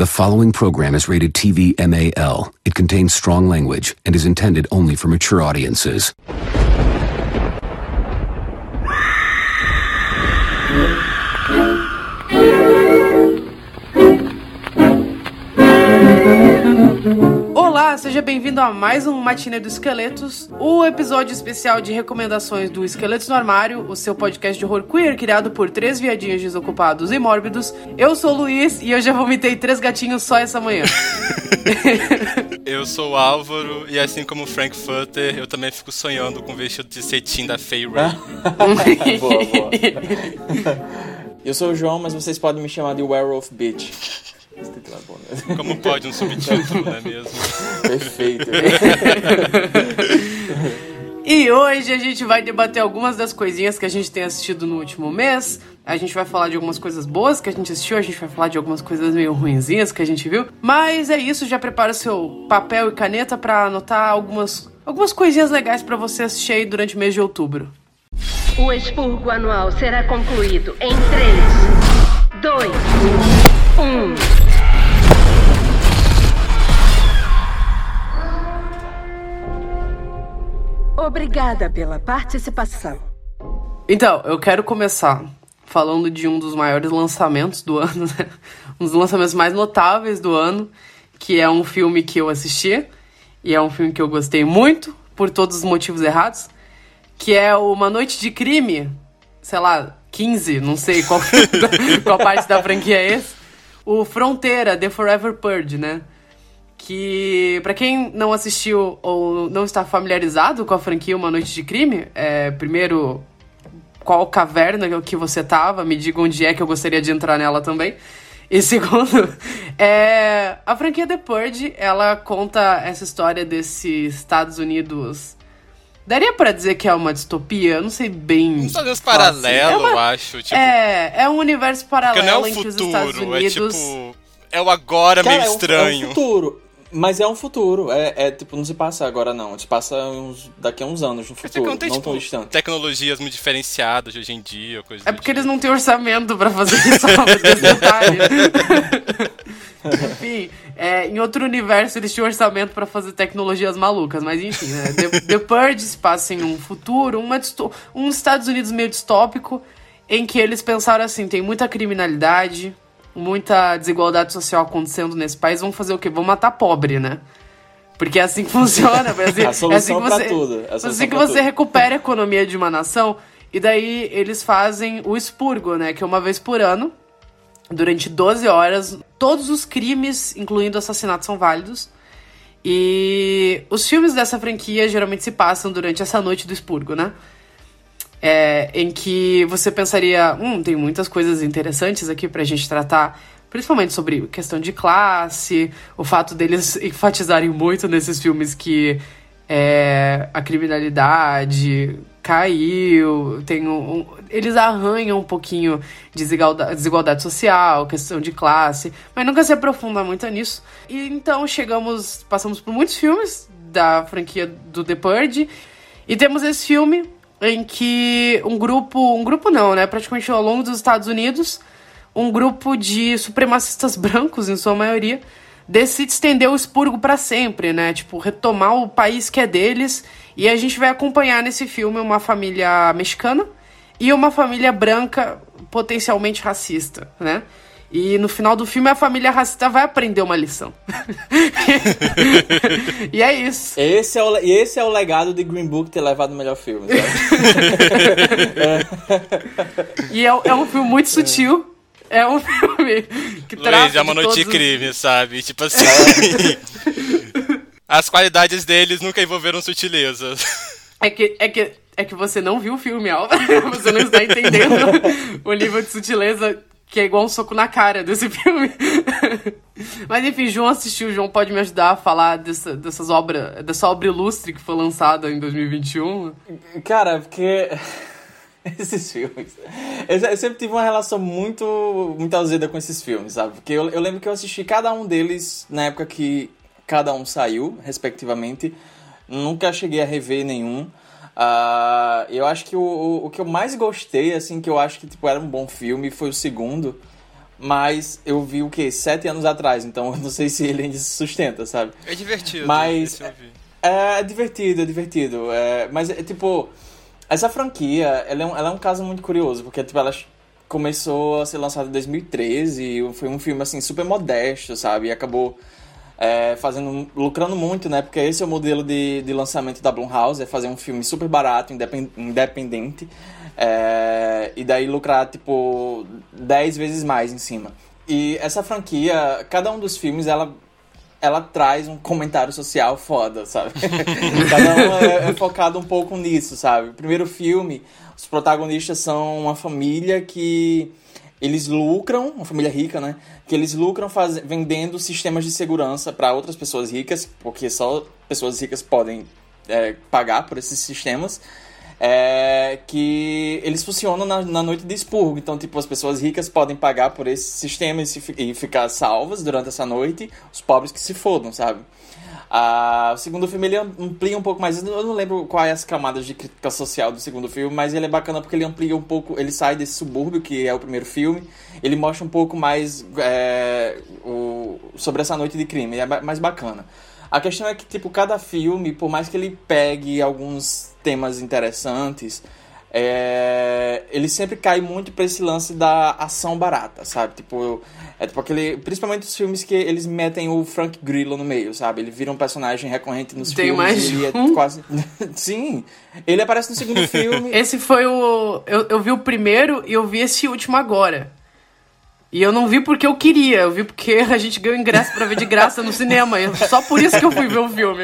The following program is rated TV MAL. It contains strong language and is intended only for mature audiences. Olá, seja bem-vindo a mais um Matinê do Esqueletos, o episódio especial de recomendações do Esqueletos no Armário, o seu podcast de horror queer criado por três viadinhos desocupados e mórbidos. Eu sou o Luiz e eu já vomitei três gatinhos só essa manhã. eu sou o Álvaro e assim como o Frank Futter, eu também fico sonhando com o vestido de cetim da Faye Ray. boa, boa. Eu sou o João, mas vocês podem me chamar de Werewolf Bitch. Como pode um subtítulo, não é mesmo? Perfeito. e hoje a gente vai debater algumas das coisinhas que a gente tem assistido no último mês. A gente vai falar de algumas coisas boas que a gente assistiu, a gente vai falar de algumas coisas meio ruinzinhas que a gente viu. Mas é isso, já prepara o seu papel e caneta para anotar algumas, algumas coisinhas legais para você assistir aí durante o mês de outubro. O expurgo anual será concluído em 3, 2, 1. Obrigada pela participação. Então, eu quero começar falando de um dos maiores lançamentos do ano, né? um dos lançamentos mais notáveis do ano, que é um filme que eu assisti e é um filme que eu gostei muito por todos os motivos errados, que é Uma Noite de Crime, sei lá, 15, não sei qual, qual parte da franquia é esse. O Fronteira, The Forever Purge, né? Que para quem não assistiu ou não está familiarizado com a franquia Uma Noite de Crime, é, primeiro qual caverna que você tava, me diga onde é que eu gostaria de entrar nela também. E segundo, é, a franquia The Purge, ela conta essa história desses Estados Unidos Daria para dizer que é uma distopia? Eu não sei bem. Um universo paralelo, é uma... eu acho. Tipo... É, é um universo paralelo não é o em futuro, que os Estados é Unidos. É tipo. É o agora Cara, meio é um, estranho. É um futuro. Mas é um futuro, é, é, tipo, não se passa agora não, se passa uns, daqui a uns anos no futuro, não, tem, não tipo, tão distante. Tecnologias muito diferenciadas de hoje em dia, coisa É porque eles não têm orçamento para fazer isso, detalhe. enfim, é, em outro universo eles tinham orçamento para fazer tecnologias malucas, mas enfim, né? The, The Purge se passa em um futuro, uma um Estados Unidos meio distópico, em que eles pensaram assim, tem muita criminalidade, muita desigualdade social acontecendo nesse país, vão fazer o quê? Vão matar pobre, né? Porque é assim que funciona. É assim, a solução é assim que você, tudo. É assim que você tudo. recupera a economia de uma nação. E daí eles fazem o expurgo, né? Que é uma vez por ano, durante 12 horas, todos os crimes, incluindo assassinatos, são válidos. E os filmes dessa franquia geralmente se passam durante essa noite do expurgo, né? É, em que você pensaria, hum, tem muitas coisas interessantes aqui pra gente tratar, principalmente sobre questão de classe, o fato deles enfatizarem muito nesses filmes que é, a criminalidade caiu, tem um, um, eles arranham um pouquinho de desigualdade, desigualdade social, questão de classe, mas nunca se aprofunda muito nisso. E então chegamos, passamos por muitos filmes da franquia do The Purge, e temos esse filme em que um grupo, um grupo não, né, praticamente ao longo dos Estados Unidos, um grupo de supremacistas brancos, em sua maioria, decide estender o expurgo para sempre, né? Tipo, retomar o país que é deles. E a gente vai acompanhar nesse filme uma família mexicana e uma família branca potencialmente racista, né? E no final do filme a família racista vai aprender uma lição. e é isso. Esse é, o, esse é o legado de Green Book ter levado o melhor filme. e é, é, um filme muito sutil. É um filme que traz. Luiz, é uma noite de crime, sabe? Tipo assim. As qualidades deles nunca envolveram sutilezas. É que, é que, é que você não viu o filme, Alva. Você não está entendendo o nível de sutileza que é igual um soco na cara desse filme. Mas enfim, João assistiu, João pode me ajudar a falar dessa, dessas obras, dessa obra ilustre que foi lançada em 2021? Cara, porque esses filmes. Eu sempre tive uma relação muito, muito azeda com esses filmes, sabe? Porque eu, eu lembro que eu assisti cada um deles na época que cada um saiu, respectivamente. Nunca cheguei a rever nenhum. Uh, eu acho que o, o que eu mais gostei, assim, que eu acho que tipo, era um bom filme, foi o segundo. mas eu vi o que? Sete anos atrás, então eu não sei se ele ainda se sustenta, sabe? É divertido. Mas é, é divertido, é divertido. É, mas é tipo, essa franquia, ela é, um, ela é um caso muito curioso, porque tipo, ela começou a ser lançada em 2013 e foi um filme assim super modesto, sabe? E acabou é, fazendo, lucrando muito, né? Porque esse é o modelo de, de lançamento da Blumhouse, é fazer um filme super barato, independ- independente, é, e daí lucrar, tipo, 10 vezes mais em cima. E essa franquia, cada um dos filmes, ela, ela traz um comentário social foda, sabe? cada um é, é focado um pouco nisso, sabe? O primeiro filme, os protagonistas são uma família que eles lucram, uma família rica, né? Que eles lucram faz... vendendo sistemas de segurança para outras pessoas ricas, porque só pessoas ricas podem é, pagar por esses sistemas. É, que eles funcionam na, na noite de expurgo. Então, tipo, as pessoas ricas podem pagar por esse sistema e, se, e ficar salvas durante essa noite, os pobres que se fodam, sabe? O segundo filme ele amplia um pouco mais. Eu não lembro quais as camadas de crítica social do segundo filme, mas ele é bacana porque ele amplia um pouco. Ele sai desse subúrbio, que é o primeiro filme. Ele mostra um pouco mais é, o, sobre essa noite de crime. É mais bacana. A questão é que, tipo, cada filme, por mais que ele pegue alguns temas interessantes, é, ele sempre cai muito pra esse lance da ação barata, sabe? Tipo, é tipo aquele. Principalmente os filmes que eles metem o Frank Grillo no meio, sabe? Ele vira um personagem recorrente nos Tem filmes. mais é um? quase. Sim! Ele aparece no segundo filme. Esse foi o. Eu, eu vi o primeiro e eu vi esse último agora. E eu não vi porque eu queria, eu vi porque a gente ganhou ingresso pra ver de graça no cinema. E só por isso que eu fui ver o filme.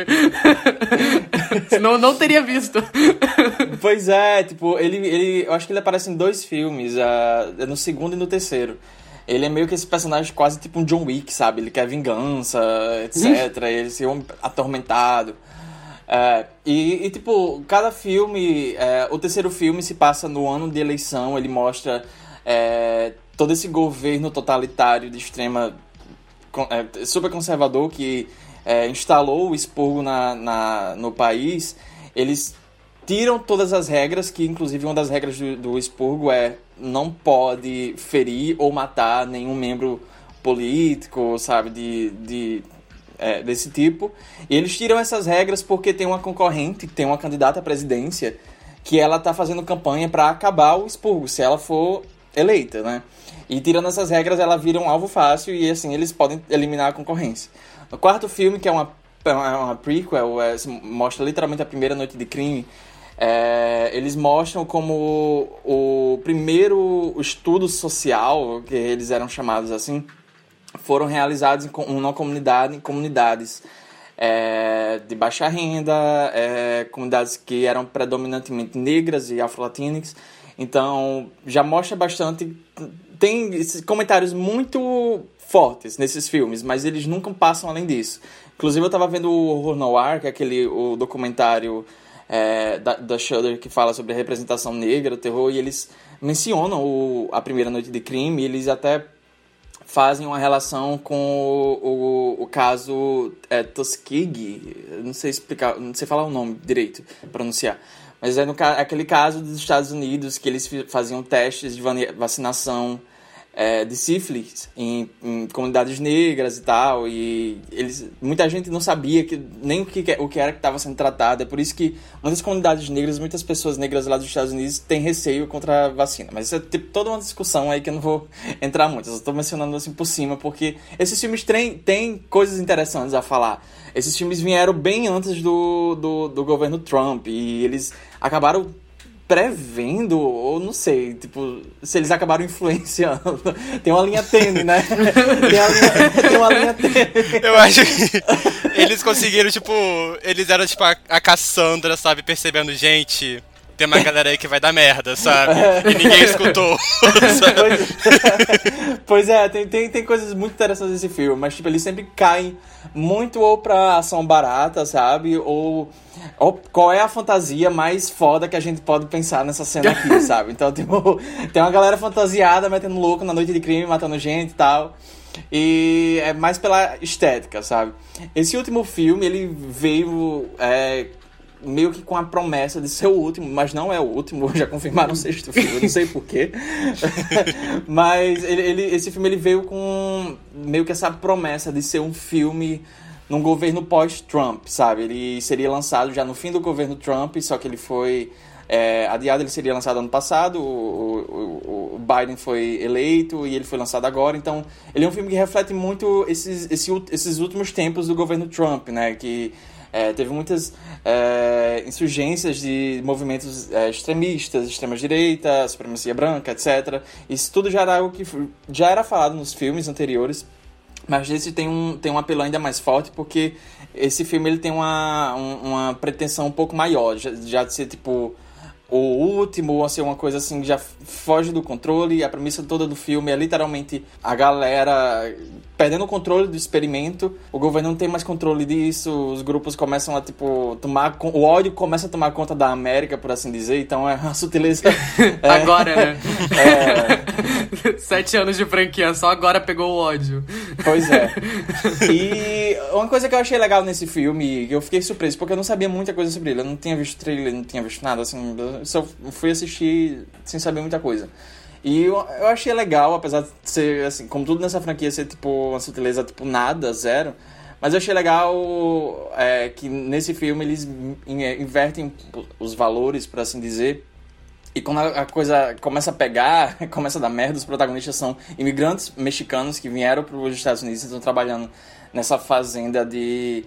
Senão eu não teria visto. Pois é, tipo, ele, ele. Eu acho que ele aparece em dois filmes, uh, no segundo e no terceiro. Ele é meio que esse personagem quase tipo um John Wick, sabe? Ele quer vingança, etc. ele se homem atormentado. É, e, e, tipo, cada filme. é, o terceiro filme se passa no ano de eleição, ele mostra é, todo esse governo totalitário de extrema. é, super conservador que é, instalou o expurgo na, na, no país. Eles tiram todas as regras, que inclusive uma das regras do, do expurgo é não pode ferir ou matar nenhum membro político, sabe, de, de é, desse tipo. E eles tiram essas regras porque tem uma concorrente, tem uma candidata à presidência, que ela tá fazendo campanha para acabar o expurgo, se ela for eleita, né? E tirando essas regras, ela vira um alvo fácil e assim eles podem eliminar a concorrência. No quarto filme, que é uma, é uma prequel, é, mostra literalmente a primeira noite de crime, é, eles mostram como o primeiro estudo social, que eles eram chamados assim, foram realizados em uma comunidade, em comunidades é, de baixa renda, é, comunidades que eram predominantemente negras e afro-latinas. Então, já mostra bastante. Tem esses comentários muito fortes nesses filmes, mas eles nunca passam além disso. Inclusive, eu estava vendo o Horror Noir, que é aquele o documentário é, da, da Shudder que fala sobre a representação negra, o terror, e eles mencionam o, a primeira noite de crime, eles até fazem uma relação com o, o, o caso é, Tuskegee, não sei explicar, não sei falar o nome direito, pronunciar, mas é no, ca- aquele caso dos Estados Unidos que eles faziam testes de vacinação é, de sífilis em, em comunidades negras e tal, e eles, muita gente não sabia que, nem o que, o que era que estava sendo tratado, é por isso que muitas comunidades negras, muitas pessoas negras lá dos Estados Unidos têm receio contra a vacina, mas isso é tipo, toda uma discussão aí que eu não vou entrar muito, eu só estou mencionando assim por cima, porque esses filmes têm, têm coisas interessantes a falar. Esses filmes vieram bem antes do, do, do governo Trump, e eles acabaram prevendo, ou não sei, tipo, se eles acabaram influenciando. Tem uma linha tênue, né? Tem uma linha, tem uma linha tênue. Eu acho que eles conseguiram, tipo, eles eram tipo a, a Cassandra, sabe, percebendo, gente, tem uma galera aí que vai dar merda, sabe? E ninguém escutou. sabe? Pois, pois é, tem, tem, tem coisas muito interessantes nesse filme, mas tipo, eles sempre caem muito ou pra ação barata, sabe? Ou, ou qual é a fantasia mais foda que a gente pode pensar nessa cena aqui, sabe? Então, tipo, tem uma galera fantasiada metendo louco na noite de crime, matando gente e tal. E é mais pela estética, sabe? Esse último filme, ele veio é, meio que com a promessa de ser o último, mas não é o último, já confirmaram o sexto filme, não sei porquê. mas ele, ele, esse filme ele veio com meio que essa promessa de ser um filme num governo pós-Trump, sabe? Ele seria lançado já no fim do governo Trump, só que ele foi é, adiado, ele seria lançado ano passado, o, o, o, Biden foi eleito e ele foi lançado agora, então ele é um filme que reflete muito esses, esses, esses últimos tempos do governo Trump, né? Que é, teve muitas é, insurgências de movimentos é, extremistas, extrema-direita, supremacia branca, etc. Isso tudo já era algo que já era falado nos filmes anteriores, mas esse tem um, tem um apelo ainda mais forte porque esse filme ele tem uma, uma pretensão um pouco maior, já, já de ser tipo o último, ou assim, uma coisa assim que já foge do controle. A premissa toda do filme é literalmente a galera perdendo o controle do experimento, o governo não tem mais controle disso, os grupos começam a, tipo, tomar. O ódio começa a tomar conta da América, por assim dizer, então é uma sutileza. é, agora, né? É... Sete anos de franquia, só agora pegou o ódio. Pois é. E uma coisa que eu achei legal nesse filme, eu fiquei surpreso, porque eu não sabia muita coisa sobre ele, eu não tinha visto trailer, não tinha visto nada, assim, eu só fui assistir sem saber muita coisa. E eu, eu achei legal, apesar de ser, assim, como tudo nessa franquia ser, tipo, uma sutileza, tipo, nada, zero. Mas eu achei legal é, que nesse filme eles invertem os valores, por assim dizer. E quando a coisa começa a pegar, começa a dar merda, os protagonistas são imigrantes mexicanos que vieram para os Estados Unidos e estão trabalhando nessa fazenda de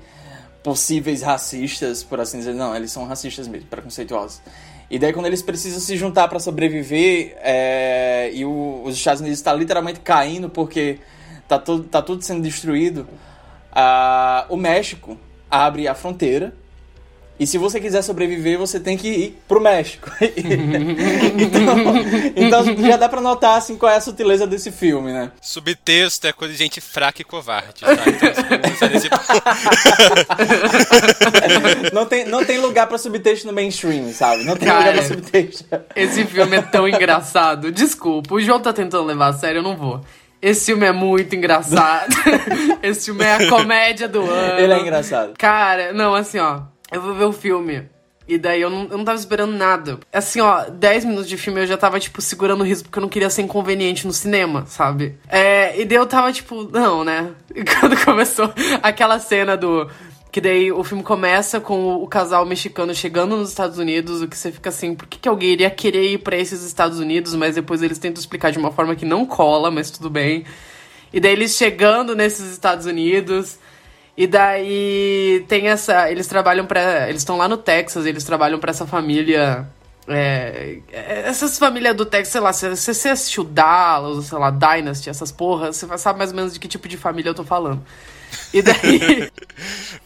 possíveis racistas, por assim dizer. Não, eles são racistas mesmo, preconceituosos. E daí quando eles precisam se juntar para sobreviver é, e o, os Estados Unidos está literalmente caindo porque tá, tudo tá tudo sendo destruído, uh, o México abre a fronteira e se você quiser sobreviver, você tem que ir pro México. então, então, já dá pra notar assim, qual é a sutileza desse filme, né? Subtexto é coisa de gente fraca e covarde. Tá? Então, não, tem, não tem lugar pra subtexto no mainstream, sabe? Não tem Cara, lugar pra subtexto. Esse filme é tão engraçado. Desculpa, o João tá tentando levar a sério, eu não vou. Esse filme é muito engraçado. Esse filme é a comédia do ano. Ele é engraçado. Cara, não, assim, ó eu vou ver o filme. E daí eu não, eu não tava esperando nada. Assim, ó, 10 minutos de filme eu já tava, tipo, segurando o riso porque eu não queria ser inconveniente no cinema, sabe? É, e daí eu tava, tipo, não, né? E quando começou aquela cena do. Que daí o filme começa com o, casal mexicano chegando nos Estados Unidos, o que você fica assim, por que, que alguém iria querer ir para esses Estados Unidos? Mas depois eles tentam explicar de uma forma que não cola, mas tudo bem. E daí eles chegando nesses Estados Unidos. E daí tem essa. Eles trabalham para Eles estão lá no Texas, eles trabalham para essa família. É, essas famílias do Texas, sei lá, se você assistiu Dallas, sei lá, Dynasty, essas porras, você sabe mais ou menos de que tipo de família eu tô falando. E daí.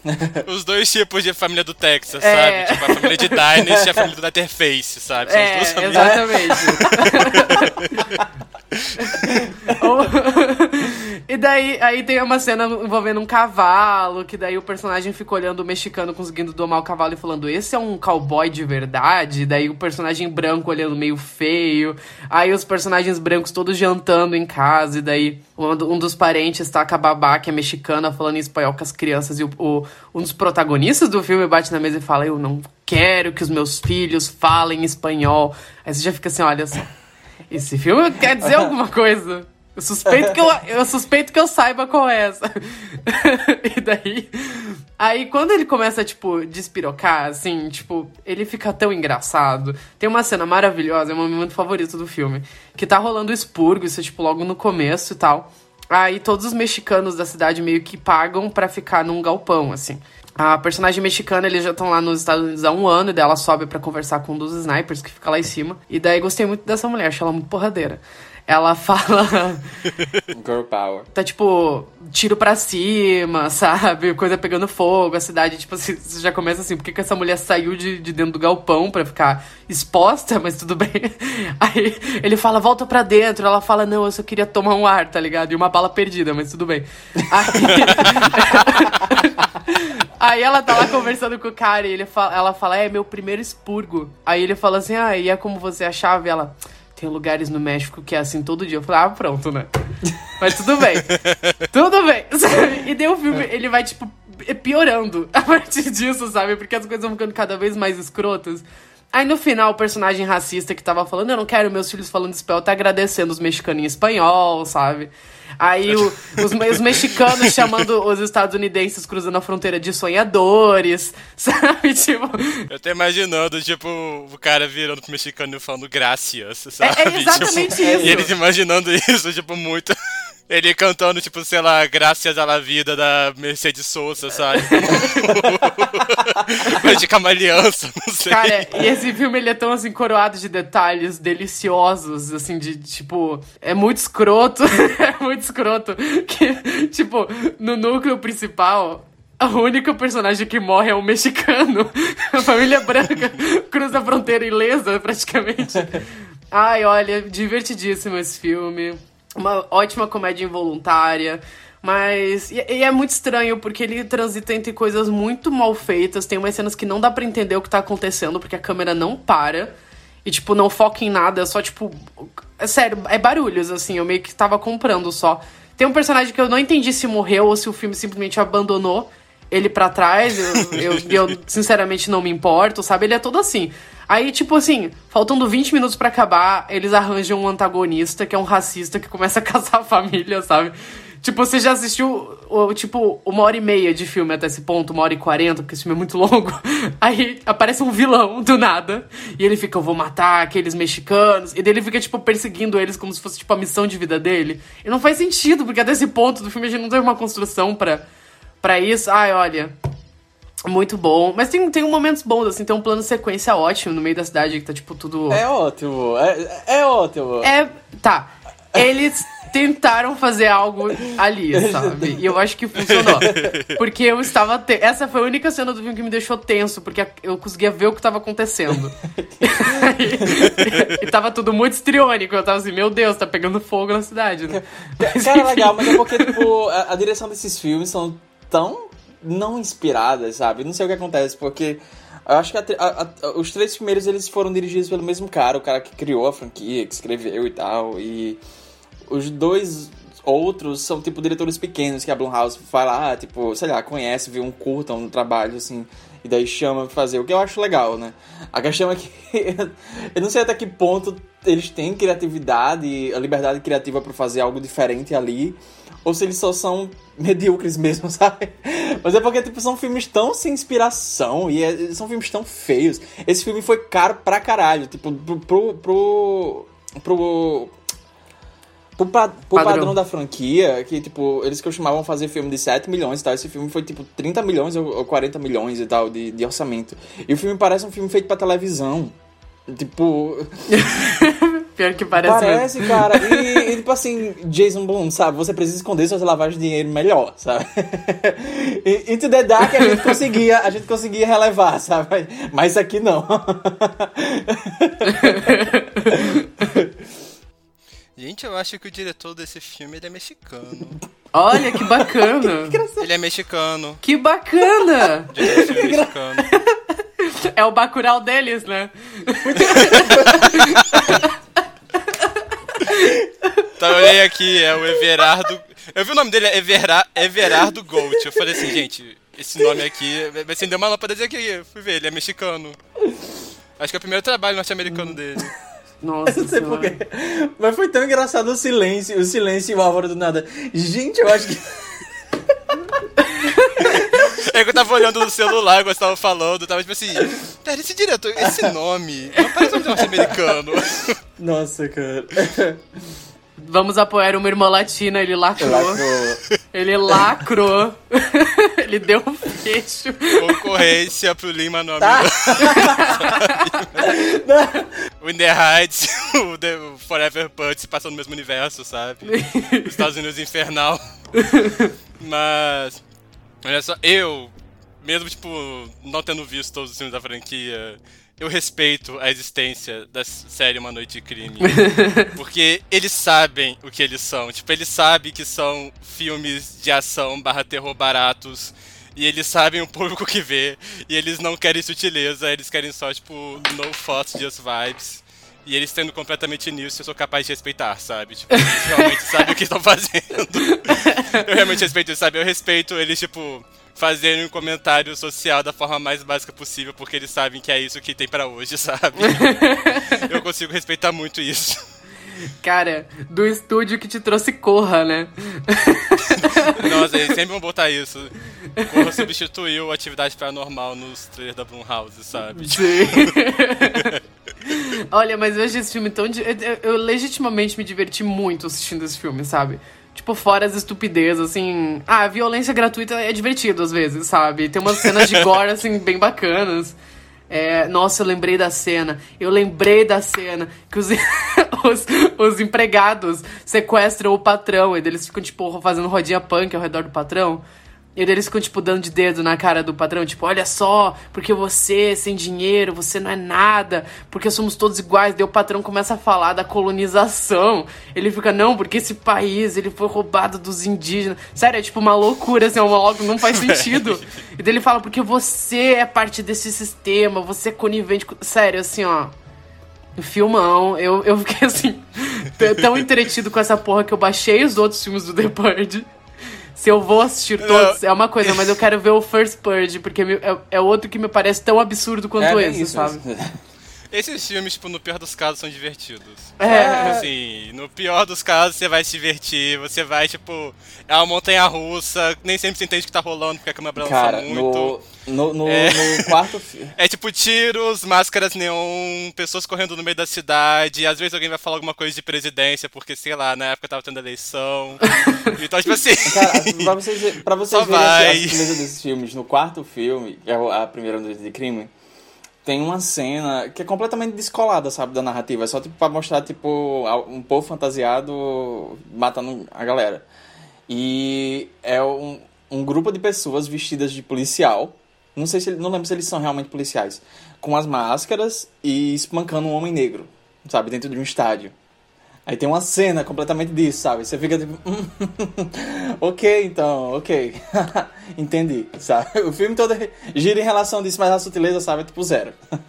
Os dois tipos de família do Texas, é... sabe? Tipo, a família de Dynasty e a família do Letterface, sabe? São é, exatamente. e daí aí tem uma cena envolvendo um cavalo, que daí o personagem fica olhando o mexicano conseguindo domar o cavalo e falando: Esse é um cowboy de verdade? Daí o personagem branco olhando meio feio. Aí os personagens brancos todos jantando em casa, e daí um dos parentes tá com a babá, que é mexicana, falando em espanhol com as crianças, e o, o, um dos protagonistas do filme bate na mesa e fala: Eu não quero que os meus filhos falem espanhol. Aí você já fica assim: Olha. Esse filme quer dizer alguma coisa. Eu suspeito que eu, eu suspeito que eu saiba qual é essa. e daí. Aí quando ele começa, tipo, despirocar, assim, tipo, ele fica tão engraçado. Tem uma cena maravilhosa, é o meu momento favorito do filme. Que tá rolando expurgo, isso é, tipo, logo no começo e tal. Aí todos os mexicanos da cidade meio que pagam para ficar num galpão, assim. A personagem mexicana, eles já estão lá nos Estados Unidos há um ano, e daí ela sobe para conversar com um dos snipers que fica lá em cima. E daí gostei muito dessa mulher, achei ela muito porradeira ela fala. Girl power. Tá tipo, tiro pra cima, sabe? Coisa pegando fogo, a cidade, tipo, assim, você já começa assim, por que, que essa mulher saiu de, de dentro do galpão pra ficar exposta? Mas tudo bem. Aí ele fala, volta pra dentro. Ela fala, não, eu só queria tomar um ar, tá ligado? E uma bala perdida, mas tudo bem. Aí. Aí ela tá lá conversando com o cara e ele fala, ela fala, é meu primeiro expurgo. Aí ele fala assim, ah, e é como você achava? E ela, tem lugares no México que é assim todo dia. Eu falei, ah, pronto, né? Mas tudo bem. tudo bem. e daí o filme, ele vai, tipo, piorando a partir disso, sabe? Porque as coisas vão ficando cada vez mais escrotas. Aí no final, o personagem racista que tava falando, eu não quero meus filhos falando espanhol, tá agradecendo os mexicanos em espanhol, sabe? Aí o, os, os, mexicanos chamando os estadunidenses cruzando a fronteira de sonhadores, sabe? Tipo. Eu tô imaginando, tipo, o cara virando pro mexicano e falando gracias, sabe? É, é exatamente tipo, isso. E eles imaginando isso, tipo, muito. Ele cantando, tipo, sei lá, Graças à Vida da Mercedes Souza, sabe? de camaleança, não sei. Cara, e esse filme ele é tão assim, coroado de detalhes deliciosos, assim, de tipo. É muito escroto. é muito escroto. Que, tipo, no núcleo principal, a única personagem que morre é um mexicano. A família branca cruza a fronteira ilesa, praticamente. Ai, olha, divertidíssimo esse filme. Uma ótima comédia involuntária. Mas. E, e, é muito estranho, porque ele transita entre coisas muito mal feitas. Tem umas cenas que não dá para entender o que tá acontecendo, porque a câmera não para. E, tipo, não foca em nada, é só, tipo. É sério, é barulhos, assim. Eu meio que tava comprando só. Tem um personagem que eu não entendi se morreu ou se o filme simplesmente abandonou ele para trás. Eu, eu, eu, sinceramente, não me importo, sabe? Ele é todo assim. Aí, tipo assim, faltando 20 minutos para acabar, eles arranjam um antagonista que é um racista que começa a caçar a família, sabe? Tipo, você já assistiu, tipo, uma hora e meia de filme até esse ponto, uma hora e quarenta, porque esse filme é muito longo. Aí aparece um vilão do nada. E ele fica, eu vou matar aqueles mexicanos. E daí ele fica, tipo, perseguindo eles como se fosse, tipo, a missão de vida dele. E não faz sentido, porque até esse ponto do filme a gente não teve uma construção para para isso. Ai, olha. Muito bom. Mas tem, tem momentos bons, assim, tem um plano sequência ótimo no meio da cidade que tá, tipo, tudo. É ótimo. É, é ótimo. É. Tá. Eles tentaram fazer algo ali, sabe? E eu acho que funcionou. Porque eu estava. Te... Essa foi a única cena do filme que me deixou tenso, porque eu conseguia ver o que estava acontecendo. e, e tava tudo muito estriônico. Eu tava assim, meu Deus, tá pegando fogo na cidade, né? Mas, Cara, legal, mas é porque, tipo, a, a direção desses filmes são tão não inspiradas, sabe? Não sei o que acontece, porque. Eu acho que a, a, a, os três primeiros eles foram dirigidos pelo mesmo cara, o cara que criou a franquia, que escreveu e tal. E os dois outros são, tipo, diretores pequenos que a Blumhouse vai lá, tipo, sei lá, conhece, vê um curta, um trabalho, assim, e daí chama pra fazer, o que eu acho legal, né? A questão é que eu não sei até que ponto eles têm criatividade, a liberdade criativa para fazer algo diferente ali, ou se eles só são medíocres mesmo, sabe? Mas é porque, tipo, são filmes tão sem inspiração e é, são filmes tão feios. Esse filme foi caro pra caralho, tipo, pro, pro, pro, pro Pro, pro padrão. padrão. da franquia, que, tipo, eles costumavam fazer filme de 7 milhões e tal. Esse filme foi, tipo, 30 milhões ou 40 milhões e tal de, de orçamento. E o filme parece um filme feito pra televisão. Tipo. Pior que parece. Parece, mesmo. cara. E, tipo assim, Jason Bourne, sabe? Você precisa esconder suas lavagens de dinheiro melhor, sabe? e, Into the Dark a gente conseguia, a gente conseguia relevar, sabe? Mas aqui não. Gente, eu acho que o diretor desse filme ele é mexicano. Olha, que bacana. que ele é mexicano. Que bacana. O diretor é mexicano. É o Bacurau deles, né? Então eu olhei aqui, é o Everardo. Eu vi o nome dele, é Evera... Everardo Gold. Eu falei assim, gente, esse nome aqui. Vai acender uma lâmpada dizer que fui ver, ele é mexicano. Acho que é o primeiro trabalho norte-americano dele. Nossa, não sei porquê. Mas foi tão engraçado o silêncio, o silêncio e o Álvaro do nada. Gente, eu acho que. É que eu tava olhando no celular quando você tava falando, tava tipo assim, cara, esse diretor, esse nome, não parece um norte-americano. Nossa, cara. Vamos apoiar uma irmã latina, ele lacrou. lacrou. Ele lacrou. ele deu um fecho. Concorrência pro Lima nome. Tá. o In the Heights, o, The, Forever Putz passando no mesmo universo, sabe? Os Estados Unidos infernal. Mas Olha só, eu, mesmo, tipo, não tendo visto todos os filmes da franquia, eu respeito a existência da série Uma Noite de Crime. porque eles sabem o que eles são. Tipo, eles sabem que são filmes de ação barra terror baratos. E eles sabem o público que vê. E eles não querem sutileza, eles querem só, tipo, no thoughts, just vibes. E eles tendo completamente nisso, eu sou capaz de respeitar, sabe? Tipo, eles realmente sabem o que estão fazendo. eu realmente respeito isso, sabe? Eu respeito eles, tipo, fazerem um comentário social da forma mais básica possível, porque eles sabem que é isso que tem pra hoje, sabe? Eu consigo respeitar muito isso. Cara, do estúdio que te trouxe Corra, né? Nossa, eles sempre vão botar isso. Corra substituiu atividade paranormal nos trailers da Blumhouse, sabe? Sim. Olha, mas eu achei esse filme tão. Eu, eu- eu legitimamente me diverti muito assistindo esse filme, sabe? Tipo, fora as estupidez, assim. Ah, a violência gratuita é divertido às vezes, sabe? Tem umas cenas de gore, assim, bem bacanas. É, nossa, eu lembrei da cena. Eu lembrei da cena que os, os, os empregados sequestram o patrão. E eles ficam, tipo, fazendo rodinha punk ao redor do patrão. E eles ficam, tipo, dando de dedo na cara do patrão, tipo, olha só, porque você, sem dinheiro, você não é nada, porque somos todos iguais. Daí o patrão começa a falar da colonização. Ele fica, não, porque esse país, ele foi roubado dos indígenas. Sério, é tipo uma loucura, assim, é um monólogo que não faz sentido. e daí ele fala, porque você é parte desse sistema, você é conivente com... Sério, assim, ó... Filmão, eu, eu fiquei assim, tão entretido com essa porra que eu baixei os outros filmes do The Purge. Se eu vou assistir todos, é uma coisa, mas eu quero ver o First Purge, porque é, é outro que me parece tão absurdo quanto É esse, isso sabe? Esses filmes, tipo, no pior dos casos, são divertidos. É. Assim, no pior dos casos, você vai se divertir, você vai, tipo, é uma montanha russa, nem sempre você entende o que tá rolando, porque a câmera balança Cara, muito. no, no, no, É. no quarto filme. É tipo tiros, máscaras neon, pessoas correndo no meio da cidade, às vezes alguém vai falar alguma coisa de presidência, porque, sei lá, na época tava tendo eleição. então, tipo assim. Cara, pra vocês, pra vocês verem assim, vai. a sutileza desses filmes, no quarto filme, que é a primeira noite de crime, tem uma cena que é completamente descolada, sabe, da narrativa. É só tipo pra mostrar, tipo, um povo fantasiado matando a galera. E é um, um grupo de pessoas vestidas de policial. Não sei se não lembro se eles são realmente policiais. Com as máscaras e espancando um homem negro, sabe, dentro de um estádio. Aí tem uma cena completamente disso, sabe? Você fica tipo. "Hum, ok, então, ok. Entendi, sabe? O filme todo gira em relação disso, mas a sutileza, sabe, é tipo zero.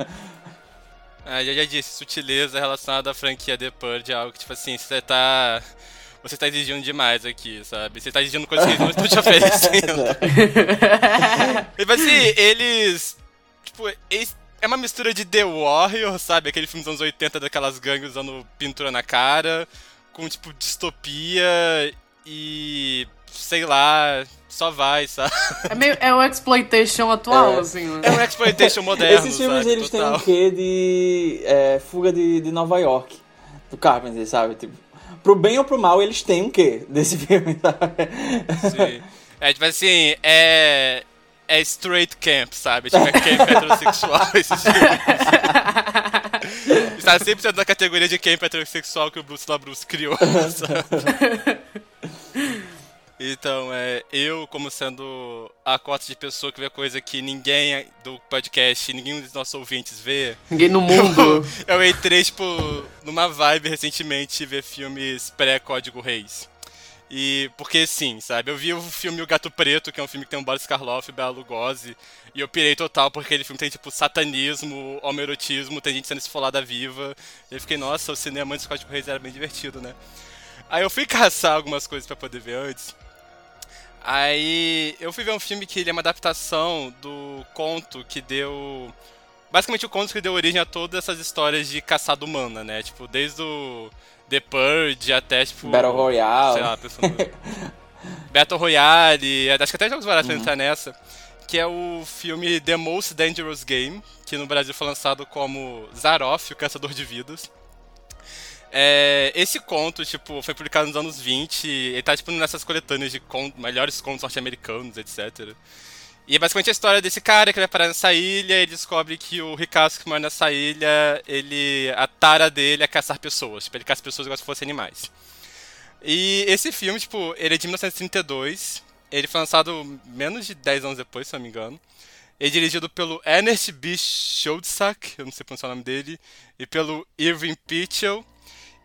Ah, já, já disse, sutileza relacionada à franquia The Purge é algo que, tipo assim, você tá. Você tá exigindo demais aqui, sabe? Você tá exigindo coisas que eles não estão te oferecendo. tipo assim, eles. Tipo, eles- é uma mistura de The Warrior, sabe? Aquele filme dos anos 80 daquelas gangues usando pintura na cara, com, tipo, distopia e. sei lá, só vai, sabe? É, meio, é o exploitation atual, É. assim, né? É um exploitation moderno, Esses filmes, sabe? eles têm Total. um quê de é, fuga de, de Nova York, do Carpenter, sabe? Tipo, pro bem ou pro mal, eles têm um quê desse filme, sabe? Sim. É tipo assim, é. É straight camp, sabe? Tipo, é camp heterossexual. Está sempre sendo na categoria de camp heterossexual que o Bruce LaBruce criou, sabe? Então, é, eu, como sendo a cota de pessoa que vê coisa que ninguém do podcast, ninguém dos nossos ouvintes vê, Ninguém no mundo. eu entrei, tipo, numa vibe recentemente ver filmes pré-Código Reis. E porque sim, sabe? Eu vi o filme O Gato Preto, que é um filme que tem o Boris Karloff e o Bela Lugosi, e eu pirei total porque aquele filme tem, tipo, satanismo, homerotismo, tem gente sendo esfolada viva. E eu fiquei, nossa, o cinema antes do Código Reis era bem divertido, né? Aí eu fui caçar algumas coisas pra poder ver antes. Aí eu fui ver um filme que ele é uma adaptação do conto que deu. Basicamente o conto que deu origem a todas essas histórias de caçada humana, né? Tipo, desde o The Purge até, tipo. Battle Royale. Sei lá, pensando. Battle Royale, acho que até jogos baratos uhum. entrar nessa. Que é o filme The Most Dangerous Game, que no Brasil foi lançado como Zaroff, o Caçador de Vidas. É, esse conto, tipo, foi publicado nos anos 20, ele tá, tipo, nessas coletâneas de contos, melhores contos norte-americanos, etc. E é basicamente a história desse cara que vai parar nessa ilha e descobre que o ricaço que mora nessa ilha, ele, a tara dele é caçar pessoas, tipo, ele caça pessoas igual se fossem animais. E esse filme, tipo, ele é de 1932, ele foi lançado menos de 10 anos depois, se não me engano. Ele é dirigido pelo Ernest B. Schoedsack, eu não sei pronunciar o nome dele, e pelo Irving Pitchell.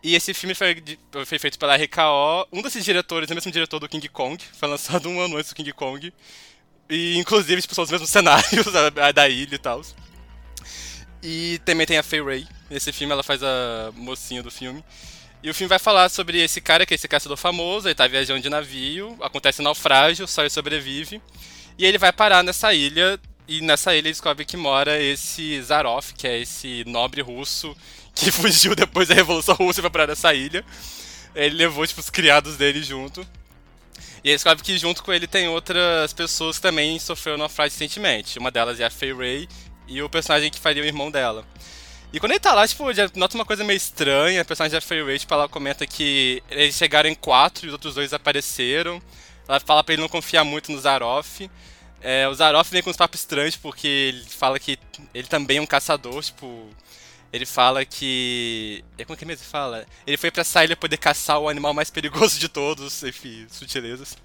E esse filme foi, foi, feito pela RKO. Um desses diretores é o mesmo diretor do King Kong. Foi lançado um ano antes do King Kong. E, inclusive, tipo, são os mesmos cenários da, da ilha e tal. E também tem a Faye Ray. Nesse filme ela faz a mocinha do filme. E o filme vai falar sobre esse cara, que é esse caçador famoso. Ele tá viajando de navio, acontece um naufrágio, só ele sobrevive. E ele vai parar nessa ilha, e nessa ilha ele descobre que mora esse Zaroff, que é esse nobre russo que fugiu depois da Revolução Russa pra nessa ilha. Ele levou, tipo, os criados dele junto. E ele descobre que junto com ele tem outras pessoas que também sofreram naufrágio recentemente. Uma delas é a Fay Ray e o personagem que faria o irmão dela. E quando ele tá lá, tipo, já nota uma coisa meio estranha. A personagem da Fay Ray, tipo, ela comenta que eles chegaram em quatro e os outros dois apareceram. Ela fala pra ele não confiar muito no Zaroff. É, o Zaroff vem com uns papos estranhos porque ele fala que ele também é um caçador, tipo. Ele fala que. É como que mesmo ele fala? Ele foi pra ilha poder caçar o animal mais perigoso de todos, enfim, sutilezas.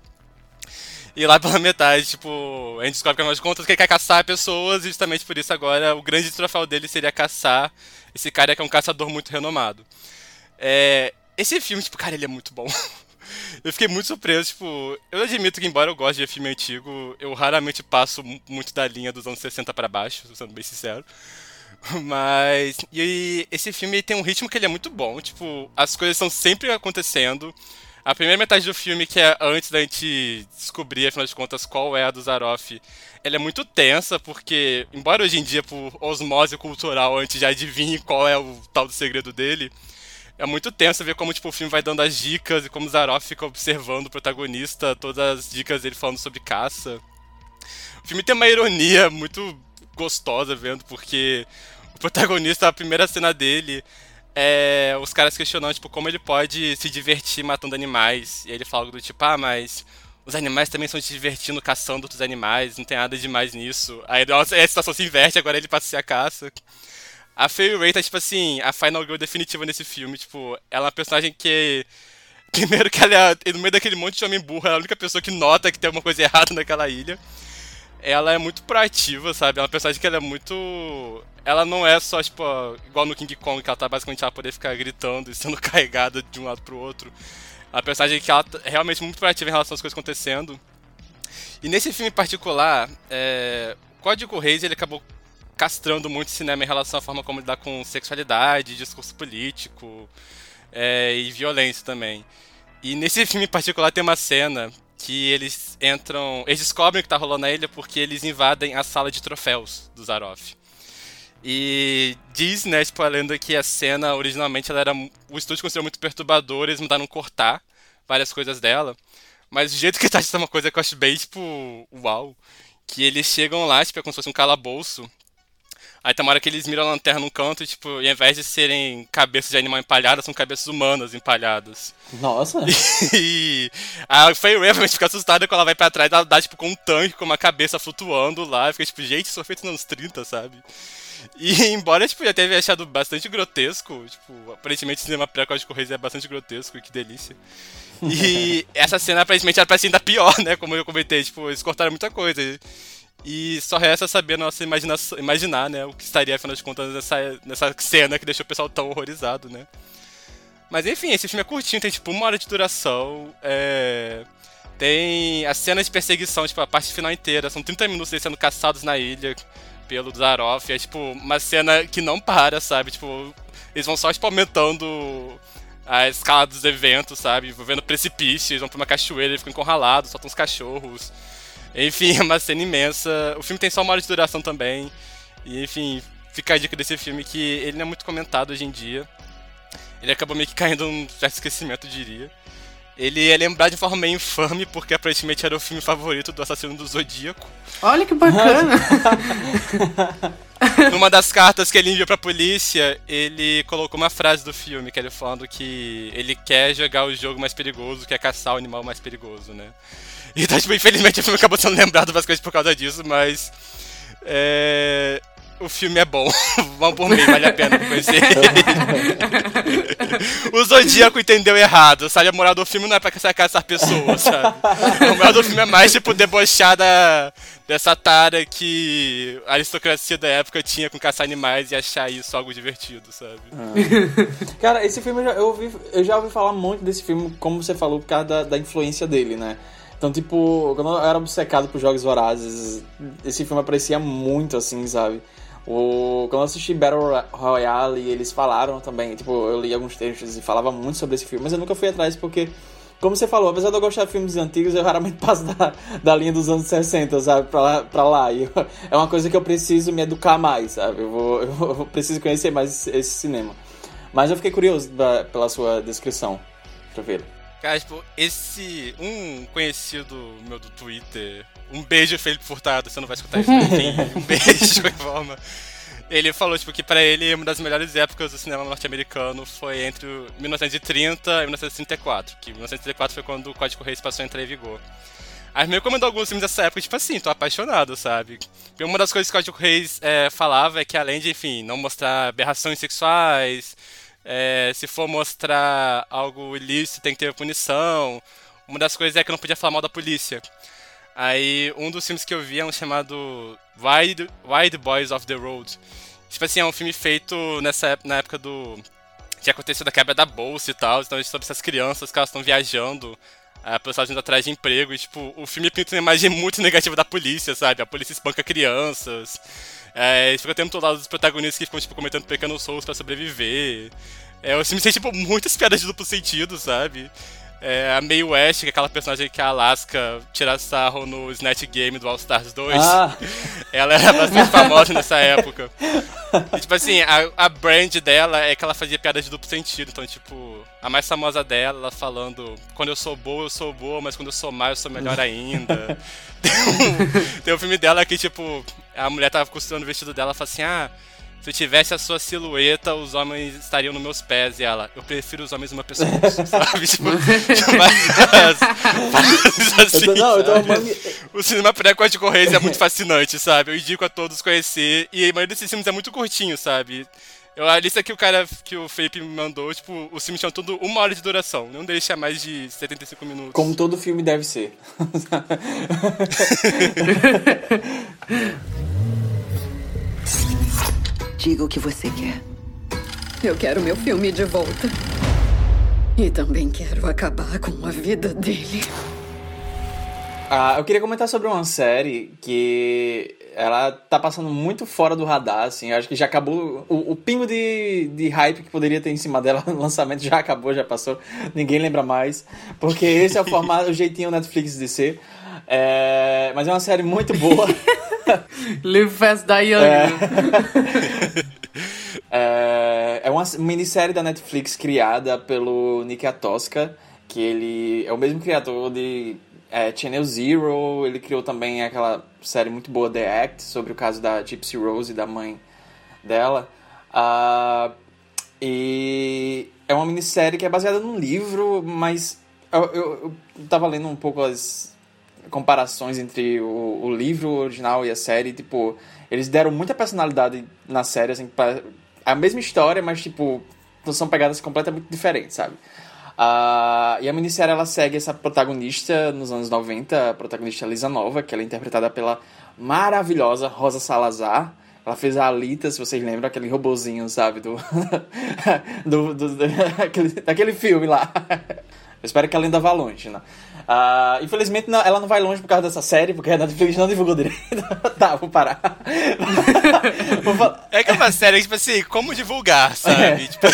E lá pela metade, tipo, a gente descobre que, afinal de contas, que ele quer caçar pessoas, e justamente por isso agora o grande troféu dele seria caçar esse cara que é um caçador muito renomado. É, esse filme, tipo, cara, ele é muito bom. eu fiquei muito surpreso, tipo, eu admito que embora eu goste de filme antigo, eu raramente passo muito da linha dos anos 60 para baixo, sendo bem sincero. Mas. E esse filme tem um ritmo que ele é muito bom. Tipo, as coisas estão sempre acontecendo. A primeira metade do filme, que é antes da gente descobrir, afinal de contas, qual é a do Zaroff, ela é muito tensa, porque, embora hoje em dia, por osmose cultural, a gente já adivinhe qual é o tal do segredo dele, é muito tenso ver como tipo, o filme vai dando as dicas e como o Zaroff fica observando o protagonista, todas as dicas dele falando sobre caça. O filme tem uma ironia muito gostosa vendo, porque o protagonista, a primeira cena dele é os caras questionando, tipo, como ele pode se divertir matando animais. E ele fala do tipo, ah, mas os animais também estão se divertindo caçando outros animais, não tem nada demais nisso. Aí a situação se inverte, agora ele passa a ser a caça. A Fairy Ray tá, tipo assim, a final girl definitiva nesse filme. Tipo, ela é uma personagem que. Primeiro que ela é, no meio daquele monte de homem burro, ela é a única pessoa que nota que tem alguma coisa errada naquela ilha. Ela é muito proativa, sabe? É uma personagem que ela é muito ela não é só, tipo, igual no King Kong, que ela tá basicamente ela poder ficar gritando e sendo carregada de um lado pro outro. A personagem que ela é realmente muito proativa em relação às coisas acontecendo. E nesse filme em particular, é, o Código Reis ele acabou castrando muito o cinema em relação à forma como lidar com sexualidade, discurso político é, e violência também. E nesse filme em particular tem uma cena que eles entram. Eles descobrem o que tá rolando na ilha porque eles invadem a sala de troféus do Zaroff. E diz, né, tipo, a lenda que a cena originalmente ela era. O estúdio considerou muito perturbador, eles mandaram cortar várias coisas dela. Mas o jeito que tá é uma coisa que eu acho bem, tipo, uau. Que eles chegam lá, tipo, é como se fosse um calabouço. Aí tem uma hora que eles miram a lanterna num canto e, tipo, e ao invés de serem cabeças de animal empalhadas, são cabeças humanas empalhadas. Nossa! E a Faye realmente fica assustada quando ela vai pra trás, ela dá, tipo, com um tanque, com uma cabeça flutuando lá. Fica, tipo, gente, isso foi feito nos anos 30, sabe? E embora, tipo, já teve achado bastante grotesco, tipo, aparentemente o cinema pré-Código Reis é bastante grotesco, que delícia. E essa cena aparentemente era pra ser ainda pior, né? Como eu comentei, tipo, eles cortaram muita coisa. E só resta saber nossa imaginação, imaginar, né, o que estaria, afinal de contas, nessa, nessa cena que deixou o pessoal tão horrorizado, né? Mas enfim, esse filme é curtinho, tem tipo uma hora de duração. É... Tem as cenas de perseguição, tipo, a parte final inteira. São 30 minutos eles sendo caçados na ilha pelo Zaroff. É tipo uma cena que não para, sabe? Tipo, eles vão só tipo, aumentando a escala dos eventos, sabe? Vendo precipício, eles vão pra uma cachoeira, eles ficam encurralados, soltam uns cachorros. Enfim, é uma cena imensa. O filme tem só uma hora de duração também. E enfim, fica a dica desse filme que ele não é muito comentado hoje em dia. Ele acabou meio que caindo num certo esquecimento, diria. Ele é lembrado de forma meio infame, porque aparentemente era o filme favorito do assassino do Zodíaco. Olha que bacana! Numa das cartas que ele enviou pra polícia, ele colocou uma frase do filme, que ele falando que ele quer jogar o jogo mais perigoso, quer caçar o animal mais perigoso, né? Então, tipo, infelizmente o filme acabou sendo lembrado basicamente por causa disso, mas. É o filme é bom. Vamos por mim, vale a pena conhecer O Zodíaco entendeu errado, sabe? A moral do filme não é pra sacar pessoas, sabe? A moral do filme é mais, tipo, debochar da, dessa tara que a aristocracia da época tinha com caçar animais e achar isso algo divertido, sabe? Ah. Cara, esse filme eu já, eu, ouvi, eu já ouvi falar muito desse filme, como você falou, por causa da, da influência dele, né? Então, tipo, quando eu era obcecado por jogos vorazes, esse filme aparecia muito, assim, sabe? O, quando eu assisti Battle Royale, eles falaram também, tipo, eu li alguns textos e falava muito sobre esse filme, mas eu nunca fui atrás porque como você falou, apesar de eu gostar de filmes antigos, eu raramente passo da, da linha dos anos 60, sabe, pra lá. Pra lá. E eu, é uma coisa que eu preciso me educar mais, sabe? Eu, vou, eu preciso conhecer mais esse cinema. Mas eu fiquei curioso da, pela sua descrição, pra ver. Tipo, esse. Um conhecido meu do Twitter. Um beijo, Felipe Furtado, você não vai escutar isso, enfim. um beijo, de qualquer forma. Ele falou, tipo, que pra ele uma das melhores épocas do cinema norte-americano foi entre 1930 e 1934. Que 1934 foi quando o Código Reis passou a entrar em vigor. Aí me recomendou alguns filmes dessa época, tipo assim, tô apaixonado, sabe? E uma das coisas que o Código Reis é, falava é que além de, enfim, não mostrar aberrações sexuais, é, se for mostrar algo ilícito tem que ter punição. Uma das coisas é que não podia falar mal da polícia. Aí, um dos filmes que eu vi é um chamado Wild, Wild Boys of the Road. Tipo assim, é um filme feito nessa na época do. que aconteceu da quebra da bolsa e tal. Então, é sobre essas crianças que elas estão viajando pelos Estados Unidos atrás de emprego. E, tipo, o filme pinta uma imagem muito negativa da polícia, sabe? A polícia espanca crianças. É, fica o tempo todo lado dos protagonistas que ficam, tipo, cometendo pequenos rolos para sobreviver. É, o filme tem, tipo, muitas piadas de duplo sentido, sabe? É, a Mae West, que é aquela personagem que a Alaska tira sarro no Snatch Game do All Stars 2. Ah. Ela era bastante famosa nessa época. E, tipo assim, a, a brand dela é que ela fazia piadas de duplo sentido. Então, tipo, a mais famosa dela, ela falando: quando eu sou boa, eu sou boa, mas quando eu sou má, eu sou melhor ainda. tem, um, tem um filme dela que, tipo, a mulher tava costurando o vestido dela e fala assim: ah se eu tivesse a sua silhueta, os homens estariam nos meus pés. E ela, eu prefiro os homens uma pessoa, sabe? Tipo, várias, assim, não, sabe? O cinema pré-código Reis é muito fascinante, sabe? Eu indico a todos conhecer. E a maioria desses filmes é muito curtinho, sabe? Eu, a lista que o cara, que o Felipe me mandou, tipo, os filmes tinham tudo uma hora de duração. Nenhum deles tinha mais de 75 minutos. Como todo filme deve ser. Diga o que você quer. Eu quero meu filme de volta. E também quero acabar com a vida dele. Ah, eu queria comentar sobre uma série que ela tá passando muito fora do radar, assim. Eu acho que já acabou. O, o pingo de, de hype que poderia ter em cima dela no lançamento já acabou, já passou. Ninguém lembra mais. Porque esse é o formato, o jeitinho Netflix de ser. É, mas é uma série muito boa. Live Fast Die Young. É. é, é uma minissérie da Netflix criada pelo Nick Atosca, que ele é o mesmo criador de é, Channel Zero, ele criou também aquela série muito boa The Act, sobre o caso da Gypsy Rose e da mãe dela. Uh, e é uma minissérie que é baseada num livro, mas eu, eu, eu tava lendo um pouco as comparações entre o, o livro original e a série, tipo, eles deram muita personalidade na série, assim, pra, a mesma história, mas, tipo, são pegadas completamente diferentes, sabe? Uh, e a minissérie ela segue essa protagonista nos anos 90, a protagonista Lisa Nova, que ela é interpretada pela maravilhosa Rosa Salazar. Ela fez a Alita, se vocês lembram, aquele robozinho, sabe? Do. do, do, do daquele, daquele filme lá. Eu espero que a lenda vá longe, né? Uh, infelizmente não, ela não vai longe por causa dessa série, porque a Netflix não divulgou direito. tá, vou parar. é que é uma série, tipo assim, como divulgar, sabe? É, tipo,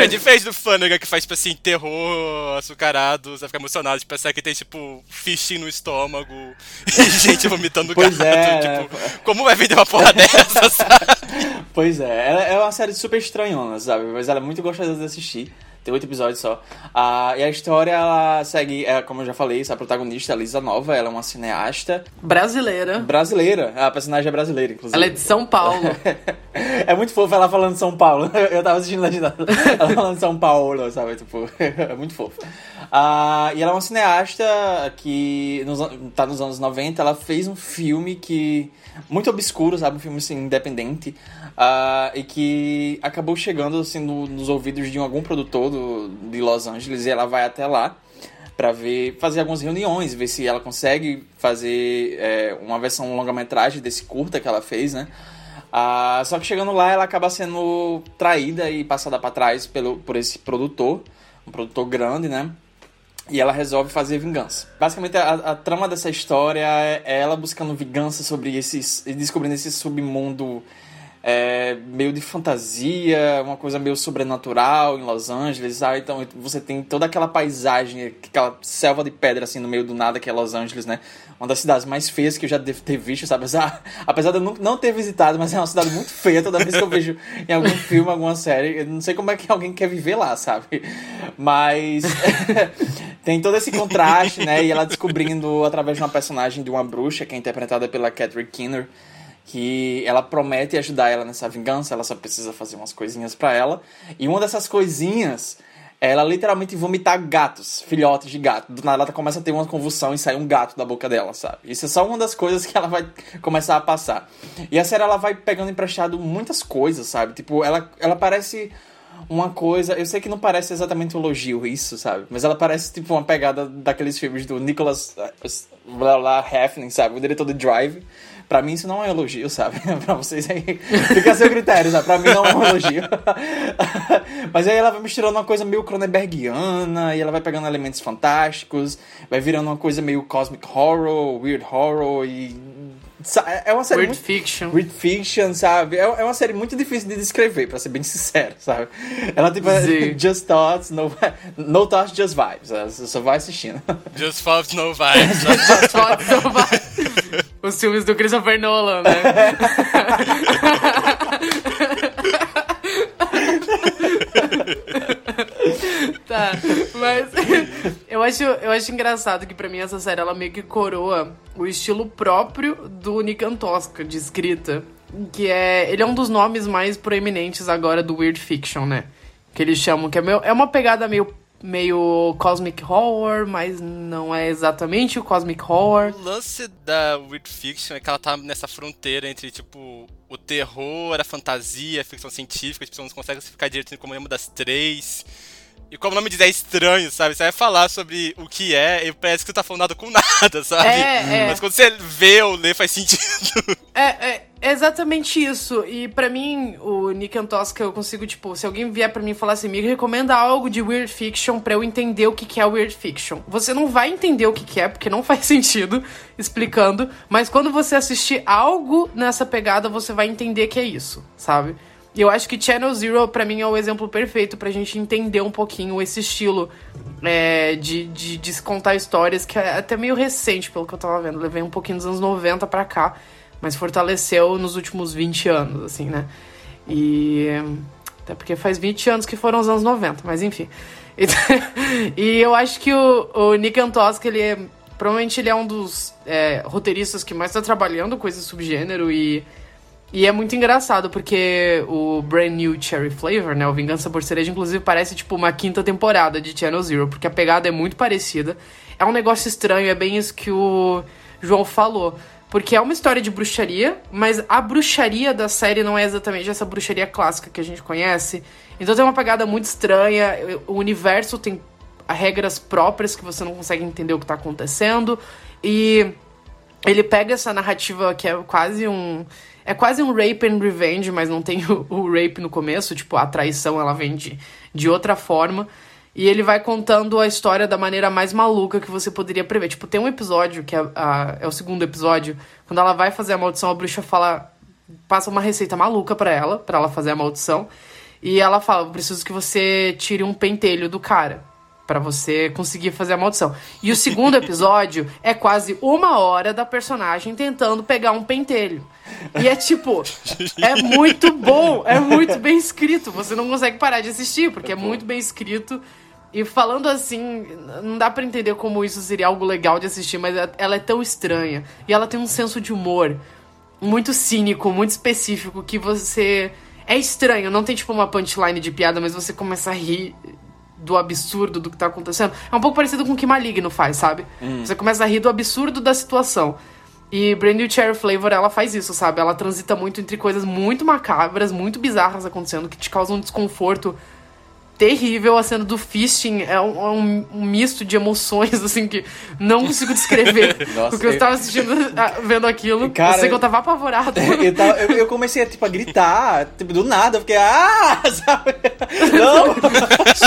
é diferente do Flanagan que faz, tipo assim, terror, açucarado, você fica emocionado, tipo, essa que tem, tipo, fisting no estômago e gente vomitando pois gato. É, tipo, como vai vender uma porra dessa, sabe? Pois é, é uma série super estranhona, sabe? Mas ela é muito gostosa de assistir. Tem oito episódios só. Ah, e a história, ela segue, é, como eu já falei, a protagonista, a Lisa Nova, ela é uma cineasta. Brasileira. Brasileira. A personagem é brasileira, inclusive. Ela é de São Paulo. é muito fofo ela falando São Paulo. Eu tava assistindo legendado. ela falando São Paulo, sabe? Tipo, é muito fofo. Ah, e ela é uma cineasta que nos, tá nos anos 90. Ela fez um filme que. Muito obscuro, sabe? Um filme assim, independente. Uh, e que acabou chegando assim, no, nos ouvidos de algum produtor do, de Los Angeles e ela vai até lá para ver fazer algumas reuniões ver se ela consegue fazer é, uma versão longa-metragem desse curta que ela fez né uh, só que chegando lá ela acaba sendo traída e passada para trás pelo por esse produtor um produtor grande né e ela resolve fazer vingança. Basicamente, a, a, trama dessa história é ela buscando vingança sobre esses. descobrindo esse submundo é, meio de fantasia, uma coisa meio sobrenatural em Los Angeles, sabe? Então você tem toda aquela paisagem, aquela selva de pedra assim no meio do nada que é Los Angeles, né? Uma das cidades mais feias que eu já devo ter visto, sabe? Apesar, apesar de eu não ter visitado, mas é uma cidade muito feia toda vez que eu vejo em algum filme, alguma série. Eu não sei como é que alguém quer viver lá, sabe? Mas tem todo esse contraste, né? E ela descobrindo através de uma personagem de uma bruxa que é interpretada pela Catherine Keener que ela promete ajudar ela nessa vingança, ela só precisa fazer umas coisinhas para ela. E uma dessas coisinhas ela literalmente vomitar gatos, filhotes de gato. Do nada ela começa a ter uma convulsão e sai um gato da boca dela, sabe? Isso é só uma das coisas que ela vai começar a passar. E a série ela vai pegando emprestado muitas coisas, sabe? Tipo, ela, ela parece uma coisa. Eu sei que não parece exatamente um elogio isso, sabe? Mas ela parece tipo uma pegada daqueles filmes do Nicholas blá, blá, Hefning, sabe? O diretor do Drive. Pra mim isso não é um elogio, sabe? pra vocês aí. Fica a seu critério, sabe? Pra mim não é um elogio. Mas aí ela vai misturando uma coisa meio Cronenbergiana, e ela vai pegando elementos fantásticos, vai virando uma coisa meio cosmic horror, weird horror, e é uma série Weird muito... Fiction. Weird Fiction, sabe? É, é uma série muito difícil de descrever, pra ser bem sincero, sabe? Ela tipo é Just Thoughts, no, no Thoughts, Just Vibes. Você só vai assistindo. Just Thoughts, No Vibes. Just Thoughts, No Vibes. Os filmes do Christopher Nolan, né? tá, mas eu acho, eu acho engraçado que pra mim essa série ela meio que coroa o estilo próprio do Nick Antosca de escrita, que é ele é um dos nomes mais proeminentes agora do weird fiction, né? Que eles chamam que é, meio, é uma pegada meio meio cosmic horror, mas não é exatamente o cosmic horror. O lance da weird fiction é que ela tá nessa fronteira entre tipo o terror, a fantasia, a ficção científica, as pessoas não conseguem ficar direito como uma das três. E como o nome diz, é estranho, sabe? Você vai falar sobre o que é e parece que você tá falando nada com nada, sabe? É, é. Mas quando você vê ou lê, faz sentido. É, é exatamente isso. E para mim, o Nick Antosca, eu consigo, tipo, se alguém vier para mim e falar assim, me recomenda algo de Weird Fiction pra eu entender o que, que é Weird Fiction. Você não vai entender o que, que é, porque não faz sentido explicando. Mas quando você assistir algo nessa pegada, você vai entender que é isso, sabe? E eu acho que Channel Zero, para mim, é o exemplo perfeito pra gente entender um pouquinho esse estilo é, de, de, de, contar histórias, que é até meio recente, pelo que eu tava vendo. Levei um pouquinho dos anos 90 pra cá, mas fortaleceu nos últimos 20 anos, assim, né? E. Até porque faz 20 anos que foram os anos 90, mas enfim. E, e eu acho que o, o Nick Antosca, ele é. Provavelmente ele é um dos é, roteiristas que mais tá trabalhando com esse subgênero e e é muito engraçado, porque o Brand New Cherry Flavor, né? O Vingança por Cereja, inclusive, parece tipo uma quinta temporada de Channel Zero, porque a pegada é muito parecida. É um negócio estranho, é bem isso que o João falou. Porque é uma história de bruxaria, mas a bruxaria da série não é exatamente essa bruxaria clássica que a gente conhece. Então tem uma pegada muito estranha, o universo tem regras próprias que você não consegue entender o que tá acontecendo. E ele pega essa narrativa que é quase um é quase um rape and revenge, mas não tem o, o rape no começo, tipo, a traição ela vem de, de outra forma. E ele vai contando a história da maneira mais maluca que você poderia prever. Tipo, tem um episódio, que é, a, é o segundo episódio, quando ela vai fazer a maldição, a bruxa fala. passa uma receita maluca para ela, para ela fazer a maldição. E ela fala: preciso que você tire um pentelho do cara para você conseguir fazer a maldição. E o segundo episódio é quase uma hora da personagem tentando pegar um pentelho. E é tipo, é muito bom, é muito bem escrito. Você não consegue parar de assistir, porque é muito bem escrito. E falando assim, não dá para entender como isso seria algo legal de assistir, mas ela é tão estranha. E ela tem um senso de humor muito cínico, muito específico, que você. É estranho, não tem tipo uma punchline de piada, mas você começa a rir do absurdo do que tá acontecendo. É um pouco parecido com o que Maligno faz, sabe? Hum. Você começa a rir do absurdo da situação. E Brand New Cherry Flavor, ela faz isso, sabe? Ela transita muito entre coisas muito macabras, muito bizarras acontecendo, que te causam um desconforto terrível. A cena do fisting é um, é um- um misto de emoções, assim, que não consigo descrever. Nossa, porque eu estava assistindo, ah, vendo aquilo. Cara, eu sei que eu tava apavorado. Eu, tava- eu- eu comecei tipo, a gritar, tipo, do nada, eu fiquei, ah, sabe? Não!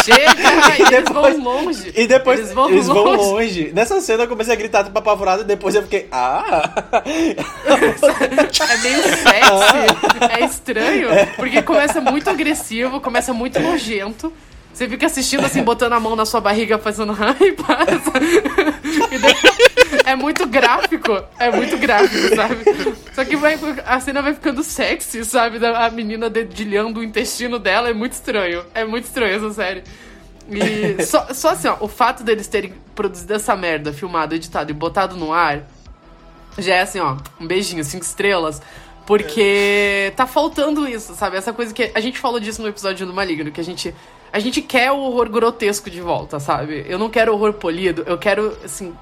Chega! E eles depois- vão longe. E depois Eles vão longe. longe. Nessa cena eu comecei a gritar, tipo, apavorado, e depois eu fiquei, ah! É meio sexy, é estranho, porque começa muito agressivo, começa muito nojento. Você fica assistindo assim, botando a mão na sua barriga, fazendo ai, passa. É muito gráfico, é muito gráfico, sabe? Só que vai, a cena vai ficando sexy, sabe? A menina dedilhando o intestino dela, é muito estranho. É muito estranho essa série. E só, só assim, ó, o fato deles terem produzido essa merda, filmado, editado e botado no ar, já é assim, ó, um beijinho, cinco estrelas. Porque tá faltando isso, sabe? Essa coisa que. A gente falou disso no episódio do Maligno, que a gente. A gente quer o horror grotesco de volta, sabe? Eu não quero horror polido, eu quero, assim,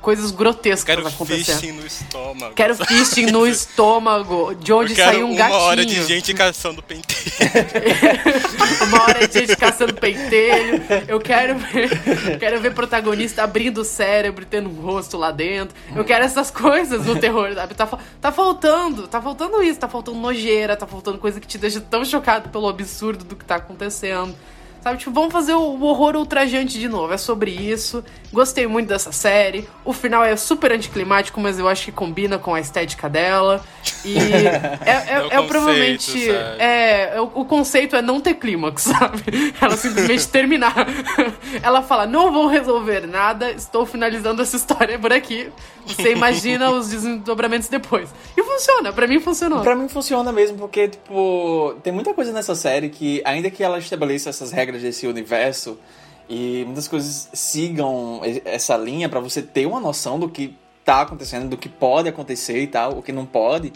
coisas grotescas Quero acontecendo. fishing no estômago. Quero sabe? fisting no estômago, de onde quero saiu um uma gatinho. hora de gente caçando penteiro. Uma hora de gente caçando pentelho. Eu quero ver, quero ver protagonista abrindo o cérebro, e tendo um rosto lá dentro. Eu quero essas coisas no terror, sabe? Tá, tá faltando, tá faltando isso, tá faltando nojeira, tá faltando coisa que te deixa tão chocado pelo absurdo do que tá acontecendo. Sabe, tipo, vamos fazer o horror ultrajante de novo. É sobre isso. Gostei muito dessa série. O final é super anticlimático, mas eu acho que combina com a estética dela. E é, é, É o é conceito, provavelmente. sabe? É, é, o, o conceito é não ter clímax, sabe? Ela simplesmente terminar. Ela fala: não vou resolver nada, estou finalizando essa história por aqui. Você imagina os desdobramentos depois. E funciona, pra mim funcionou. Pra mim funciona mesmo, porque, tipo, tem muita coisa nessa série que, ainda que ela estabeleça essas regras desse universo, e muitas coisas sigam essa linha pra você ter uma noção do que tá acontecendo, do que pode acontecer e tal, o que não pode.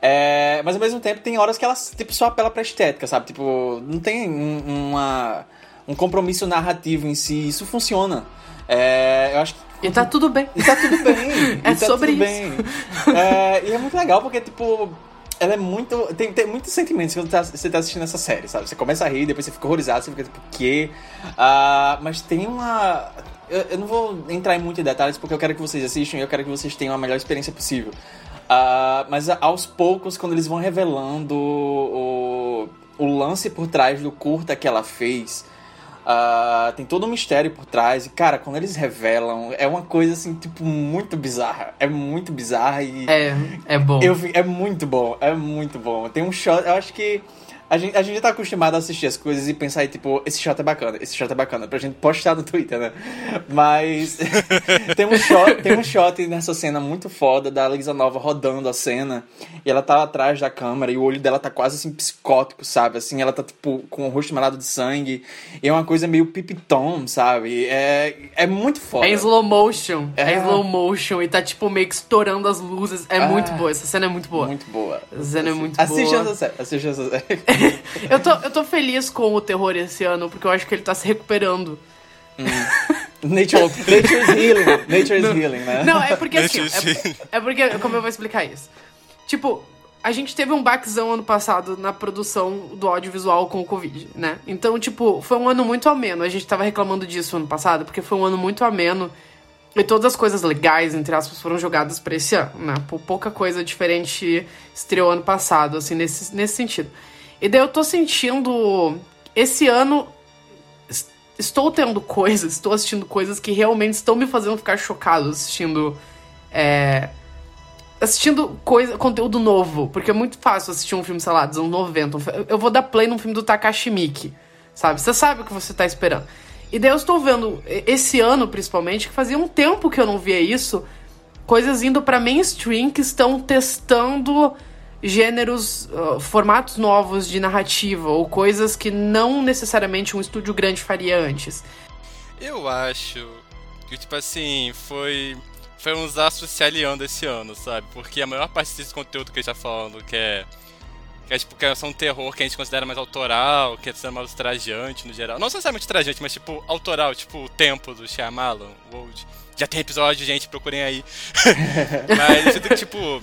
É, mas ao mesmo tempo tem horas que ela tipo, só apela pra estética, sabe? Tipo, não tem um, uma, um compromisso narrativo em si, isso funciona. É, eu acho que E tá tudo bem. e tá tudo bem. É tá sobre tudo isso. bem. É, e é muito legal porque, tipo, ela é muito. Tem, tem muitos sentimentos quando tá- você tá assistindo essa série, sabe? Você começa a rir, depois você fica horrorizado, você fica tipo, quê? Ah, mas tem uma. Eu, eu não vou entrar em muitos detalhes porque eu quero que vocês assistam e eu quero que vocês tenham a melhor experiência possível. Ah, mas aos poucos, quando eles vão revelando o, o lance por trás do curta que ela fez. Ah, tem todo um mistério por trás. E, cara, quando eles revelam, é uma coisa assim, tipo, muito bizarra. É muito bizarra e. É, é bom. Eu, é muito bom, é muito bom. Tem um shot, eu acho que a gente, a gente tá acostumado a assistir as coisas e pensar aí, tipo, esse shot é bacana, esse shot é bacana, pra gente postar no Twitter, né? Mas tem um shot, tem um shot nessa cena muito foda da Lisa Nova rodando a cena e ela tá atrás da câmera e o olho dela tá quase assim psicótico, sabe? Assim, ela tá tipo com o rosto malado de sangue e é uma coisa meio pipitom, sabe? É, é muito foda. É em slow motion. É. É. em slow motion e tá tipo meio que estourando as luzes. É Ah. muito boa. Essa cena é muito boa. Muito boa. Essa cena é muito Assiste boa. essa série, assiste essa série. Eu tô, eu tô feliz com o terror esse ano, porque eu acho que ele tá se recuperando. Nature, nature's healing. Nature's healing, né? Não, é porque assim. É, é porque. Como eu vou explicar isso? Tipo, a gente teve um baquezão ano passado na produção do audiovisual com o Covid, né? Então, tipo, foi um ano muito ameno. A gente tava reclamando disso ano passado, porque foi um ano muito ameno. E todas as coisas legais, entre aspas, foram jogadas pra esse ano, né? Pou- Pouca coisa diferente estreou ano passado, assim, nesse, nesse sentido. E daí eu tô sentindo. Esse ano es- estou tendo coisas, estou assistindo coisas que realmente estão me fazendo ficar chocado assistindo. É, assistindo coisa, conteúdo novo. Porque é muito fácil assistir um filme, sei lá, dos anos 90. um fi- Eu vou dar play num filme do Takashi Miike, sabe? Você sabe o que você tá esperando. E daí eu estou vendo, esse ano principalmente, que fazia um tempo que eu não via isso, coisas indo pra mainstream que estão testando gêneros, ah, formatos novos de narrativa, ou coisas que não necessariamente um estúdio grande faria antes. Eu acho que, tipo assim, foi. Foi uns astros se aliando esse ano, sabe? Porque a maior parte desse conteúdo que a gente tá falando, que é. Que é tipo, que é um terror que a gente considera mais autoral, que é mais ultrajante no geral. Não necessariamente ultrajante, mas tipo, autoral, tipo o tempo do Shyamalan, World. Já tem episódio, gente, procurem aí. mas tipo.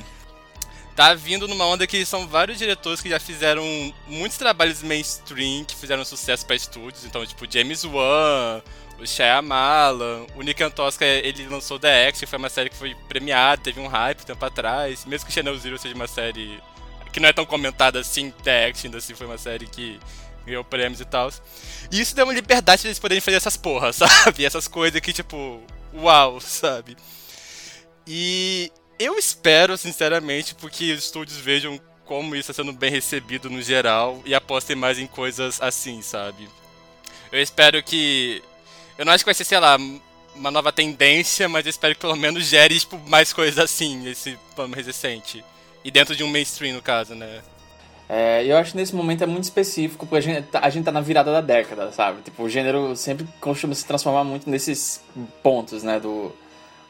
Tá vindo numa onda que são vários diretores que já fizeram muitos trabalhos mainstream que fizeram sucesso para estúdios. Então, tipo, James Wan, o Shyamalan, o Nick Antosca, ele lançou The que foi uma série que foi premiada, teve um hype tempo atrás. Mesmo que Channel Zero seja uma série que não é tão comentada assim, The X ainda assim foi uma série que ganhou prêmios e tal. E isso deu uma liberdade pra eles poderem fazer essas porras, sabe? Essas coisas que, tipo, uau, sabe? E eu espero, sinceramente, porque os estúdios vejam como isso está sendo bem recebido no geral e apostem mais em coisas assim, sabe? Eu espero que. Eu não acho que vai ser, sei lá, uma nova tendência, mas eu espero que pelo menos gere tipo, mais coisas assim, esse plano recente. E dentro de um mainstream, no caso, né? É, eu acho que nesse momento é muito específico, porque a gente, tá, a gente tá na virada da década, sabe? Tipo, o gênero sempre costuma se transformar muito nesses pontos, né, do,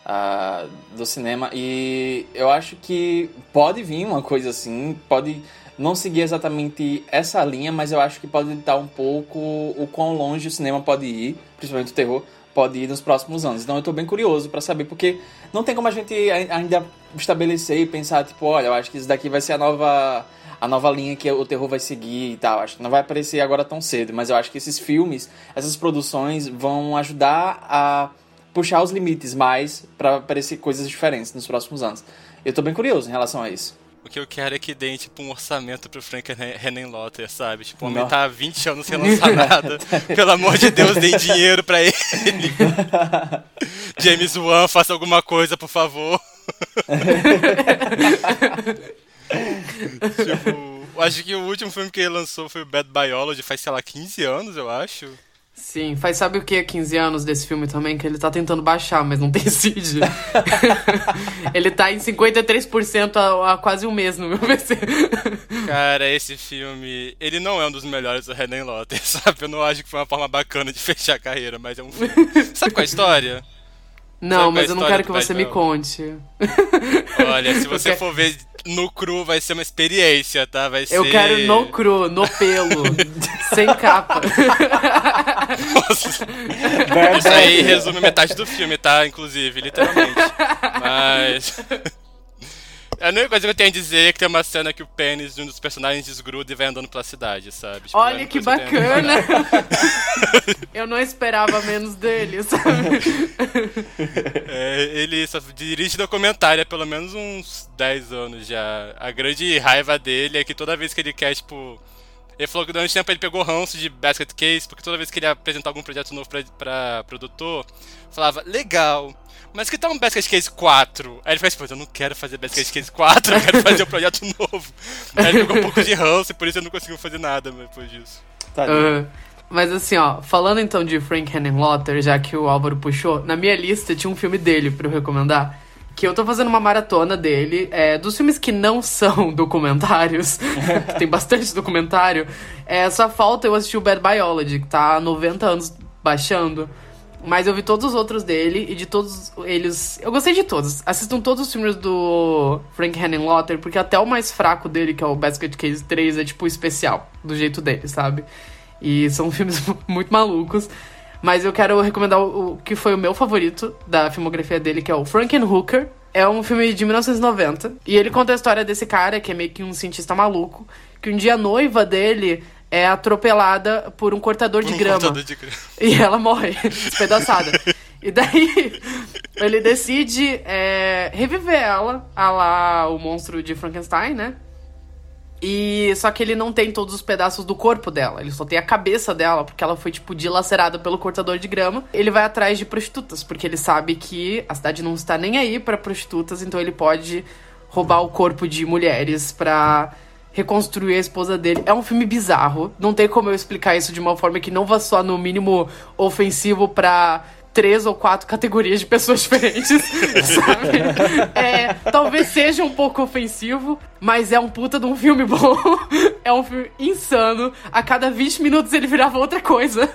uh, do cinema. E eu acho que pode vir uma coisa assim, pode não seguir exatamente essa linha, mas eu acho que pode estar um pouco o quão longe o cinema pode ir, principalmente o terror, pode ir nos próximos anos. Então eu tô bem curioso para saber, porque não tem como a gente ainda estabelecer e pensar, tipo, olha, eu acho que isso daqui vai ser a nova a nova linha que o terror vai seguir e tal. Acho que não vai aparecer agora tão cedo, mas eu acho que esses filmes, essas produções vão ajudar a puxar os limites mais para aparecer coisas diferentes nos próximos anos. Eu tô bem curioso em relação a isso. O que eu quero é que deem, tipo, um orçamento pro Frank Henenlotter, sabe? Tipo, homem tá há 20 anos sem lançar nada. Pelo amor de Deus, deem dinheiro pra ele. James Wan, faça alguma coisa, por favor. tipo, acho que o último filme que ele lançou foi o Bad Biology, faz, sei lá, 15 anos, eu acho. Sim, faz sabe o que 15 anos desse filme também? Que ele tá tentando baixar, mas não tem CID. ele tá em 53% há, há quase um mês no meu PC. Cara, esse filme, ele não é um dos melhores do Renan Lotter, sabe? Eu não acho que foi uma forma bacana de fechar a carreira, mas é um filme. Sabe qual é a história? Não, mas eu não quero que você me conte. Olha, se você for ver no cru, vai ser uma experiência, tá? Vai ser... Eu quero no cru, no pelo, sem capa. Nossa. Isso aí resume metade do filme, tá? Inclusive, literalmente. Mas... A única coisa que eu tenho a dizer é que tem uma cena que o pênis de um dos personagens desgruda e vai andando pela cidade, sabe? Tipo, Olha que bacana! eu não esperava menos dele, sabe? É, ele só dirige documentário há pelo menos uns 10 anos já. A grande raiva dele é que toda vez que ele quer, tipo. Ele falou que durante o tempo ele pegou ranço de basket case, porque toda vez que ele apresentar algum projeto novo pra, pra produtor, falava, legal, mas que tal um Basket Case 4? Aí ele faz, pô, eu não quero fazer Basket Case 4, eu quero fazer um projeto novo. Aí ele pegou um pouco de ranço e por isso eu não conseguiu fazer nada depois disso. Tá uh, mas assim, ó, falando então de Frank Henenlotter, já que o Álvaro puxou, na minha lista tinha um filme dele para eu recomendar. Que eu tô fazendo uma maratona dele, é, dos filmes que não são documentários, que tem bastante documentário, é, só falta eu assistir o Bad Biology, que tá há 90 anos baixando. Mas eu vi todos os outros dele e de todos eles. Eu gostei de todos. Assistam todos os filmes do Frank Henenlotter, porque até o mais fraco dele, que é o Basket Case 3, é tipo especial, do jeito dele, sabe? E são filmes muito malucos. Mas eu quero recomendar o, o que foi o meu favorito da filmografia dele, que é o Frankenhooker. É um filme de 1990. E ele conta a história desse cara, que é meio que um cientista maluco, que um dia a noiva dele é atropelada por um cortador de, um grama, cortador de grama. E ela morre, despedaçada. e daí ele decide é, reviver ela, a lá o monstro de Frankenstein, né? E só que ele não tem todos os pedaços do corpo dela, ele só tem a cabeça dela, porque ela foi tipo dilacerada pelo cortador de grama. Ele vai atrás de prostitutas, porque ele sabe que a cidade não está nem aí para prostitutas, então ele pode roubar o corpo de mulheres pra reconstruir a esposa dele. É um filme bizarro. Não tem como eu explicar isso de uma forma que não vá só no mínimo ofensivo para três ou quatro categorias de pessoas diferentes, sabe? É, talvez seja um pouco ofensivo, mas é um puta de um filme bom. É um filme insano. A cada 20 minutos ele virava outra coisa.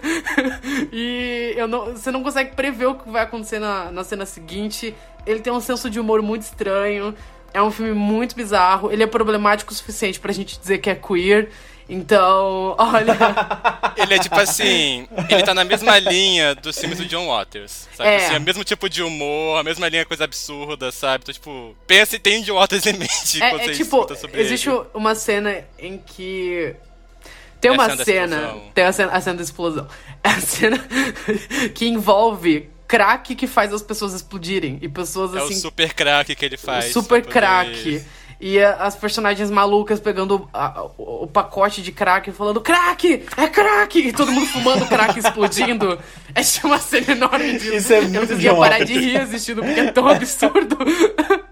E eu não, você não consegue prever o que vai acontecer na, na cena seguinte. Ele tem um senso de humor muito estranho É um filme muito bizarro. Ele é problemático o suficiente pra gente dizer que é queer. Então, olha. Ele é tipo assim, ele tá na mesma linha dos filmes do John Waters. Sabe? É. Assim, é o mesmo tipo de humor, a mesma linha coisa absurda, sabe? Então, tipo, pensa e tem John Waters em mente É, quando é você tipo, escuta sobre existe ele. uma cena em que. Tem É uma cena cena. Tem a cena, a cena da explosão. É a cena que envolve crack que faz as pessoas explodirem. E pessoas É assim. o super crack que ele faz. super pra poder- crack. E as personagens malucas pegando a- o, o pacote de crack e falando crack! É crack! E todo mundo fumando crack e explodindo. É tipo uma cena enorme disso. Isso é Eu não muito conseguia John parar de rir assistindo porque é tão absurdo.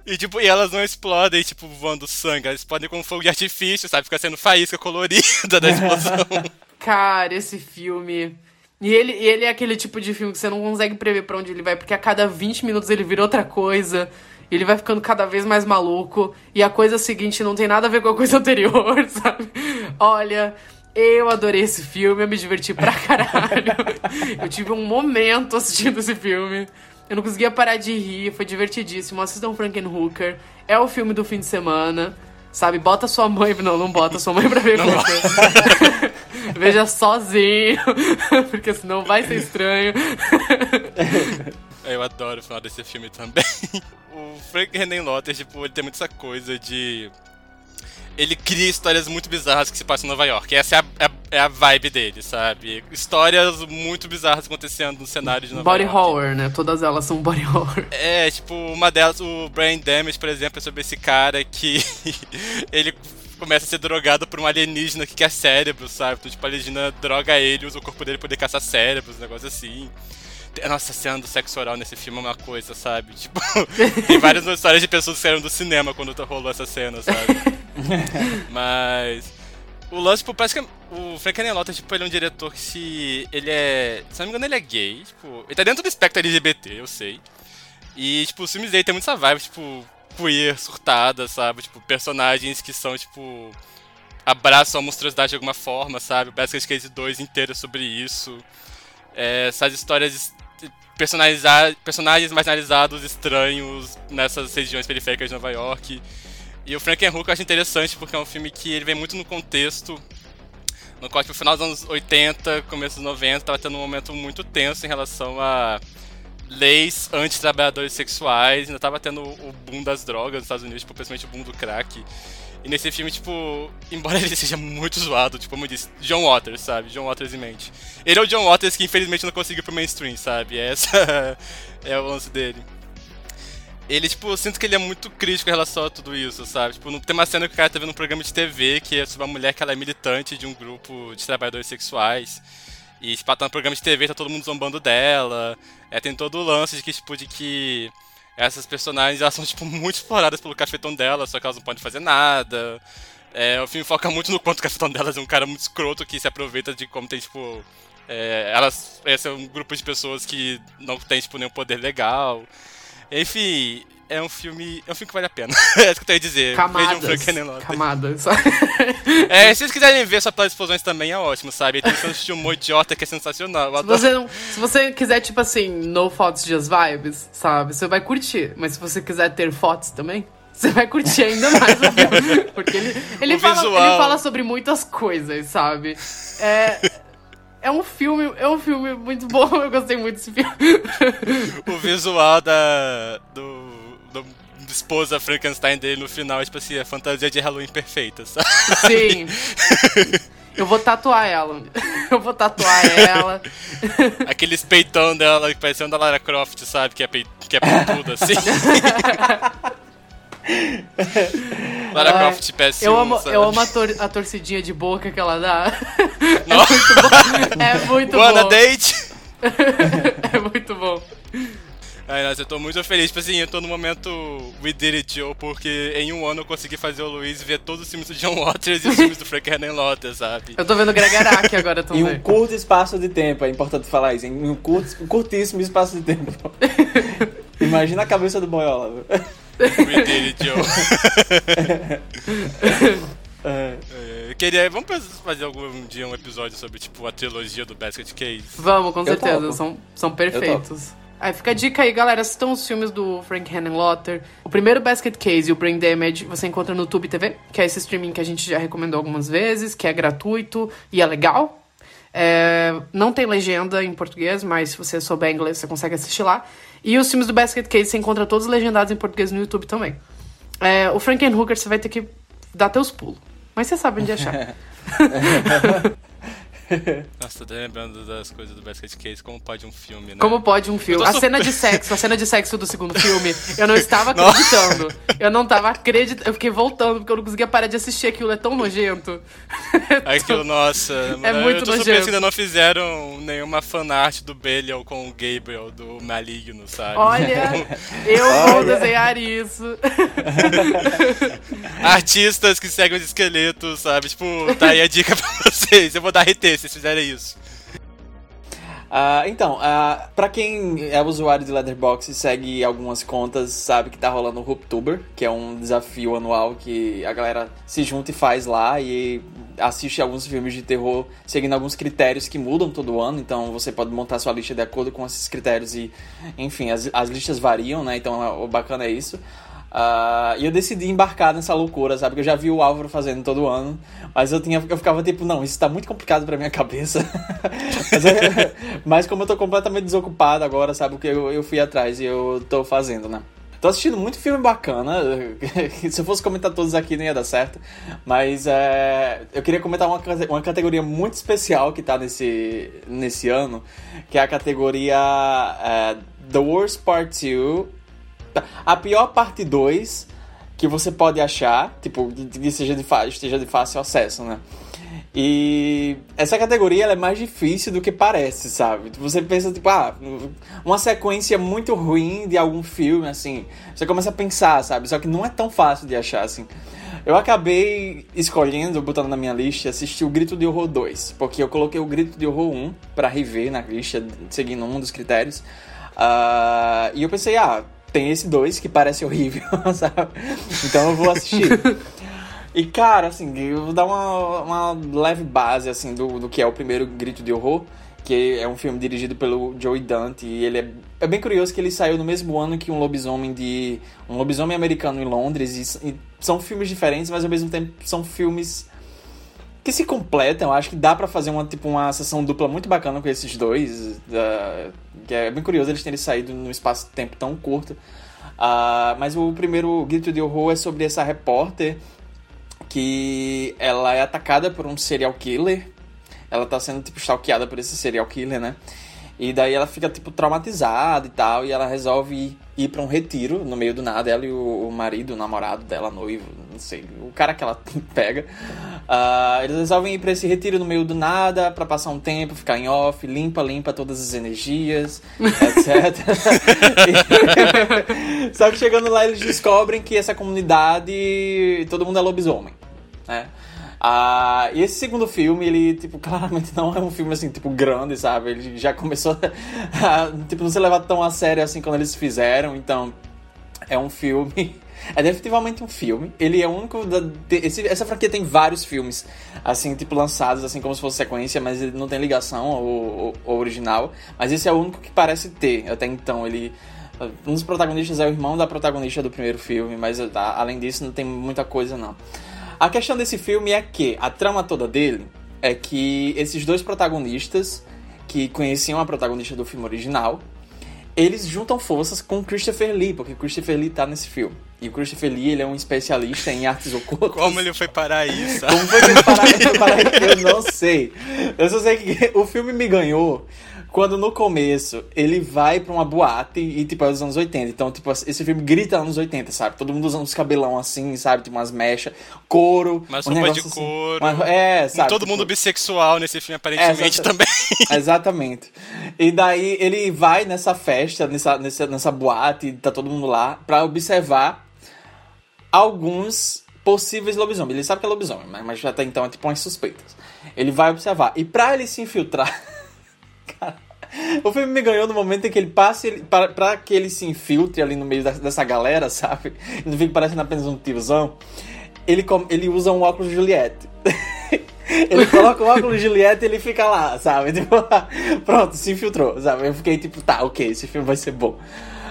E, tipo, e elas não explodem, tipo, voando sangue. Elas explodem com fogo de artifício, sabe? Fica sendo faísca colorida da explosão. Cara, esse filme. E ele, e ele é aquele tipo de filme que você não consegue prever pra onde ele vai, porque a cada 20 minutos ele vira outra coisa. E ele vai ficando cada vez mais maluco. E a coisa seguinte não tem nada a ver com a coisa anterior, sabe? Olha, eu adorei esse filme, eu me diverti pra caralho. eu tive um momento assistindo esse filme. Eu não conseguia parar de rir, foi divertidíssimo. Assistam Frankenhooker. É o filme do fim de semana. Sabe, bota sua mãe. Não, não bota sua mãe pra ver com você. Veja sozinho, porque senão vai ser estranho. Eu adoro o final desse filme também. O Frank René Lotter, tipo, ele tem muito essa coisa de. Ele cria histórias muito bizarras que se passam em Nova York. Essa é a, é a- é a vibe dele, sabe? Histórias muito bizarras acontecendo no cenário de Nova Body York. horror, né? Todas elas são body horror. É, tipo, uma delas, o Brain Damage, por exemplo, é sobre esse cara que ele começa a ser drogado por um alienígena que quer cérebro, sabe? Então, tipo, a alienígena droga ele, usa o corpo dele pra poder caçar cérebros, um negócio assim. Nossa, a cena do sexo oral nesse filme é uma coisa, sabe? Tipo, tem várias histórias de pessoas que saíram do cinema quando rolou essa cena, sabe? Mas. O lance, tipo, parece que o Frank Anelotta, tipo, ele é um diretor que se. Ele é. Se não me engano, ele é gay. Tipo, ele tá dentro do espectro LGBT, eu sei. E, tipo, os filmes dele tem muita vibe, tipo, queer, surtada, sabe? Tipo, personagens que são, tipo. abraçam a monstruosidade de alguma forma, sabe? O Basket Case 2 inteiro é sobre isso. É, essas histórias personaliza- personagens marginalizados, estranhos, nessas regiões periféricas de Nova York. E o Frankenhooker eu acho interessante porque é um filme que ele vem muito no contexto no qual, tipo, final dos anos 80, começo dos 90, tava tendo um momento muito tenso em relação a leis anti-trabalhadores sexuais, ainda tava tendo o boom das drogas nos Estados Unidos, tipo, principalmente o boom do crack. E nesse filme, tipo, embora ele seja muito zoado, tipo, como eu disse, John Waters, sabe? John Waters em mente. Ele é o John Waters que infelizmente não conseguiu pro mainstream, sabe? Essa é o lance dele. Ele, tipo, eu sinto que ele é muito crítico em relação a tudo isso, sabe? Tipo, tem uma cena que o cara tá vendo um programa de TV que é sobre uma mulher que ela é militante de um grupo de trabalhadores sexuais. E, tipo, ela tá no programa de TV, tá todo mundo zombando dela. É, tem todo o lance de que, tipo, de que essas personagens, elas são, tipo, muito exploradas pelo cafetão dela, só que elas não podem fazer nada. É, o filme foca muito no quanto o cafetão delas é um cara muito escroto que se aproveita de como tem, tipo... é, elas... Esse é um grupo de pessoas que não tem, tipo, nenhum poder legal. Enfim, é um filme. É um filme que vale a pena. é isso que eu tenho a dizer. Vejam Camadas. Frankenstein. Camadas. É, se vocês quiserem ver só pelas explosões também é ótimo, sabe? Tem um de humor idiota que é sensacional. Se você, não, se você quiser, tipo assim, no fotos just vibes, sabe? Você vai curtir. Mas se você quiser ter fotos também, você vai curtir ainda mais o filme. Porque ele, ele, fala, visual. ele fala sobre muitas coisas, sabe? É. É um filme, é um filme muito bom, eu gostei muito desse filme. O visual da. do. Do esposa Frankenstein dele no final, é tipo assim, a fantasia de Halloween perfeita, sabe? Sim. Eu vou tatuar ela. Eu vou tatuar ela. Aqueles peitão dela que parecendo da Lara Croft, sabe? Que é, pei... que é peituda, assim. Lara Ai, Croft PS1, Eu amo, sabe? eu amo a, tor- a torcidinha de boca que ela dá. Nossa. É muito Wanna bom. date? É muito bom. Ai, nossa, eu tô muito feliz. Tipo assim, eu tô no momento We Did It, Joe, porque em um ano eu consegui fazer o Luiz ver todos os filmes do John Waters e os filmes do Frank Lotter, sabe? Eu tô vendo Greg Araki agora Em também. um curto espaço de tempo, é importante falar isso, em um curto, curtíssimo espaço de tempo. Imagina a cabeça do boiola. We Did It, Joe. É. É, Eu queria. Vamos fazer algum dia um episódio sobre, tipo, a trilogia do Basket Case? Vamos, com certeza. São, são perfeitos. Aí fica a dica aí, galera. Assistam os filmes do Frank Henenlotter. O primeiro Basket Case e o Brain Damage você encontra no Tube TV, que é esse streaming que a gente já recomendou algumas vezes, que é gratuito e é legal. É, não tem legenda em português, mas se você souber inglês, você consegue assistir lá. E os filmes do Basket Case você encontra todos legendados em português no YouTube também. É, o Frankenhooker você vai ter que dar teus pulos. Mas você sabe onde achar. Nossa, tô lembrando das coisas do Basket Case, como pode um filme, né? Como pode um filme? Eu A so- cena de sexo, a cena de sexo do segundo filme, eu não estava acreditando. Eu não estava acreditando. Eu fiquei voltando, porque eu não conseguia parar de assistir aquilo, é tão nojento. Aquilo, nossa. É muito eu tô nojento. que ainda não fizeram nenhuma fanart do Belial com o Gabriel do Maligno, sabe? Olha, eu vou desenhar isso. Artistas que seguem os esqueletos, sabe? Tipo, tá aí a dica pra vocês. Eu vou dar RT se vocês fizerem isso. Ah, então, ah, pra quem é usuário de Letterboxd e segue algumas contas, sabe que tá rolando o Hooptuber, que é um desafio anual que a galera se junta e faz lá e assiste alguns filmes de terror seguindo alguns critérios que mudam todo ano, então você pode montar sua lista de acordo com esses critérios e, enfim, as, as listas variam, né? Então o bacana é isso. Ah, e eu decidi embarcar nessa loucura, sabe? Que eu já vi o Álvaro fazendo todo ano, mas eu, tinha, eu ficava tipo, não, isso tá muito complicado pra minha cabeça. mas, é- mas como eu tô completamente desocupado agora, sabe? O que eu, eu fui atrás e eu tô fazendo, né? Tô assistindo muito filme bacana. Se eu fosse comentar todos aqui não ia dar certo. Mas é, eu queria comentar uma, uma categoria muito especial que tá nesse, nesse ano, que é a categoria é, The Worst Part 2 a pior parte 2 que você pode achar, tipo, que seja de esteja de fácil acesso, né? E essa categoria é mais difícil do que parece, sabe? Você pensa, tipo, ah, uma sequência muito ruim de algum filme, assim. Você começa a pensar, sabe? Só que não é tão fácil de achar, assim. Eu acabei escolhendo, botando na minha lista, assistir o Grito de Horror 2. Porque eu coloquei o Grito de Horror 1 pra rever na lista, seguindo um dos critérios. Ah, e eu pensei, ah, tem esse 2 que parece horrível, sabe? Então eu vou assistir. E cara, assim, eu vou dar uma, uma leve base, assim, do, do que é o primeiro Grito de Horror, que é um filme dirigido pelo Joey Dante, e ele é, é bem curioso que ele saiu no mesmo ano que um lobisomem de... um lobisomem americano em Londres, e, e são filmes diferentes, mas ao mesmo tempo são filmes que se completam, eu acho que dá pra fazer uma, tipo, uma sessão dupla muito bacana com esses dois, que é bem curioso eles terem saído num espaço de tempo tão curto. Ah, mas o primeiro Grito de Horror é sobre essa repórter que ela é atacada por um serial killer. Ela tá sendo, tipo, stalkeada por esse serial killer, né? E daí ela fica, tipo, traumatizada e tal, e ela resolve ir, pra um retiro no meio do nada. Ela e o, marido, o namorado dela, noivo, não sei, o cara que ela pega. ah, eles resolvem ir pra esse retiro no meio do nada, pra passar um tempo, ficar em off, limpa, limpa todas as energias, etc. Só que chegando lá eles descobrem que essa comunidade, todo mundo é lobisomem, né? Ah, e esse segundo filme, ele, tipo, claramente não é um filme, assim, tipo, grande, sabe? Ele já começou a, tipo, não ser levado tão a sério, assim, quando eles fizeram. Então, é um filme... É definitivamente um filme. Ele é o único... Da, esse- essa franquia tem vários filmes, assim, tipo, lançados, assim, como se fosse sequência, mas ele não tem ligação ao, ao- original. Mas esse é o único que parece ter, até então. Ele... Um dos protagonistas é o irmão da protagonista do primeiro filme, mas além disso não tem muita coisa não. A questão desse filme é que a trama toda dele é que esses dois protagonistas que conheciam a protagonista do filme original, eles juntam forças com Christopher Lee, porque Christopher Lee tá nesse filme. E o Christopher Lee, ele é um especialista em artes ocultas. Como ele foi parar sabe? Como foi que ele parou, foi parar aí? Eu não sei. Eu só sei que o filme me ganhou quando no começo ele vai pra uma boate e, tipo, é dos anos 80. Então, tipo, esse filme grita anos 80, sabe? Todo mundo usando uns cabelão assim, sabe? Tipo, umas mechas, couro. Umas um roupas de assim. couro. Uma- é, sabe? Todo tipo- mundo bissexual nesse filme, aparentemente, É, também. Exatamente. E daí ele vai nessa festa, nessa, nessa, nessa boate, tá todo mundo lá, pra observar alguns possíveis lobisomens. Ele sabe que é lobisomem, mas, mas até então é tipo umas suspeitas. Ele vai observar. E pra ele se infiltrar. O filme me ganhou no momento em que ele pra, pra que ele se infiltre ali no meio da- dessa galera, sabe? Não fique parecendo apenas um tiozão. Ele, ele usa um óculos Juliette. Ele coloca o óculos Juliette e ele fica lá, sabe? Tipo, pronto, se infiltrou, sabe? Eu fiquei tipo, tá, ok, esse filme vai ser bom.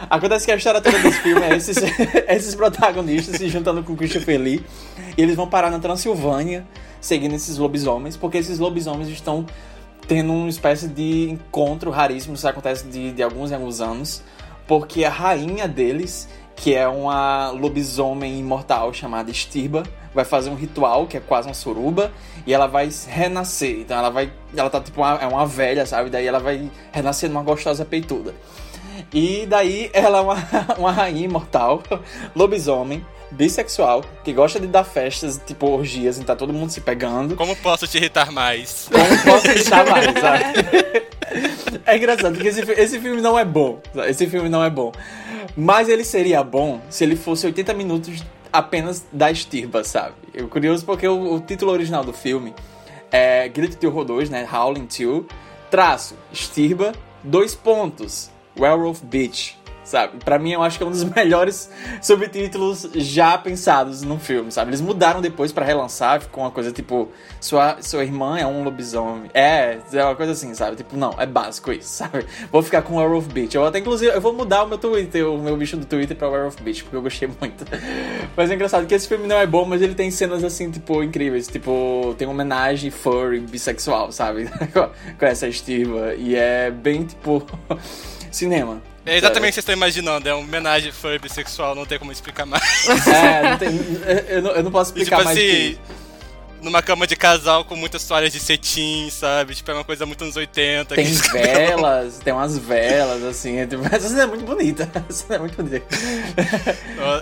Acontece que a história toda desse filme é esses, esses protagonistas se juntando com Christopher Lee e eles vão parar na Transilvânia seguindo esses lobisomens, porque esses lobisomens estão tendo uma espécie de encontro raríssimo, isso acontece de, de alguns em alguns anos, porque a rainha deles, que é uma lobisomem imortal chamada Stirba, vai fazer um ritual que é quase uma suruba e ela vai renascer. Então ela vai, ela tá tipo uma, é uma velha, sabe? Daí ela vai renascer numa gostosa peituda. E daí ela é uma, uma rainha imortal, lobisomem, bissexual, que gosta de dar festas, tipo orgias, e tá todo mundo se pegando. Como posso te irritar mais? Como posso te irritar mais, sabe? É engraçado, porque esse, esse filme não é bom. Esse filme não é bom. Mas ele seria bom se ele fosse 80 minutos apenas da estirba, sabe? Eu curioso porque o, o título original do filme é Grito de Horror 2, né? Howling 2, traço, estirba, dois pontos, Werewolf Beach sabe? Para mim, eu acho que é um dos melhores subtítulos já pensados no filme, sabe? Eles mudaram depois para relançar, ficou uma coisa tipo, sua, sua irmã é um lobisomem. É, é uma coisa assim, sabe? Tipo, não, é básico isso, sabe? Vou ficar com Werewolf Beach. Eu até, inclusive, eu vou mudar o meu Twitter, o meu bicho do Twitter pra Werewolf Beach, porque eu gostei muito. Mas é engraçado que esse filme não é bom, mas ele tem cenas assim, tipo, incríveis. Tipo, tem homenagem furry, bissexual, sabe? com essa estiva. E é bem, tipo, cinema. É exatamente o que vocês estão imaginando, é uma homenagem furry bissexual, não tem como explicar mais. É, não tem, eu, não, eu não posso explicar tipo mais assim, numa cama de casal com muitas toalhas de cetim, sabe? Tipo, é uma coisa muito anos 80. Tem velas, tem umas velas, assim. É tipo, essa cena é muito bonita. Essa cena é muito bonita.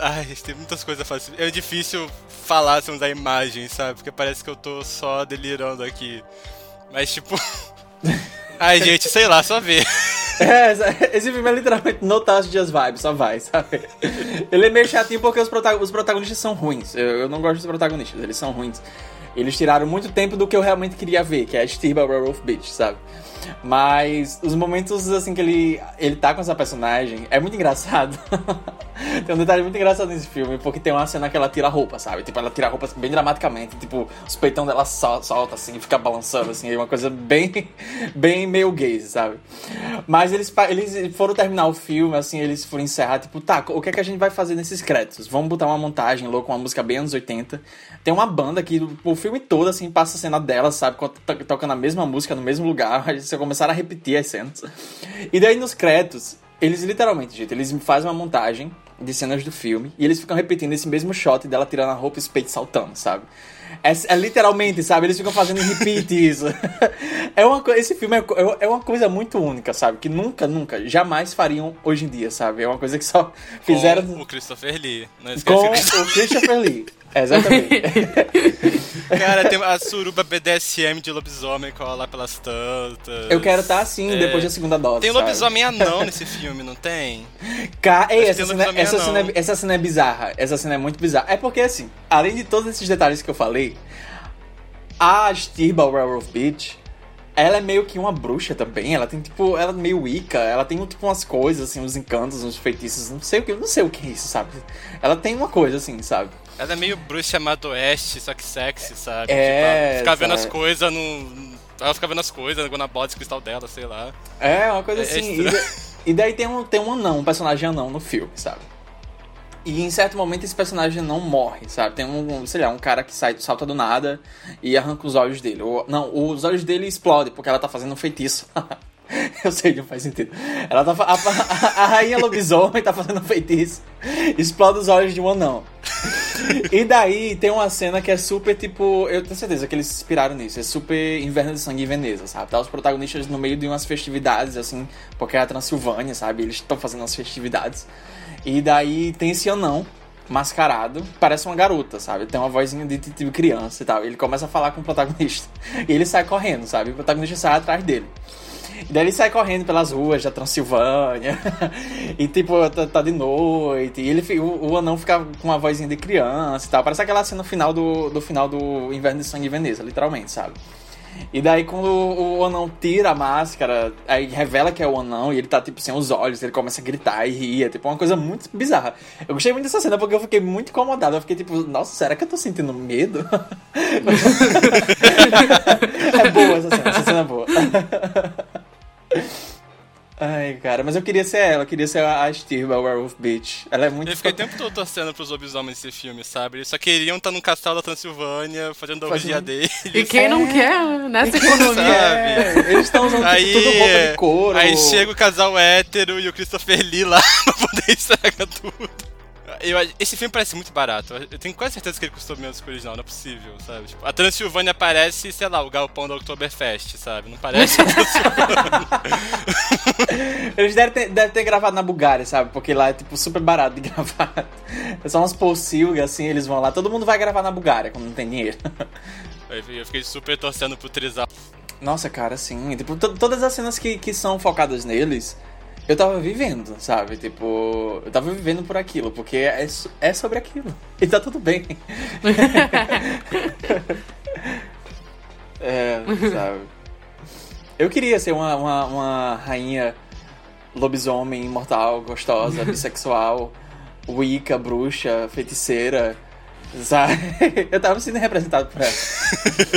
Ai, tem muitas coisas fáceis. É difícil falar sem usar imagem, sabe? Porque parece que eu tô só delirando aqui. Mas, tipo... Ai, gente, sei lá, só ver. É, esse filme é literalmente Nostalgia's Vibes, só vai, sabe? Ele é meio chatinho porque os, os protagonistas são ruins. Eu, eu, não gosto dos protagonistas, eles são ruins. Eles tiraram muito tempo do que eu realmente queria ver, que é a Stirba Werewolf Beach, sabe? Mas os momentos assim que ele, ele tá com essa personagem é muito engraçado. tem um detalhe muito engraçado nesse filme, porque tem uma cena que ela tira a roupa, sabe? Tipo, ela tira a roupa bem dramaticamente, tipo, os peitão dela sol, solta assim, fica balançando assim, é uma coisa bem bem meio gay, sabe? Mas eles eles foram terminar o filme assim, eles foram encerrar, tipo, tá, o que é que a gente vai fazer nesses créditos? Vamos botar uma montagem louca, uma música bem anos 80. Tem uma banda que o filme todo assim passa a cena dela, sabe, tocando a mesma música no mesmo lugar, você começaram a repetir as cenas. E daí nos créditos, eles literalmente, gente, eles fazem uma montagem de cenas do filme e eles ficam repetindo esse mesmo shot dela tirando a roupa e os peitos saltando, sabe? É, é, literalmente, sabe? Eles ficam fazendo repeat isso. é uma, esse filme é, é, uma coisa muito única, sabe? Que nunca, nunca, jamais fariam hoje em dia, sabe? É uma coisa que só fizeram. Com o Christopher Lee. Não com o Christopher Lee. Exatamente. Cara, tem a suruba BDSM de lobisomem que lá pelas tantas. Eu quero estar tá assim é... depois da segunda dose. Tem lobisomem anão nesse filme, não tem? Ca... Ei, essa, cena, essa, cena é, essa cena é bizarra. Essa cena é muito bizarra. É porque, assim, além de todos esses detalhes que eu falei, a Stirba Werewolf Beach ela é meio que uma bruxa também. Ela tem, tipo, ela é meio Wicca. Ela tem, tipo, umas coisas, assim, uns encantos, uns feitiços. Não sei o que, não sei o que é isso, sabe? Ela tem uma coisa, assim, sabe? Ela é meio bruxa amado oeste, só que sexy, sabe? É. Tipo, ficar vendo as coisas no. Ela fica vendo as coisas na bola de cristal dela, sei lá. É, uma coisa é, assim. É e, e, daí tem um, tem um anão, um personagem anão no filme, sabe? E em certo momento esse personagem não morre, sabe? Tem um, sei lá, um cara que sai, salta do nada e arranca os olhos dele. Ou, não, os olhos dele explodem porque ela tá fazendo um feitiço. Eu sei, não faz sentido. Ela tá. A, a, a rainha lobisomem tá fazendo um feitiço. Explode os olhos de um anão. E daí tem uma cena que é super tipo. Eu tenho certeza que eles se inspiraram nisso. É super Inverno de Sangue em Veneza, sabe? Tá os protagonistas no meio de umas festividades, assim, porque é a Transilvânia, sabe? Eles estão fazendo as festividades. E daí tem esse anão mascarado, parece uma garota, sabe? Tem uma vozinha de tipo criança e tal. Ele começa a falar com o protagonista. E ele sai correndo, sabe? O protagonista sai atrás dele. E daí ele sai correndo pelas ruas da Transilvânia. e tipo, tá, tá, de noite. E ele, o, o, anão fica com uma vozinha de criança e tal. Parece aquela cena final do, do final do Inverno de Sangue em Veneza, literalmente, sabe? E daí quando o, o anão tira a máscara, aí revela que é o anão e ele tá tipo sem os olhos, ele começa a gritar e rir, é tipo uma coisa muito bizarra. Eu gostei muito dessa cena porque eu fiquei muito incomodado, eu fiquei tipo, nossa, será que eu tô sentindo medo? é boa essa cena, essa cena é boa. Ai, cara, mas eu queria ser ela, eu queria ser a Stirba, a Werewolf Bitch. Ela é muito. Eu fiquei o tempo todo torcendo pros lobisomens desse filme, sabe? Eles só queriam estar num castelo da Transilvânia, fazendo a orgia deles. E quem não É. quer nessa Sabe? economia? É, eles estão usando Aí, tudo roupa de couro. aí chega o casal hétero e o Christopher Lee lá pra poder estragar tudo. Eu, esse filme parece muito barato. Eu tenho quase certeza que ele custou menos que o original, não é possível, sabe? Tipo, a Transilvânia parece, sei lá, o galpão da Oktoberfest, sabe? Não parece a Transilvânia. Eles devem ter, devem ter gravado na Bulgária, sabe? Porque lá é tipo super barato de gravar. É só umas pocilgas assim, eles vão lá. Todo mundo vai gravar na Bulgária quando não tem dinheiro. Eu fiquei super torcendo pro Trizal. Nossa, cara, sim. Tipo, to- todas as cenas que, que são focadas neles, eu tava vivendo, sabe? Tipo, eu tava vivendo por aquilo, porque é, é sobre aquilo. E tá tudo bem. é, sabe? Eu queria ser uma, uma, uma rainha lobisomem, imortal, gostosa, bissexual, wicca, bruxa, feiticeira, sabe? Eu tava sendo representado por ela.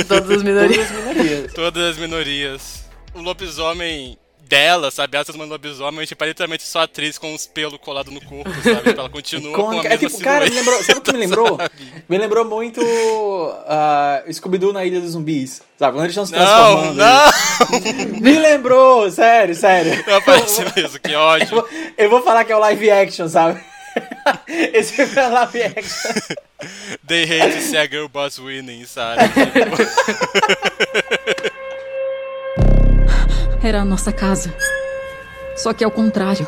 Todas as minorias. Todas as minorias. Todas as minorias. O lobisomem dela, sabe? Ela transformando lobisomem, tipo, é literalmente só atriz com os pelos colados no corpo, sabe? Tipo, ela continua com a Icônica. mesma É tipo, cara, me lembrou. Sabe o que me lembrou? sabe? Me lembrou muito uh, Scooby-Doo na Ilha dos Zumbis. Sabe? Quando eles estão se Não, transformando. não! Me lembrou, sério, sério. Não parece mesmo, que Eu ódio. vou, eu vou falar que é o live action, sabe? Esse filme é live action. They hate to see a girl boss winning, sabe? Era a nossa casa. Só que ao contrário.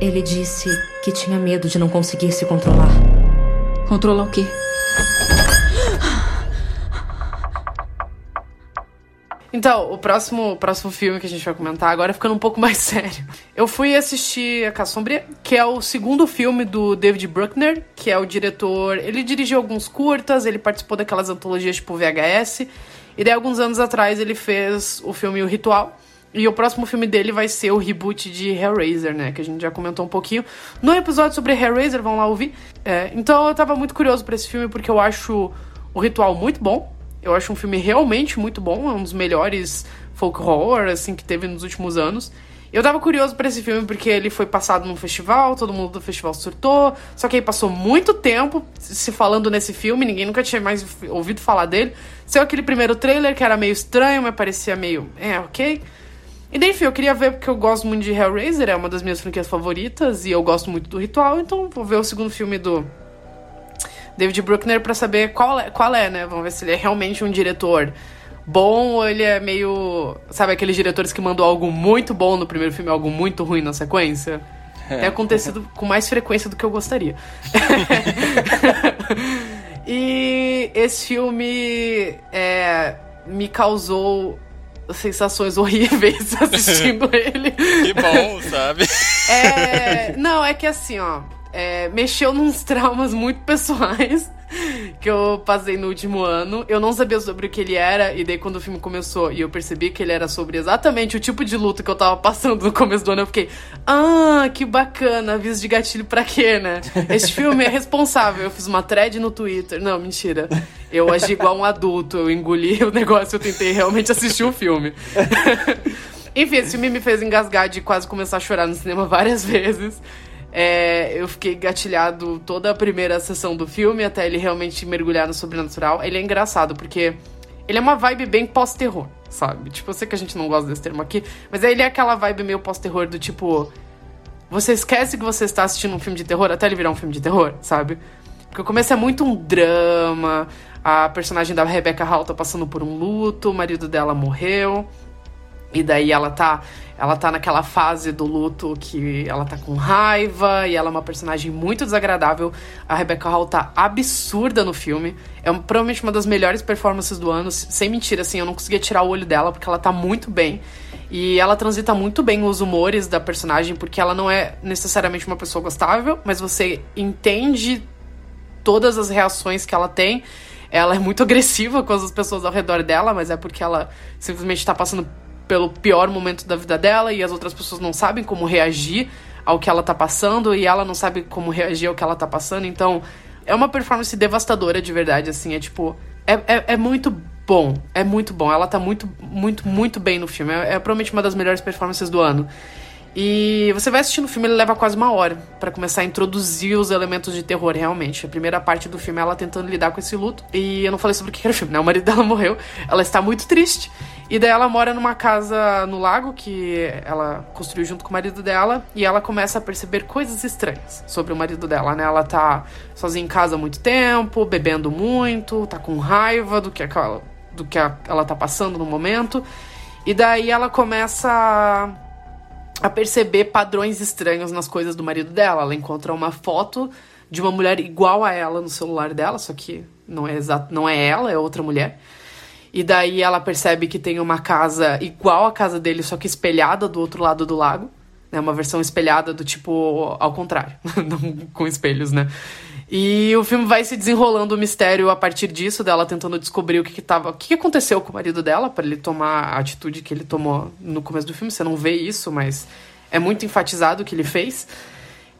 Ele disse que tinha medo de não conseguir se controlar. Controlar o quê? Então, o próximo, o próximo filme que a gente vai comentar agora é ficando um pouco mais sério. Eu fui assistir A Casa Sombria, que é o segundo filme do David Bruckner, que é o diretor. Ele dirigiu alguns curtas, ele participou daquelas antologias tipo VHS. E daí, alguns anos atrás, ele fez o filme O Ritual. E o próximo filme dele vai ser o reboot de Hellraiser, né? Que a gente já comentou um pouquinho no episódio sobre Hellraiser, vão lá ouvir. É, então eu tava muito curioso pra esse filme porque eu acho o Ritual muito bom. Eu acho um filme realmente muito bom, é um dos melhores folk horror assim que teve nos últimos anos. Eu tava curioso pra esse filme porque ele foi passado num festival, todo mundo do festival surtou, só que aí passou muito tempo se falando nesse filme, ninguém nunca tinha mais ouvido falar dele. Saiu aquele primeiro trailer que era meio estranho, mas parecia meio, é, OK. E daí, enfim, eu queria ver porque eu gosto muito de Hellraiser, é uma das minhas franquias favoritas e eu gosto muito do Ritual, então vou ver o segundo filme do David Bruckner pra saber qual é, qual é, né? Vamos ver se ele é realmente um diretor bom ou ele é meio. Sabe, aqueles diretores que mandou algo muito bom no primeiro filme e algo muito ruim na sequência? Tem acontecido com mais frequência do que eu gostaria. e esse filme é, me causou sensações horríveis assistindo ele. que bom, sabe? É, não, é que assim, ó. é, mexeu nos traumas muito pessoais que eu passei no último ano. Eu não sabia sobre o que ele era, e daí quando o filme começou e eu percebi que ele era sobre exatamente o tipo de luta que eu tava passando no começo do ano, eu fiquei, ah, que bacana, aviso de gatilho pra quê, né? Este filme é responsável. Eu fiz uma thread no Twitter. Não, mentira. Eu agi igual um adulto, eu engoli o negócio, eu tentei realmente assistir o filme. Enfim, esse filme me fez engasgar de quase começar a chorar no cinema várias vezes. É, eu fiquei gatilhado toda a primeira sessão do filme até ele realmente mergulhar no sobrenatural. Ele é engraçado porque ele é uma vibe bem pós-terror, sabe? Tipo, eu sei que a gente não gosta desse termo aqui, mas ele é aquela vibe meio pós-terror do tipo. Você esquece que você está assistindo um filme de terror até ele virar um filme de terror, sabe? Porque o começo é muito um drama. A personagem da Rebecca Hall tá passando por um luto, o marido dela morreu. E daí ela tá, ela tá naquela fase do luto que ela tá com raiva e ela é uma personagem muito desagradável. A Rebecca Hall tá absurda no filme. É provavelmente uma das melhores performances do ano, sem mentira, assim, eu não conseguia tirar o olho dela porque ela tá muito bem. E ela transita muito bem os humores da personagem, porque ela não é necessariamente uma pessoa gostável, mas você entende todas as reações que ela tem. ela é muito agressiva com as pessoas ao redor dela, mas é porque ela simplesmente tá passando pelo pior momento da vida dela e as outras pessoas não sabem como reagir ao que ela tá passando e ela não sabe como reagir ao que ela tá passando. Então, é uma performance devastadora de verdade, assim. É tipo. É, é, é muito bom. É muito bom. Ela tá muito, muito, muito bem no filme. É, é provavelmente uma das melhores performances do ano. E você vai assistindo o filme, ele leva quase uma hora para começar a introduzir os elementos de terror, realmente. A primeira parte do filme é ela tentando lidar com esse luto. E eu não falei sobre o que era o filme, né? O marido dela morreu, ela está muito triste. E daí ela mora numa casa no lago que ela construiu junto com o marido dela. E ela começa a perceber coisas estranhas sobre o marido dela, né? Ela tá sozinha em casa há muito tempo, bebendo muito, tá com raiva do que, do que ela tá passando no momento. E daí ela começa a perceber padrões estranhos nas coisas do marido dela. Ela encontra uma foto de uma mulher igual a ela no celular dela, só que não é exato, não é ela, é outra mulher. E daí ela percebe que tem uma casa igual à casa dele, só que espelhada do outro lado do lago. Né? Uma versão espelhada do tipo ao contrário, não com espelhos, né? E o filme vai se desenrolando o mistério a partir disso, dela tentando descobrir o que, que tava. O que, que aconteceu com o marido dela para ele tomar a atitude que ele tomou no começo do filme. Você não vê isso, mas é muito enfatizado o que ele fez.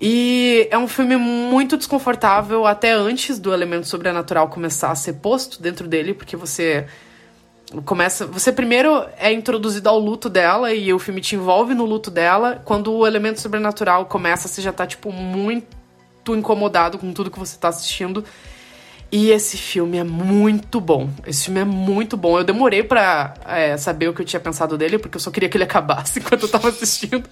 E é um filme muito desconfortável até antes do elemento sobrenatural começar a ser posto dentro dele, porque você começa, você primeiro é introduzido ao luto dela e o filme te envolve no luto dela. Quando o elemento sobrenatural começa, você já tá tipo muito incomodado com tudo que você tá assistindo. E esse filme é muito bom. Esse filme é muito bom. Eu demorei pra é, saber o que eu tinha pensado dele, porque eu só queria que ele acabasse enquanto eu tava assistindo.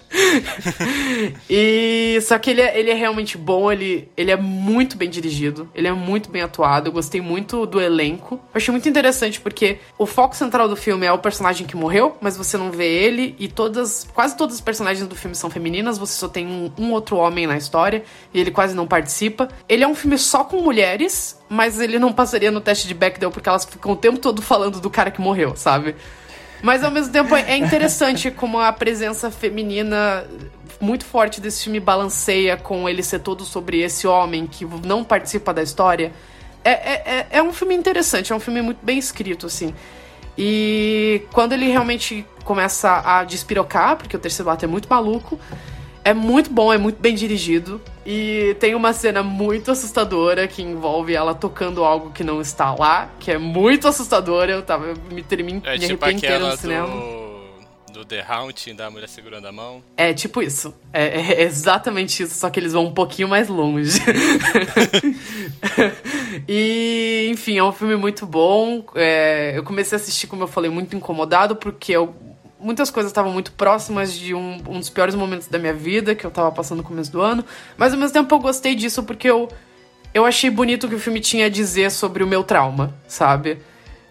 e só que ele é, ele é realmente bom, ele, ele é muito bem dirigido, ele é muito bem atuado. Eu gostei muito do elenco. Eu achei muito interessante porque o foco central do filme é o personagem que morreu, mas você não vê ele, e todas, quase todas as personagens do filme são femininas, você só tem um, um outro homem na história, e ele quase não participa. Ele é um filme só com mulheres mas ele não passaria no teste de Bechdel porque elas ficam o tempo todo falando do cara que morreu, sabe? Mas ao mesmo tempo é interessante como a presença feminina muito forte desse filme balanceia com ele ser todo sobre esse homem que não participa da história. É, é, é, é um filme interessante, é um filme muito bem escrito, assim. E quando ele realmente começa a despirocar, porque o terceiro ato é muito maluco, é muito bom, é muito bem dirigido. E tem uma cena muito assustadora que envolve ela tocando algo que não está lá, que é muito assustadora. Eu tava me tremendo é, me tipo inteiro no cinema. Do, do The Haunting, da mulher segurando a mão. É tipo isso. É, é exatamente isso, só que eles vão um pouquinho mais longe. e, enfim, é um filme muito bom. É, eu comecei a assistir, como eu falei, muito incomodado, porque eu muitas coisas estavam muito próximas de um, um, dos piores momentos da minha vida, que eu tava passando no começo do ano. Mas ao mesmo tempo eu gostei disso porque eu, eu achei bonito o que o filme tinha a dizer sobre o meu trauma, sabe?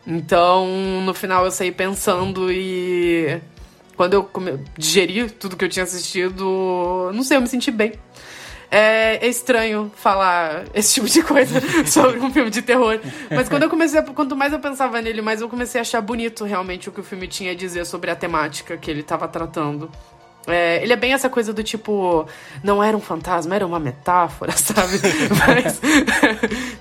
Então, no final eu saí pensando e. Quando eu digeri tudo que eu tinha assistido, não sei, eu me senti bem. É, é, estranho falar esse tipo de coisa sobre um filme de terror. Mas quando eu comecei, a, quanto mais eu pensava nele, mais eu comecei a achar bonito realmente o que o filme tinha a dizer sobre a temática que ele estava tratando. É, ele é bem essa coisa do tipo, não era um fantasma, era uma metáfora, sabe? Mas.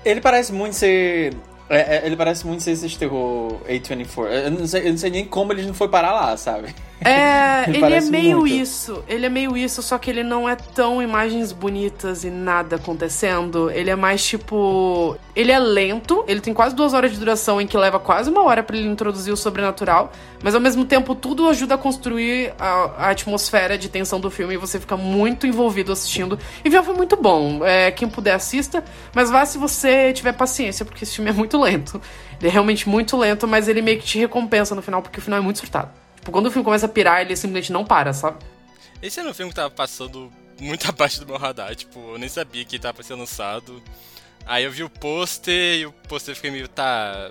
ele parece muito ser é, é, ele parece muito ser esse terror A24. Eu não, sei, eu não sei nem como ele não foi parar lá, sabe? É, ele, ele é meio muito. isso. Ele é meio isso, só que ele não é tão imagens bonitas e nada acontecendo. Ele é mais tipo. Ele é lento, ele tem quase duas horas de duração, em que leva quase uma hora para ele introduzir o sobrenatural. Mas ao mesmo tempo, tudo ajuda a construir a, a atmosfera de tensão do filme e você fica muito envolvido assistindo. E o foi muito bom. É, quem puder assista, mas vá se você tiver paciência, porque esse filme é muito lento. Ele é realmente muito lento, mas ele meio que te recompensa no final, porque o final é muito surtado. Tipo, quando o filme começa a pirar, ele simplesmente não para, sabe? Esse era um filme que tava passando muito abaixo do meu radar, tipo, eu nem sabia que tava sendo lançado. Aí eu vi o pôster e o pôster fiquei meio, tá,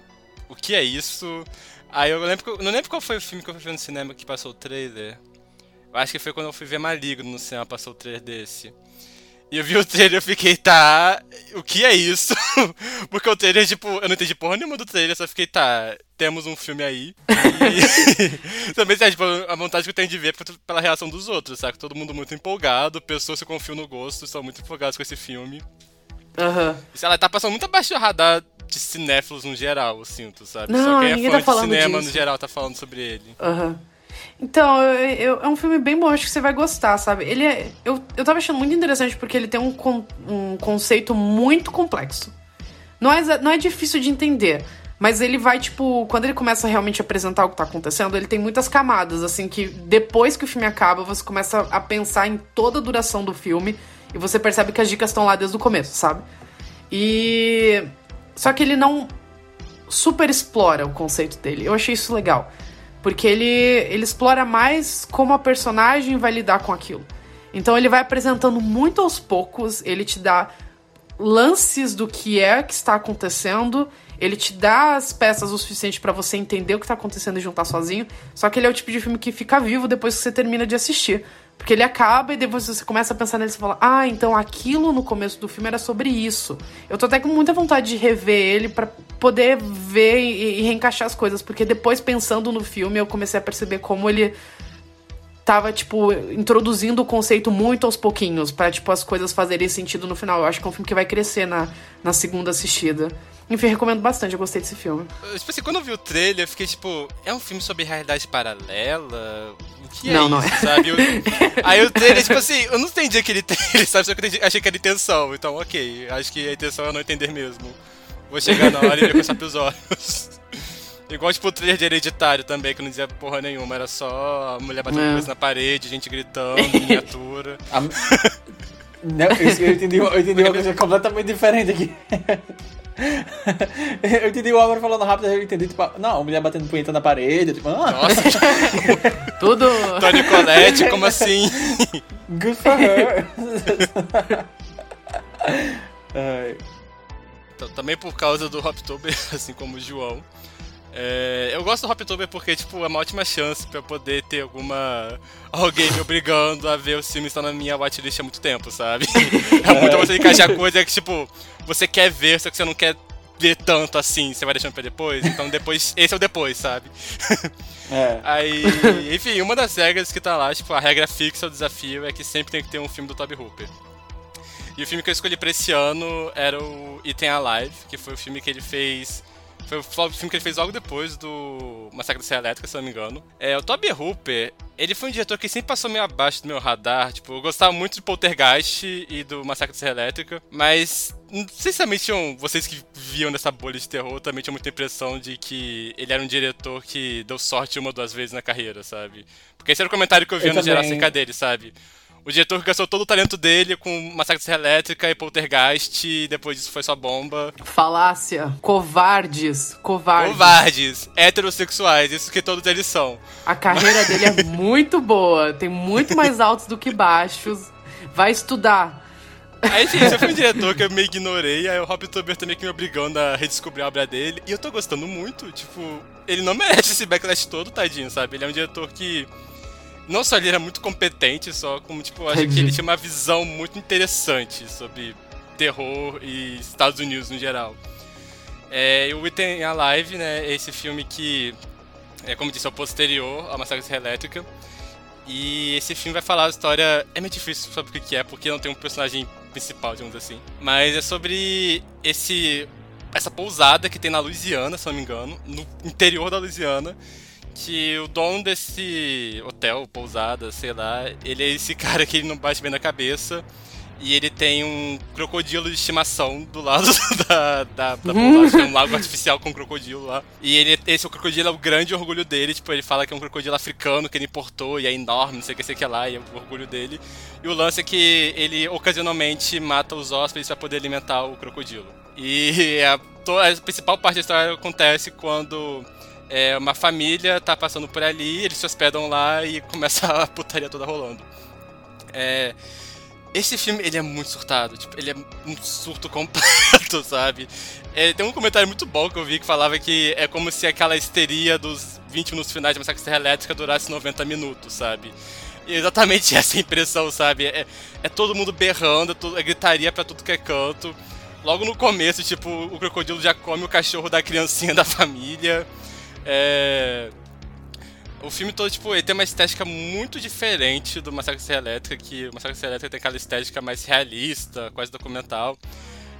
o que é isso? Aí eu lembro, não lembro qual foi o filme que eu fui ver no cinema que passou o trailer. Eu acho que foi quando eu fui ver Maligno no cinema, passou o trailer desse. E eu vi o trailer e eu fiquei, tá, o que é isso? Porque o trailer, tipo, eu não entendi porra nenhuma do trailer, só fiquei, tá, temos um filme aí. E também, sabe, tipo, a vontade que eu tenho de ver é pela reação dos outros, sabe? Todo mundo muito empolgado, pessoas se confiam no gosto, são muito empolgadas com esse filme. Aham. Uhum. Ela tá passando muito abaixo do radar de cinéfilos no geral, eu sinto, sabe? Não, Só quem é fã tá de cinema disso. no geral tá falando sobre ele. Aham. Então, eu- eu- é um filme bem bom, acho que você vai gostar, sabe? Ele é. Eu, eu tava achando muito interessante porque ele tem um, con- um conceito muito complexo. Não é, não é difícil de entender. Mas ele vai, tipo, quando ele começa a realmente apresentar o que tá acontecendo, ele tem muitas camadas, assim, que depois que o filme acaba, você começa a pensar em toda a duração do filme e você percebe que as dicas estão lá desde o começo, sabe? E. Só que ele não super explora o conceito dele. Eu achei isso legal. Porque ele, ele explora mais como a personagem vai lidar com aquilo. Então ele vai apresentando muito aos poucos, ele te dá lances do que é que está acontecendo, ele te dá as peças o suficiente pra você entender o que tá acontecendo e juntar sozinho. Só que ele é o tipo de filme que fica vivo depois que você termina de assistir. Porque ele acaba e depois você começa a pensar nele e fala: Ah, então aquilo no começo do filme era sobre isso. Eu tô até com muita vontade de rever ele pra poder ver e, e reencaixar as coisas. Porque depois, pensando no filme, eu comecei a perceber como ele tava, tipo, introduzindo o conceito muito aos pouquinhos, pra, tipo, as coisas fazerem sentido no final. Eu acho que é um filme que vai crescer na, na segunda assistida. Enfim, recomendo bastante, eu gostei desse filme. Tipo assim, quando eu vi o trailer, eu fiquei tipo, é um filme sobre realidade paralela? Que é Não, não isso, é. sabe? Eu- aí o trailer, tipo assim, eu não entendi aquele trailer, sabe? Só que eu entendi- achei que era intenção. Então, ok, acho que a intenção é não entender mesmo. Vou chegar na hora e ver com os próprios olhos. Igual, tipo, o trailer de Hereditário também, que não dizia porra nenhuma. Era só a mulher batendo É. coisa na parede, gente gritando, miniatura. A- Não, eu, eu entendi, eu entendi uma coisa completamente diferente aqui. Eu entendi o Álvaro falando rápido, eu entendi, tipo, não, a mulher batendo punheta na parede, tipo, ah, Nossa, Tudo. Tony Colette, como assim? good for her. Ai. Então, também por causa do Hoptober, assim como o João. É, eu gosto do Hoptober porque, tipo, é uma ótima chance pra eu poder ter alguma. alguém me obrigando a ver os filmes que estão na minha watchlist há muito tempo, sabe? É muito você encaixar coisa que, tipo, você quer ver, só que você não quer ver tanto assim, você vai deixando pra depois. Então depois. Esse é o depois, sabe? É. Aí, enfim, uma das regras que tá lá, tipo, a regra fixa, o desafio, é que sempre tem que ter um filme do Toby Hooper. E o filme que eu escolhi pra esse ano era o Item Alive, que foi o filme que ele fez. Foi o filme que ele fez logo depois do Massacre da Serra Elétrica, se eu não me engano. É, o Toby Hooper, ele foi um diretor que sempre passou meio abaixo do meu radar. Tipo, eu gostava muito de Poltergeist e do Massacre da Serra Elétrica, mas não sei se também tinham, vocês que viam dessa bolha de terror, também tinham muita impressão de que ele era um diretor que deu sorte uma ou duas vezes na carreira, sabe? Porque esse era o comentário que eu via Eu no geral também. acerca dele, sabe? O diretor que gastou todo o talento dele com Massacre Serra Elétrica e Poltergeist, e depois disso foi só bomba. Falácia. Covardes. Covardes. Covardes, heterossexuais, isso que todos eles são. A carreira dele é muito boa. Tem muito mais altos do que baixos. Vai estudar. Aí, enfim, esse foi um diretor que eu meio ignorei, aí o Rob Tuber também que me obrigando a redescobrir a obra dele. E eu tô gostando muito, tipo, ele não merece esse backlash todo, tadinho, sabe? Ele é um diretor que. Não só ele era muito competente, só como, tipo, eu acho que ele tinha uma visão muito interessante sobre terror e Estados Unidos no geral. É, e o Item Alive, né, é esse filme que, é, como disse, é o posterior ao Massacre da Elétrica. E esse filme vai falar a história. É meio difícil saber o que que é, porque não tem um personagem principal, digamos assim. Mas é sobre esse. essa pousada que tem na Louisiana, se não me engano, no interior da Louisiana. Que o dono desse hotel, pousada, sei lá, ele é esse cara que ele não bate bem na cabeça. E ele tem um crocodilo de estimação do lado da, da, da pousada. Tem um lago artificial com um crocodilo lá. E ele, esse crocodilo é o grande orgulho dele. Tipo, ele fala que é um crocodilo africano que ele importou e é enorme, não sei o que, sei o que lá, e é o orgulho dele. E o lance é que ele ocasionalmente mata os hóspedes pra poder alimentar o crocodilo. E a, to- a principal parte da história acontece quando é, uma família tá passando por ali, eles se hospedam lá e começa a putaria toda rolando. É, esse filme, ele é muito surtado, tipo, ele é um surto completo, sabe? É, tem um comentário muito bom que eu vi que falava que é como se aquela histeria dos 20 minutos finais de Massacre Serra Elétrica durasse 90 minutos, sabe? E exatamente essa impressão, sabe? É, é todo mundo berrando, é, é gritaria pra tudo que é canto. Logo no começo, tipo, o crocodilo já come o cachorro da criancinha da família. É... O filme todo, tipo, ele tem uma estética muito diferente do Massacre da Serra Elétrica, que o Massacre da Serra Elétrica tem aquela estética mais realista, quase documental.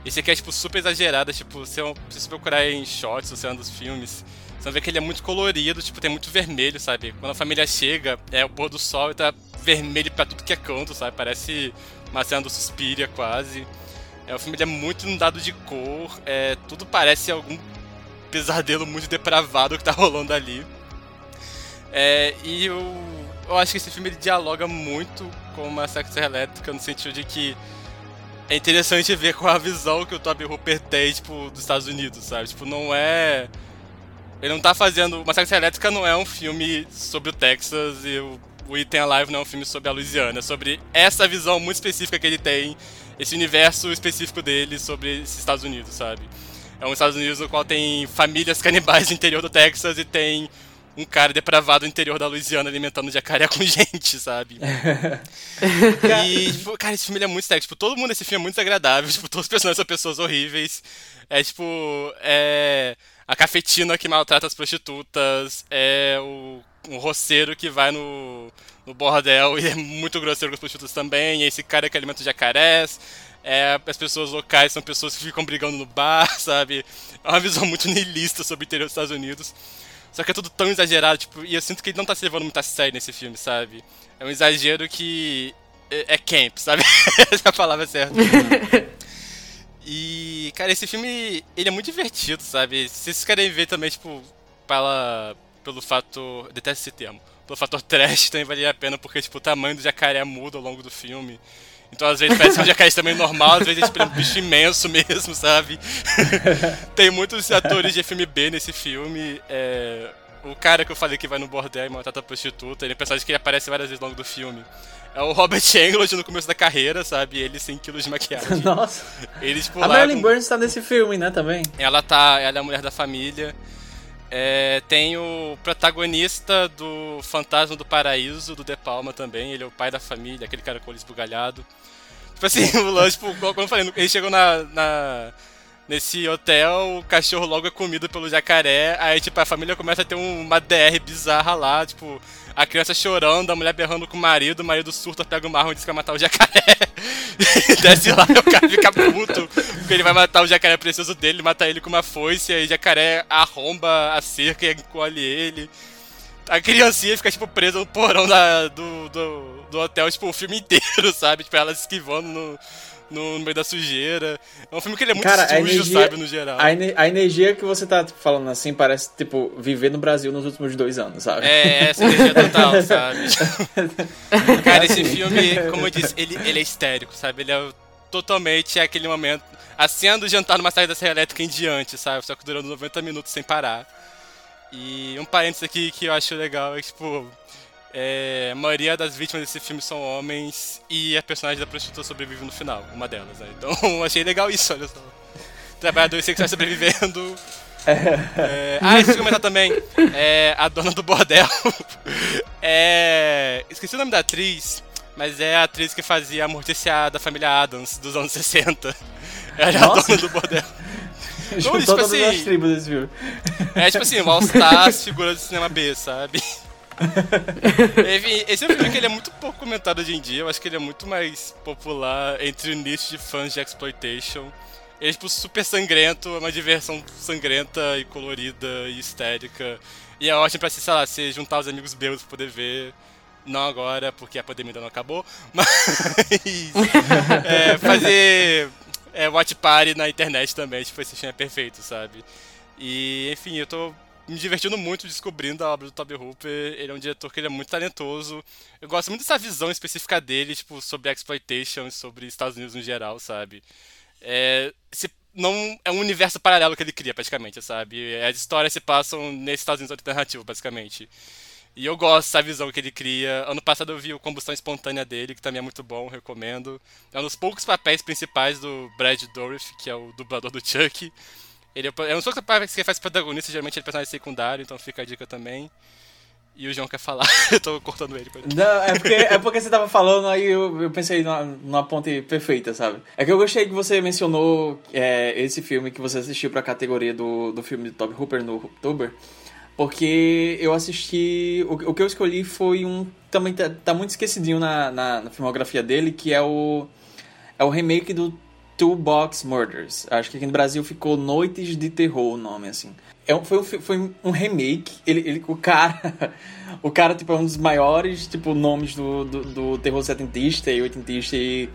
Esse aqui é, tipo, super exagerado, tipo, se você procurar em shots ou cena dos filmes, você ver que ele é muito colorido, tipo, tem muito vermelho, sabe? Quando a família chega, é o pôr do sol e tá vermelho pra tudo que é canto, sabe? Parece uma cena do Suspiria, quase. É, o filme é muito inundado de cor, é, tudo parece algum pesadelo muito depravado que tá rolando ali. É, e eu, eu acho que esse filme ele dialoga muito com uma secta elétrica no sentido de que é interessante ver com a visão que o Toby Hooper tem, tipo, dos Estados Unidos, sabe? Tipo, não é. Ele não tá fazendo. Massacre Elétrica não é um filme sobre o Texas e o, o Item Alive não é um filme sobre a Louisiana. É sobre essa visão muito específica que ele tem, esse universo específico dele sobre esses Estados Unidos, sabe? É um Estados Unidos no qual tem famílias canibais no interior do Texas e tem um cara depravado no interior da Louisiana alimentando jacaré com gente, sabe? e, tipo, cara, esse filme é muito sério. Tipo, todo mundo nesse filme é muito desagradável. Tipo, todos os personagens são pessoas horríveis. É, tipo, é... A cafetina que maltrata as prostitutas. É o um roceiro que vai no, no bordel e é muito grosseiro com as prostitutas também. E esse cara que alimenta jacarés. É, as pessoas locais são pessoas que ficam brigando no bar, sabe? É uma visão muito niilista sobre o interior dos Estados Unidos. Só que é tudo tão exagerado, tipo, e eu sinto que ele não tá se levando muito a sério nesse filme, sabe? É um exagero que é, é camp, sabe? Essa é a palavra certa. e, cara, esse filme, ele é muito divertido, sabe? Se vocês querem ver também, tipo, pela, pelo fator, detesto esse termo, pelo fator trash também valia a pena, porque, tipo, o tamanho do jacaré muda ao longo do filme. Então, às vezes, parece um jacaré também normal, às vezes é tipo, um bicho imenso mesmo, sabe? Tem muitos atores de filme B nesse filme. É... O cara que eu falei que vai no bordel e maltrata a prostituta, ele é um personagem que ele aparece várias vezes ao longo do filme. É o Robert Englund no começo da carreira, sabe? Ele sem quilos de maquiagem. Nossa. Eles, tipo, a Marilyn. Burns tá nesse filme, né, também? Ela tá, ela é a mulher da família. É, tem o protagonista do Fantasma do Paraíso, do De Palma também. Ele é o pai da família, aquele cara com o olho esbugalhado. Tipo assim, o lance, tipo, eu falei, ele chegou na, na, nesse hotel, o cachorro logo é comido pelo jacaré, aí, tipo, a família começa a ter uma DR bizarra lá, tipo, a criança chorando, a mulher berrando com o marido, o marido surta, pega o marrom e diz que vai matar o jacaré. Desce lá o cara fica puto, porque ele vai matar o jacaré precioso dele, mata ele com uma foice, aí o jacaré arromba a cerca e encolhe ele. A criancinha fica, tipo, presa no porão da, do, do, do hotel, tipo, o filme inteiro, sabe? Tipo, ela se esquivando no, no, no, meio da sujeira. É um filme que ele é muito Cara, sujo, energia, sabe, no geral. A, a, energia que você tá falando assim parece, tipo, viver no Brasil nos últimos dois anos, sabe? É, essa energia total, sabe? Cara, esse filme, como eu disse, ele, ele é histérico, sabe? Ele é totalmente aquele momento. A cena do jantar numa saída da serra elétrica em diante, sabe? Só que durando 90 minutos sem parar. E um parênteses aqui que eu acho legal é que, tipo, é, a maioria das vítimas desse filme são homens e a personagem da prostituta sobrevive no final, uma delas, né? Então achei legal isso, olha só. Trabalhadores sexuais sobrevivendo. É, ah, esqueci de comentar também. É, a dona do bordel. É, esqueci o nome da atriz, mas é a atriz que fazia a Morticia da família Adams dos anos 60. Ela é a dona do bordel. Juntou tipo todas assim, as tribos desse filme. É tipo assim, o All-Star, figuras de cinema B, sabe? Enfim, esse é um filme que ele é muito pouco comentado hoje em dia. Eu acho que ele é muito mais popular entre o nicho de fãs de exploitation. Ele é tipo super sangrento, é uma diversão sangrenta e colorida e histérica. E é ótimo pra se, sei lá, se juntar os amigos belos pra poder ver. Não agora, porque a pandemia ainda não acabou. Mas. é, fazer é, watch party na internet também, tipo, esse filme é perfeito, sabe? E, enfim, eu tô me divertindo muito descobrindo a obra do Toby Hooper. Ele é um diretor que ele é muito talentoso. Eu gosto muito dessa visão específica dele, tipo, sobre exploitation e sobre Estados Unidos no geral, sabe? É, se, não é um universo paralelo que ele cria, praticamente, sabe? As histórias se passam nesses Estados Unidos alternativo, basicamente. E eu gosto dessa visão que ele cria. Ano passado eu vi o Combustão Espontânea dele, que também é muito bom, recomendo. É um dos poucos papéis principais do Brad Dourif, que é o dublador do Chuck. Ele é, um dos poucos papéis que faz protagonista, geralmente ele é personagem secundário, então fica a dica também. E o João quer falar, eu tô cortando ele. Não, é porque, é porque você tava falando, aí eu, eu pensei numa, numa ponte perfeita, sabe? É que eu gostei que você mencionou é, esse filme que você assistiu pra categoria do, do filme de Toby Hooper no October. Porque eu assisti. O, o que eu escolhi foi um. Também tá, tá muito esquecidinho na, na, na, filmografia dele, que é o. É o remake do Two Box Murders. Acho que aqui no Brasil ficou Noites de Terror o nome, assim. É um, foi, um, foi um remake. Ele, ele, o cara. O cara, tipo, é um dos maiores, tipo, nomes do, do, do terror setentista e oitentista. E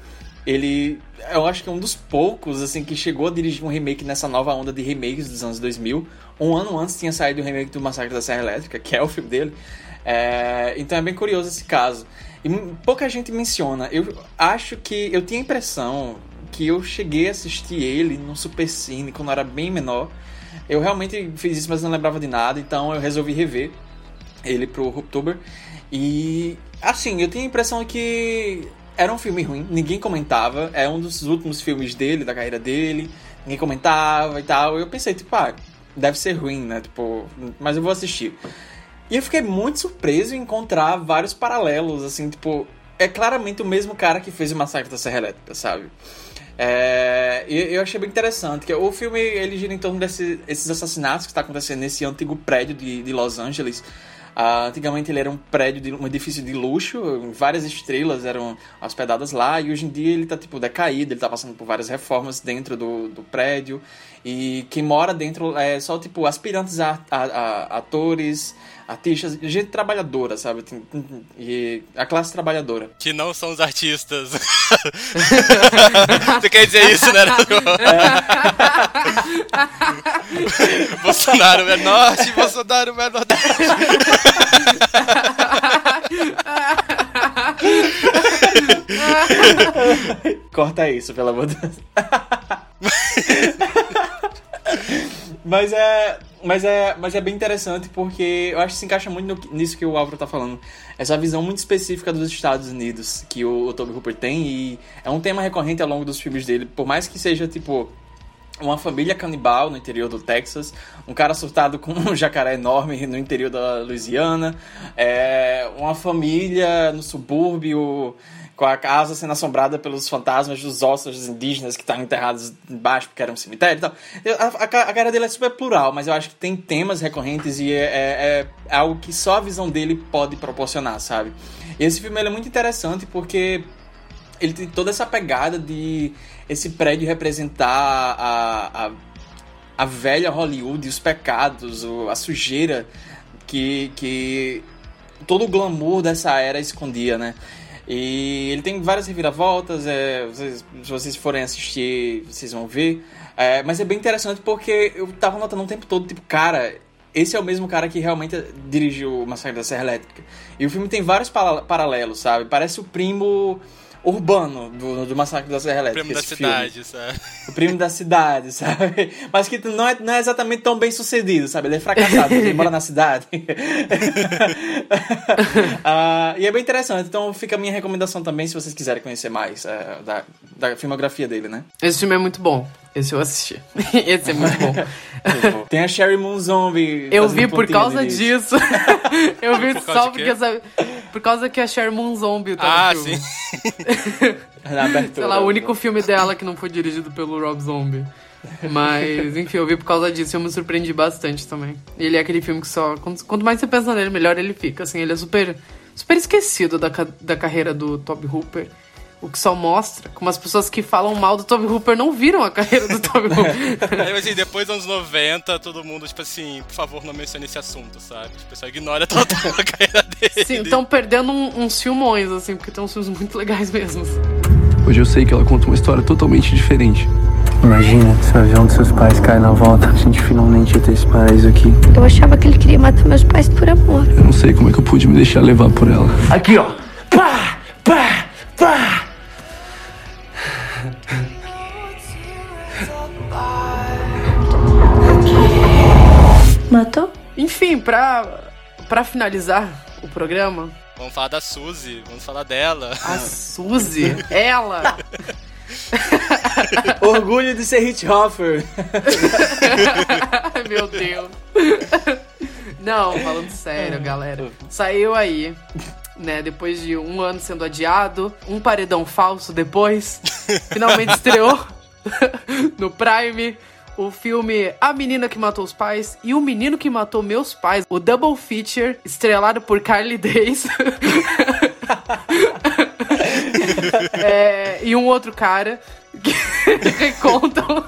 ele. Eu acho que é um dos poucos, assim, que chegou a dirigir um remake nessa nova onda de remakes dos anos 2000. Um ano antes tinha saído o remake do Massacre da Serra Elétrica, que é o filme dele. É, então é bem curioso esse caso. E pouca gente menciona. Eu acho que. Eu tinha a impressão que eu cheguei a assistir ele no Super Cine quando eu era bem menor. Eu realmente fiz isso, mas não lembrava de nada, então eu resolvi rever ele pro October. E assim, eu tinha a impressão que era um filme ruim, ninguém comentava, é um dos últimos filmes dele, da carreira dele, ninguém comentava e tal. Eu pensei, tipo, ah, deve ser ruim, né? Tipo, mas eu vou assistir. E eu fiquei muito surpreso em encontrar vários paralelos, assim, tipo, é claramente o mesmo cara que fez o Massacre da Serra Elétrica, sabe? É, eu achei bem interessante que o filme ele gira em torno desses assassinatos que está acontecendo nesse antigo prédio de, de Los Angeles. Uh, antigamente ele era um prédio, de, um edifício de luxo, várias estrelas eram hospedadas lá, e hoje em dia ele está tipo decaído, ele está passando por várias reformas dentro do, do prédio, e quem mora dentro é só tipo aspirantes a, a, a atores, artistas, gente trabalhadora, sabe? E a classe trabalhadora. Que não são os artistas. Você quer dizer isso, né? É. Bolsonaro é norte, Bolsonaro é nordeste. Corta isso, pelo amor de Deus. Mas é, mas é, mas é bem interessante porque eu acho que se encaixa muito no, nisso que o Álvaro tá falando. Essa visão muito específica dos Estados Unidos que o, o Toby Hooper tem e é um tema recorrente ao longo dos filmes dele. Por mais que seja, tipo, uma família canibal no interior do Texas, um cara surtado com um jacaré enorme no interior da Louisiana, é, uma família no subúrbio com a casa sendo assombrada pelos fantasmas dos ossos indígenas que estavam enterrados embaixo porque era um cemitério e tal. A, a, a carreira dele é super plural, mas eu acho que tem temas recorrentes e é, é, é algo que só a visão dele pode proporcionar, sabe? E esse filme é muito interessante porque ele tem toda essa pegada de esse prédio representar a, a, a velha Hollywood, os pecados, a sujeira que, que todo o glamour dessa era escondia, né? E ele tem várias reviravoltas, é, vocês, se vocês forem assistir, vocês vão ver. É, mas é bem interessante porque eu tava notando o tempo todo, tipo, cara, esse é o mesmo cara que realmente dirigiu o Massacre da Serra Elétrica. E o filme tem vários paralelos, sabe? Parece o primo urbano do, do Massacre da Serra Elétrica. O primo da filme. cidade, sabe? O primo da cidade, sabe? Mas que não é, não é exatamente tão bem sucedido, sabe? Ele é fracassado, ele mora na cidade. uh, e é bem interessante, então fica a minha recomendação também, se vocês quiserem conhecer mais uh, da, da filmografia dele, né? Esse filme é muito bom. Esse eu assisti. Esse é muito bom. Tem a Sherry Moon Zombie. Eu vi por causa disso. eu vi por só porque sabe, por causa que a Sherry Moon Zombie tá Ah, no filme. sim. Na abertura. Sei lá, o único filme dela que não foi dirigido pelo Rob Zombie. Mas, enfim, eu vi por causa disso e eu me surpreendi bastante também. Ele é aquele filme que só. Quanto, mais você pensa nele, melhor ele fica. Assim, ele é super, super esquecido da, da carreira do Toby Hooper. O que só mostra como as pessoas que falam mal do Toby Hooper não viram a carreira do Toby Hooper. Aí, assim, depois dos anos 90, todo mundo, tipo assim, por favor, não mencione esse assunto, sabe? Tipo, o pessoal ignora total a carreira dele. Sim, estão perdendo um- uns filmões, assim, porque tem uns filmes muito legais mesmo. Hoje eu sei que ela conta uma história totalmente diferente. Imagina se o avião dos seus pais cai na volta. A gente finalmente ia ter esse paraíso aqui. Eu achava que ele queria matar meus pais por amor. Eu não sei como é que eu pude me deixar levar por ela. Aqui, ó. Pá! Pá! Pá! Matou? Enfim, pra, pra finalizar o programa, Vamos falar da Suzy, vamos falar dela. a Suzy, ela. Orgulho de ser Hitchhoffer. Ai, meu Deus. Não, falando sério, galera. Saiu aí, né? Depois de um ano sendo adiado, um paredão falso depois, finalmente estreou no Prime o filme A Menina que Matou os Pais e O Menino que Matou Meus Pais, o Double Feature, estrelado por Carly Days. É, e um outro cara. que recontam.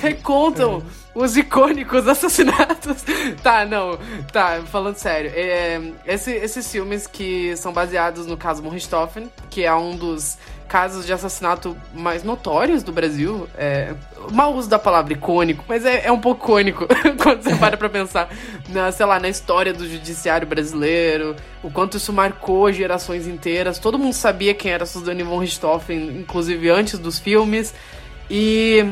recontam os icônicos assassinatos. Tá, não. Tá, falando sério. É, esse- esses filmes que são baseados no caso von Richthofen, que é um dos casos de assassinato mais notórios do Brasil. É, mal uso da palavra icônico, mas é, é um pouco icônico quando você para pra pensar, na, sei lá, na história do judiciário brasileiro, o quanto isso marcou gerações inteiras. Todo mundo sabia quem era Suzanne von Richthofen, inclusive antes dos filmes. E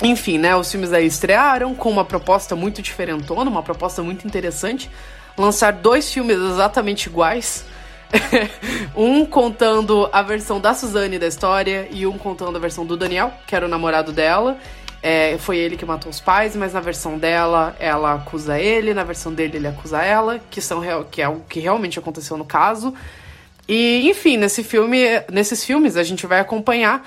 enfim, né, os filmes aí estrearam com uma proposta muito diferentona, uma proposta muito interessante. Lançar dois filmes exatamente iguais. um contando a versão da Suzane da história e um contando a versão do Daniel, que era o namorado dela. É, foi ele que matou os pais, mas na versão dela, ela acusa ele, na versão dele, ele acusa ela, que, são, que é o que realmente aconteceu no caso. E, enfim, nesse filme, nesses filmes a gente vai acompanhar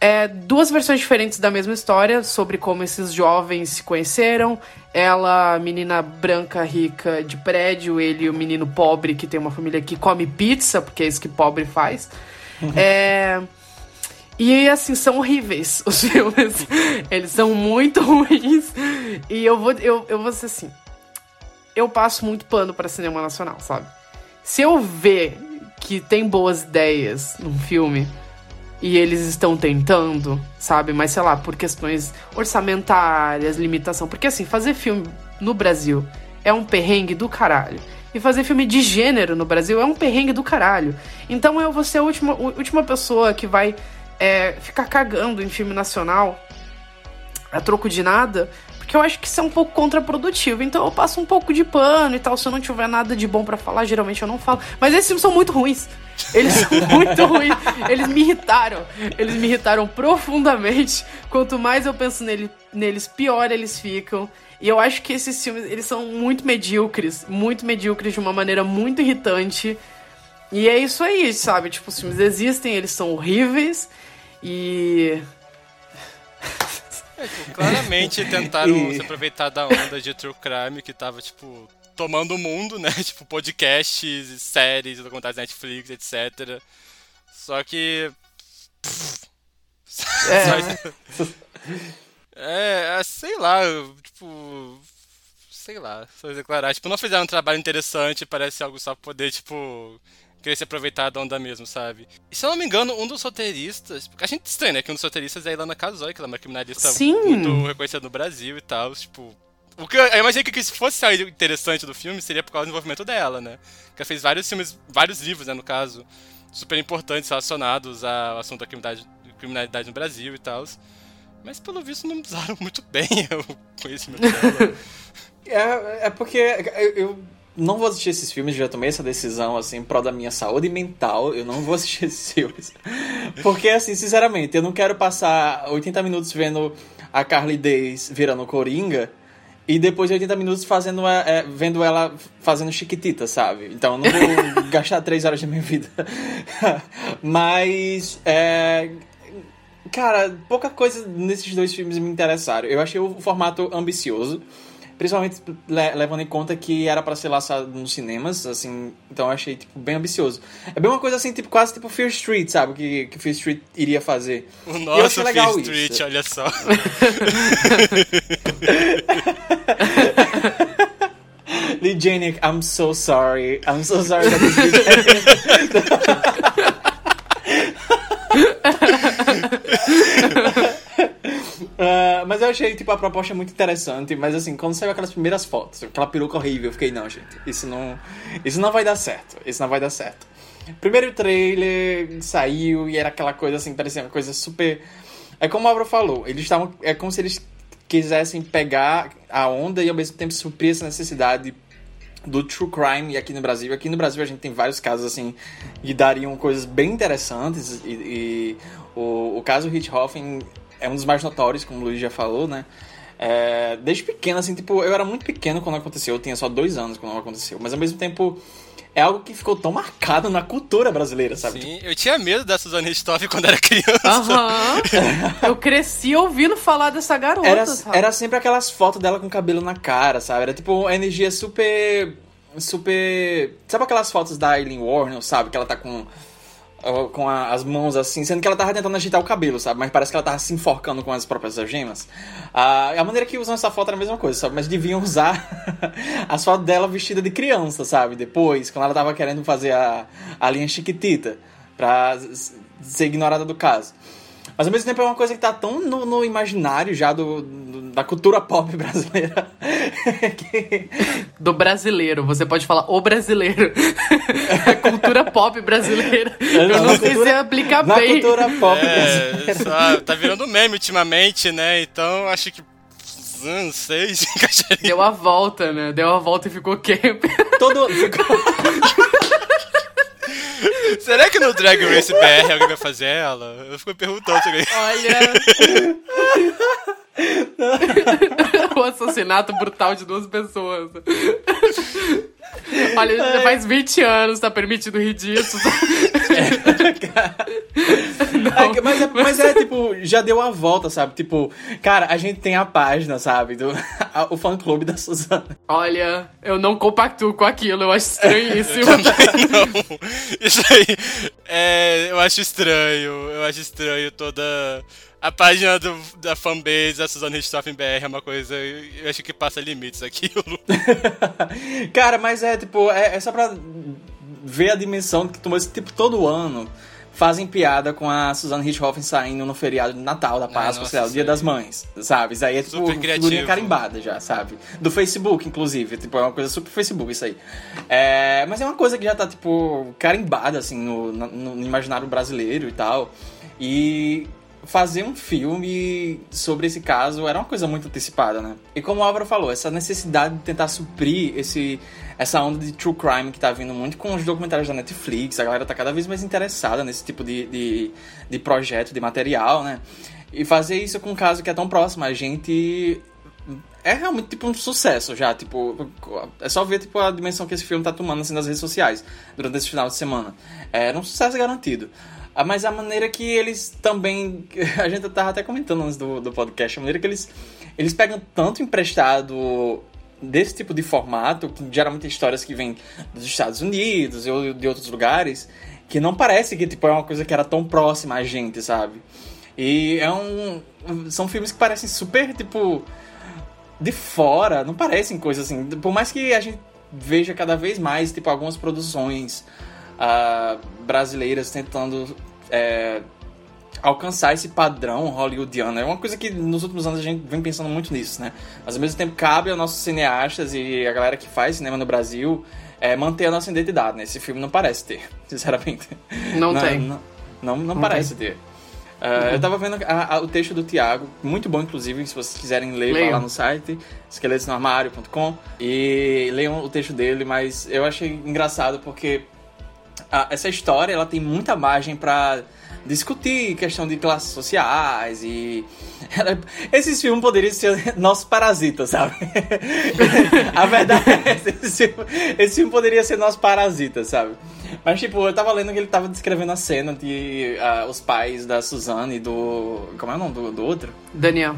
é, duas versões diferentes da mesma história sobre como esses jovens se conheceram. Ela, menina branca, rica, de prédio, ele, o menino pobre que tem uma família que come pizza, porque é isso que pobre faz. É, E assim, são horríveis os filmes. Eles são muito ruins. E eu vou, eu, eu vou ser assim. Eu passo muito pano pra cinema nacional, sabe? Se eu ver que tem boas ideias num filme e eles estão tentando, sabe? Mas sei lá, por questões orçamentárias, limitação. Porque assim, fazer filme no Brasil é um perrengue do caralho. E fazer filme de gênero no Brasil é um perrengue do caralho. Então eu vou ser a última, a última pessoa que vai é, ficar cagando em filme nacional a troco de nada, porque eu acho que isso é um pouco contraprodutivo. Então eu passo um pouco de pano e tal. Se eu não tiver nada de bom pra falar, geralmente eu não falo. Mas esses filmes são muito ruins. Eles são muito ruins. Eles me irritaram. Eles me irritaram profundamente. Quanto mais eu penso nele, neles, pior eles ficam. E eu acho que esses filmes, eles são muito medíocres. Muito medíocres de uma maneira muito irritante. E é isso aí, sabe? Tipo, os filmes existem, eles são horríveis. E. É, tipo, claramente tentaram E- se aproveitar da onda de true crime que tava, tipo, tomando o mundo, né? Tipo, podcasts, séries, documentários Netflix, etc. Só que. É. é, é, sei lá, tipo. Sei lá, só declarar. Tipo, não fizeram um trabalho interessante, parece algo só pra poder, tipo. Querer se aproveitar da onda mesmo, sabe? E se eu não me engano, um dos roteiristas. Porque a gente estranha, né? Que um dos roteiristas é a Ilana Kazoy, que ela é uma criminalista Sim. muito reconhecida no Brasil e tal. Tipo. O que eu, imaginei que se fosse algo interessante do filme seria por causa do envolvimento dela, né? Que ela fez vários filmes, vários livros, né, no caso, super importantes relacionados ao assunto da criminalidade, criminalidade no Brasil e tal. Mas pelo visto não usaram muito bem o conhecimento dela. É, é porque eu, não vou assistir esses filmes, já tomei essa decisão, assim, prol da minha saúde mental, eu não vou assistir esses filmes. Porque, assim, sinceramente, eu não quero passar 80 minutos vendo a Carly Days virando Coringa e depois 80 minutos fazendo, a- é, vendo ela fazendo chiquitita, sabe? Então eu não vou gastar 3 horas da minha vida. Mas, é, Cara, pouca coisa nesses dois filmes me interessaram. Eu achei o formato ambicioso, principalmente le- levando em conta que era pra ser lançado nos cinemas, assim, então eu achei tipo bem ambicioso. É bem uma coisa assim, tipo quase tipo Fear Street, sabe? Que que Fear Street iria fazer. O E eu achei legal Fear Street, isso. olha só. Lee Janik, I'm so sorry. I'm so sorry that this Ah, mas eu achei, tipo, a proposta muito interessante. Mas, assim, quando saiu aquelas primeiras fotos, aquela peruca horrível, eu fiquei, não, gente, isso não, isso não vai dar certo. Isso não vai dar certo. Primeiro trailer saiu e era aquela coisa, assim, parecia uma coisa super... É como a Abra falou, eles estavam... É como se eles quisessem pegar a onda e, ao mesmo tempo, suprir essa necessidade do true crime aqui no Brasil. Aqui no Brasil a gente tem vários casos assim que dariam coisas bem interessantes e, e o, o caso Richthofen é um dos mais notórios, como o Luiz já falou, né? É, desde pequeno, assim, tipo, eu era muito pequeno quando aconteceu, eu tinha só dois anos quando aconteceu, mas ao mesmo tempo é algo que ficou tão marcado na cultura brasileira, sabe? Sim, eu tinha medo da Suzane Richthofen quando era criança. Aham. Eu cresci ouvindo falar dessa garota, Era, sabe? era sempre aquelas fotos dela com cabelo na cara, sabe? Era tipo uma energia super. Super. Sabe aquelas fotos da Eileen Warren, sabe? Que ela tá com com a- as mãos assim, sendo que ela tava tentando agitar o cabelo, sabe? Mas parece que ela tava se enforcando com as próprias algemas. A maneira que usam essa foto era a mesma coisa, sabe? Mas deviam usar as fotos dela vestida de criança, sabe? Depois, quando ela tava querendo fazer a, a linha chiquitita, pra ser ignorada do caso. Mas ao mesmo tempo é uma coisa que tá tão no, no imaginário já do, do- da cultura pop brasileira. Do brasileiro, você pode falar o brasileiro. a cultura pop brasileira. Eu Na não sei se cultura- ia aplicar na bem. cultura pop É, brasileira. só, tá virando meme ultimamente, né? Então acho que. hum, Não sei se encaixaria. Deu a volta, né? Deu a volta e ficou camp. Todo. ficou- Será que no Drag Race BR alguém vai fazer ela? Eu fico me perguntando se alguém. Olha. o assassinato brutal de duas pessoas. Olha, já faz 20 anos, tá permitido rir disso. É, mas, é, mas é, tipo, já deu a volta, sabe? Tipo, cara, a gente tem a página, sabe? Do, a- o fã clube da Suzana. Olha, eu não compactuo com aquilo, eu acho estranhíssimo. Não, isso aí. É, eu acho estranho. Eu acho estranho toda. A página do, da fanbase da Suzana Richthofen BR é uma coisa. Eu acho que passa limites aquilo. Cara, mas é, tipo, é, é só pra ver a dimensão que tomou esse tipo todo ano. Fazem piada com a Suzanne Richthofen saindo no feriado de Natal, da Páscoa, sei lá, o Dia das Mães, sabe? Isso aí é tipo Super figurinha carimbada já, sabe? Do Facebook, inclusive. Tipo, é uma coisa super Facebook isso aí. É, mas é uma coisa que já tá, tipo, carimbada, assim, no, na- no imaginário brasileiro e tal. E fazer um filme sobre esse caso era uma coisa muito antecipada, né? E como o Álvaro falou, essa necessidade de tentar suprir esse, essa onda de true crime que tá vindo muito com os documentários da Netflix, a galera tá cada vez mais interessada nesse tipo de, de, de projeto, de material, né? E fazer isso com um caso que é tão próximo a gente é realmente tipo um sucesso já, tipo, é só ver tipo a dimensão que esse filme tá tomando assim nas redes sociais durante esse final de semana. Era um sucesso garantido. Ah, Mas a maneira que eles também. A gente tava até comentando antes do, do podcast, a maneira que eles, eles pegam tanto emprestado desse tipo de formato, que geralmente histórias que vêm dos Estados Unidos ou de outros lugares, que não parece que tipo, é uma coisa que era tão próxima a gente, sabe? E é um. São filmes que parecem super, tipo. De fora, não parecem coisas assim. Por mais que a gente veja cada vez mais, tipo, algumas produções ah, brasileiras tentando é, alcançar esse padrão hollywoodiano. É uma coisa que nos últimos anos a gente vem pensando muito nisso, né? Mas ao mesmo tempo cabe aos nossos cineastas e a galera que faz cinema no Brasil é, manter a nossa identidade, né? Esse filme não parece ter, sinceramente. Não tem. Não, não, não Não parece tem. ter. Ah, Eu tava vendo a- a- o texto do Tiago, muito bom, inclusive, se vocês quiserem ler, Leiam. lá no site, esqueletosnoarmário.com, e leiam o texto dele, mas eu achei engraçado porque essa história ela tem muita margem pra discutir questão de classes sociais e esses filmes poderiam ser nossos parasitas, sabe? A verdade é essa, esse filme, esse filme poderia ser nosso parasita, sabe? Mas tipo, eu tava lendo que ele tava descrevendo a cena de ah, os pais da Suzane e do. Como é o nome do, do outro? Daniel.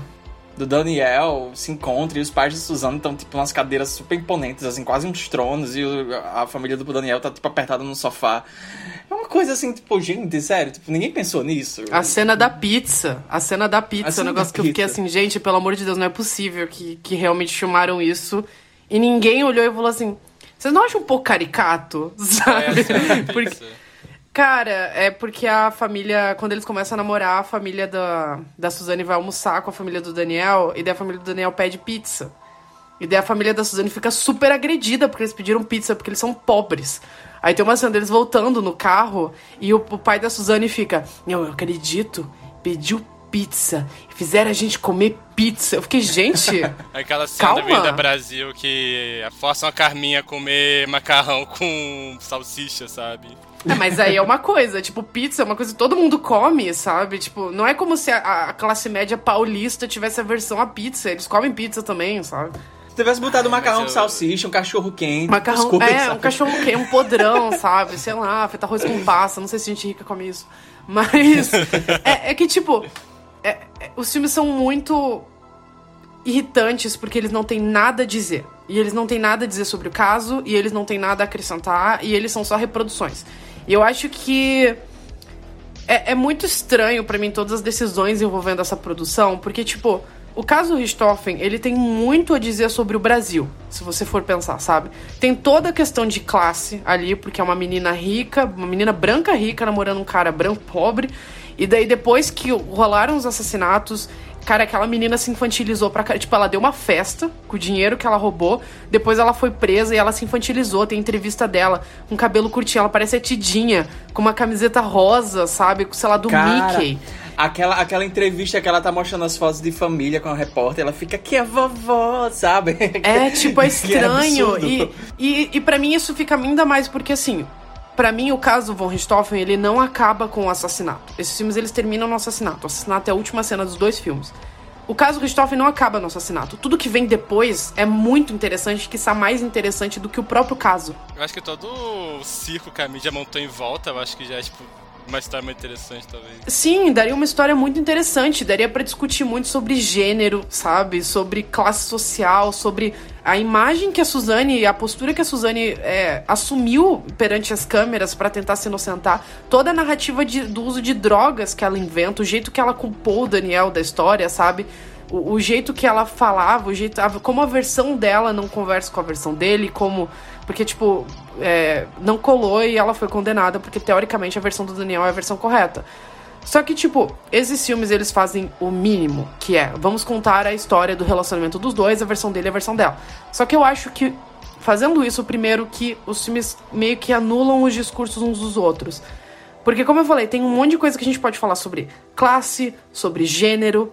Do Daniel se encontra e os pais de Suzana estão, tipo, umas cadeiras super imponentes, assim, quase uns tronos, e a família do Daniel tá, tipo, apertada no sofá. É uma coisa assim, tipo, gente, sério, tipo, ninguém pensou nisso. A cena da pizza. A cena da pizza. O cena negócio da que eu fiquei assim, gente, pelo amor de Deus, não é possível que, que realmente filmaram isso. E ninguém olhou e falou assim: vocês não acham um pouco caricato? Sabe? Porque, cara, é porque a família, quando eles começam a namorar, a família da, da Suzane vai almoçar com a família do Daniel, e daí a família do Daniel pede pizza. E daí a família da Suzane fica super agredida porque eles pediram pizza, porque eles são pobres. Aí tem uma cena deles voltando no carro e o, o pai da Suzane fica: Não, eu acredito, pediu pizza, fizeram a gente comer pizza. Eu fiquei, gente. Aquela cena Calma. da Avenida Brasil que forçam a Carminha a comer macarrão com salsicha, sabe? É, mas aí é uma coisa, tipo, pizza é uma coisa que todo mundo come, sabe? Tipo, não é como se a, a classe média paulista tivesse a versão a pizza. Eles comem pizza também, sabe? Se tivesse botado um macarrão eu- com salsicha, um cachorro quente, Macarrão, cuscuz, é, sabe? um cachorro quente, um podrão, sabe? Sei lá, feito arroz com passa. Não sei se gente rica come isso. Mas é, é que, tipo, é- é- os filmes são muito irritantes porque eles não têm nada a dizer. E eles não têm nada a dizer sobre o caso, e eles não têm nada a acrescentar, e eles são só reproduções. E eu acho que é, é muito estranho para mim todas as decisões envolvendo essa produção, porque, tipo, o caso Richthofen, ele tem muito a dizer sobre o Brasil, se você for pensar, sabe? Tem toda a questão de classe ali, porque é uma menina rica, uma menina branca rica namorando um cara branco pobre, e daí depois que rolaram os assassinatos, Cara, aquela menina se infantilizou pra cara. Tipo, ela deu uma festa com o dinheiro que ela roubou. Depois ela foi presa e ela se infantilizou. Tem entrevista dela com cabelo curtinho. Ela parece a Tidinha, com uma camiseta rosa, sabe? Com, sei lá, do Cara, Mickey. Aquela, aquela entrevista que ela tá mostrando as fotos de família com a repórter, ela fica aqui a vovó, sabe? É, tipo, é estranho. e, e, e para mim isso fica ainda mais porque, assim, Pra mim, o caso Von Richthofen, ele não acaba com o assassinato. Esses filmes, eles terminam no assassinato. O assassinato é a última cena dos dois filmes. O caso Richthofen não acaba no assassinato. Tudo que vem depois é muito interessante, que está mais interessante do que o próprio caso. Eu acho que todo o circo que a mídia montou em volta, eu acho que já tipo, uma história muito interessante, talvez. Sim, daria uma história muito interessante. Daria pra discutir muito sobre gênero, sabe? Sobre classe social, sobre a imagem que a Suzane, a postura que a Suzane é, assumiu perante as câmeras pra tentar se inocentar. Toda a narrativa de- do uso de drogas que ela inventa, o jeito que ela culpou o Daniel da história, sabe? O, o jeito que ela falava, o jeito. como a versão dela não conversa com a versão dele, como. Porque, tipo, é, não colou e ela foi condenada, porque teoricamente a versão do Daniel é a versão correta. Só que, tipo, esses filmes eles fazem o mínimo, que é, vamos contar a história do relacionamento dos dois, a versão dele e a versão dela. Só que eu acho que, fazendo isso, primeiro que os filmes meio que anulam os discursos uns dos outros. Porque, como eu falei, tem um monte de coisa que a gente pode falar sobre classe, sobre gênero,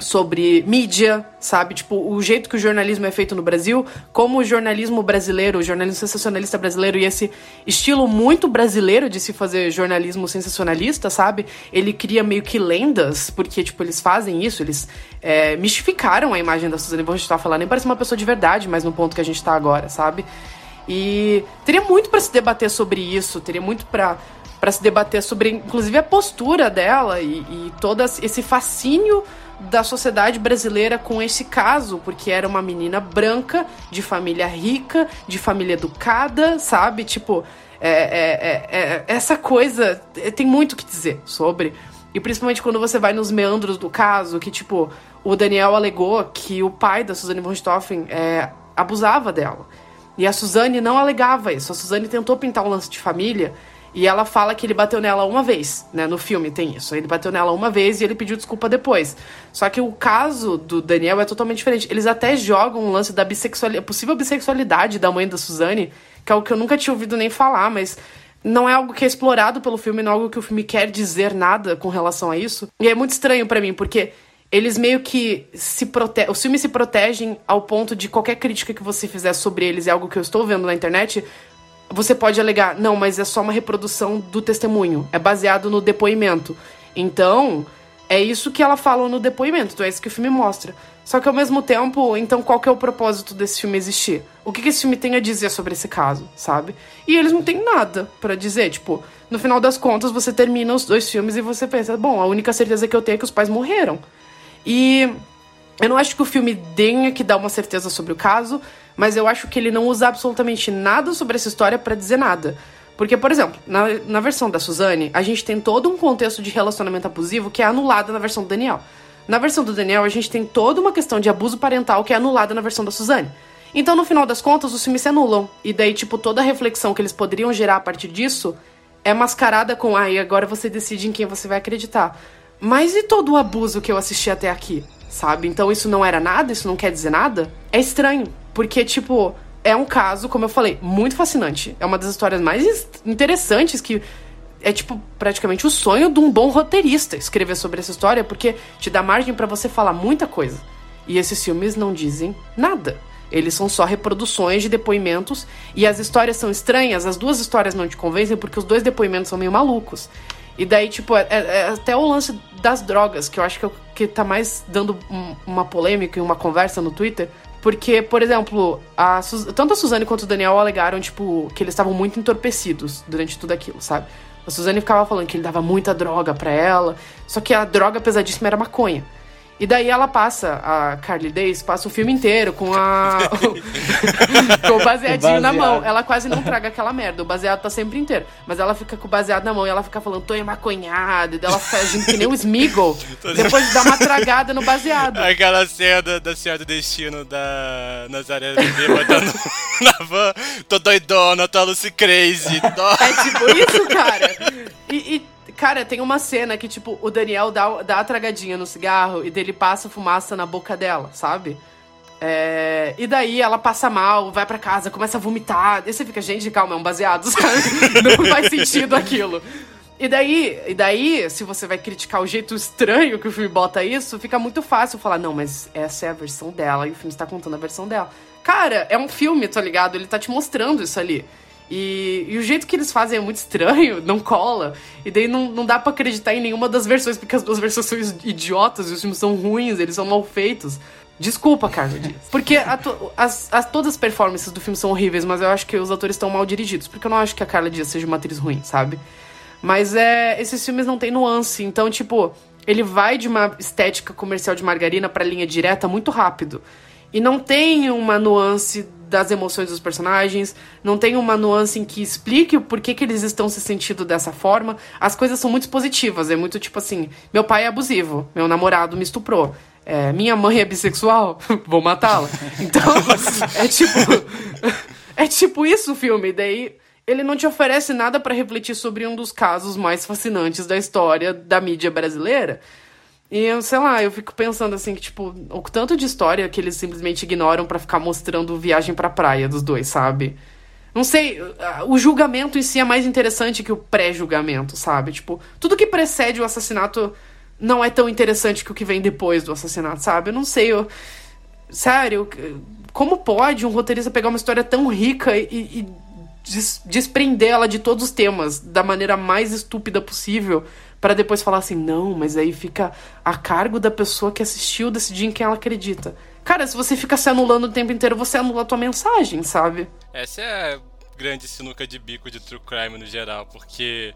sobre mídia, sabe? Tipo, o jeito que o jornalismo é feito no Brasil, como o jornalismo brasileiro, o jornalismo sensacionalista brasileiro e esse estilo muito brasileiro de se fazer jornalismo sensacionalista, sabe? Ele cria meio que lendas, porque, tipo, eles fazem isso, eles é, mistificaram a imagem da Suzane von Richthofen. Ela nem parece uma pessoa de verdade, mas no ponto que a gente tá agora, sabe? E teria muito pra se debater sobre isso, teria muito pra para se debater sobre, inclusive, a postura dela e, e todo esse fascínio da sociedade brasileira com esse caso, porque era uma menina branca, de família rica, de família educada, sabe? Tipo, é, é- é- é- essa coisa é, tem muito que dizer sobre. E principalmente quando você vai nos meandros do caso, que, tipo, o Daniel alegou que o pai da Suzane von Richthofen é, abusava dela. E a Suzane não alegava isso. A Suzane tentou pintar um lance de família e ela fala que ele bateu nela uma vez, né? No filme tem isso. Ele bateu nela uma vez e ele pediu desculpa depois. Só que o caso do Daniel é totalmente diferente. Eles até jogam um lance da bissexualidade, possível bissexualidade da mãe da Suzane, que é algo que eu nunca tinha ouvido nem falar, mas não é algo que é explorado pelo filme, não é algo que o filme quer dizer nada com relação a isso. E é muito estranho pra mim, porque eles meio que se protegem. Os filmes se protegem ao ponto de qualquer crítica que você fizer sobre eles é algo que eu estou vendo na internet. Você pode alegar, não, mas é só uma reprodução do testemunho. É baseado no depoimento. Então, é isso que ela fala no depoimento. Então é isso que o filme mostra. Só que ao mesmo tempo, então qual que é o propósito desse filme existir? O que, que esse filme tem a dizer sobre esse caso, sabe? E eles não têm nada pra dizer. Tipo, no final das contas, você termina os dois filmes e você pensa, bom, a única certeza que eu tenho é que os pais morreram. E eu não acho que o filme tenha que dar uma certeza sobre o caso, mas eu acho que ele não usa absolutamente nada sobre essa história pra dizer nada. Porque, por exemplo, na, na versão da Suzane, a gente tem todo um contexto de relacionamento abusivo que é anulado na versão do Daniel. Na versão do Daniel, a gente tem toda uma questão de abuso parental que é anulada na versão da Suzane. Então, no final das contas, os filmes se anulam. E daí, tipo, toda a reflexão que eles poderiam gerar a partir disso é mascarada com, ah, e agora você decide em quem você vai acreditar. Mas e todo o abuso que eu assisti até aqui? Sabe? Então isso não era nada? Isso não quer dizer nada? É estranho. Porque, tipo, é um caso, como eu falei, muito fascinante. É uma das histórias mais is- interessantes que. É, tipo, praticamente o sonho de um bom roteirista escrever sobre essa história, porque te dá margem pra você falar muita coisa. E esses filmes não dizem nada. Eles são só reproduções de depoimentos e as histórias são estranhas, as duas histórias não te convencem porque os dois depoimentos são meio malucos. E daí, tipo, é, é- é até o lance das drogas, que eu acho que, é o que tá mais dando um- uma polêmica e uma conversa no Twitter. Porque, por exemplo, a tanto a Suzane quanto o Daniel alegaram, tipo, que eles estavam muito entorpecidos durante tudo aquilo, sabe? A Suzane ficava falando que ele dava muita droga pra ela, só que a droga pesadíssima era maconha. E daí ela passa, a Carly Days passa o filme inteiro com a. com o baseadinho na mão. Ela quase não traga aquela merda. O baseado tá sempre inteiro. Mas ela fica com o baseado na mão e ela fica falando, tô emaconhada. E ela faz que nem o Smiggle. depois de dar uma tragada no baseado. Aquela cena da Senhora do Destino da Nazaré botando na van. Tô doidona, tô Lucy Crazy. É tipo isso, cara. e, e Cara, tem uma cena que, tipo, o Daniel dá, dá a tragadinha no cigarro e dele passa fumaça na boca dela, sabe? É... E daí ela passa mal, vai para casa, começa a vomitar. E você fica, gente, calma, é um baseado, sabe? Não faz sentido aquilo. E daí, e daí, se você vai criticar o jeito estranho que o filme bota isso, fica muito fácil falar, não, mas essa é a versão dela e o filme está contando a versão dela. Cara, é um filme, tá ligado? Ele tá te mostrando isso ali. E, e, o jeito que eles fazem é muito estranho, não cola. E daí não, não dá para acreditar em nenhuma das versões, porque as duas versões são idiotas, e os filmes são ruins, eles são mal feitos. Desculpa, Carlos Porque a, as, as, todas as performances do filme são horríveis, mas eu acho que os atores estão mal dirigidos. Porque eu não acho que a Carla Dias seja uma atriz ruim, sabe? Mas é, esses filmes não têm nuance. Então, tipo, ele vai de uma estética comercial de margarina pra linha direta muito rápido. E não tem uma nuance das emoções dos personagens, não tem uma nuance em que explique o porquê que eles estão se sentindo dessa forma. As coisas são muito positivas, é muito tipo assim: meu pai é abusivo, meu namorado me estuprou. É, minha mãe é bissexual, vou matá-la. Então, é tipo. É tipo isso o filme. Daí ele não te oferece nada para refletir sobre um dos casos mais fascinantes da história da mídia brasileira. E eu, sei lá, eu fico pensando assim que, tipo, o tanto de história que eles simplesmente ignoram para ficar mostrando viagem pra praia dos dois, sabe? Não sei, o julgamento em si é mais interessante que o pré-julgamento, sabe? Tipo, tudo que precede o assassinato não é tão interessante que o que vem depois do assassinato, sabe? Eu não sei, eu. Sério, como pode um roteirista pegar uma história tão rica e, e des desprendê-la de todos os temas da maneira mais estúpida possível? para depois falar assim, não, mas aí fica a cargo da pessoa que assistiu decidir em quem ela acredita. Cara, se você fica se anulando o tempo inteiro, você anula a tua mensagem, sabe? Essa é a grande sinuca de bico de true crime no geral, porque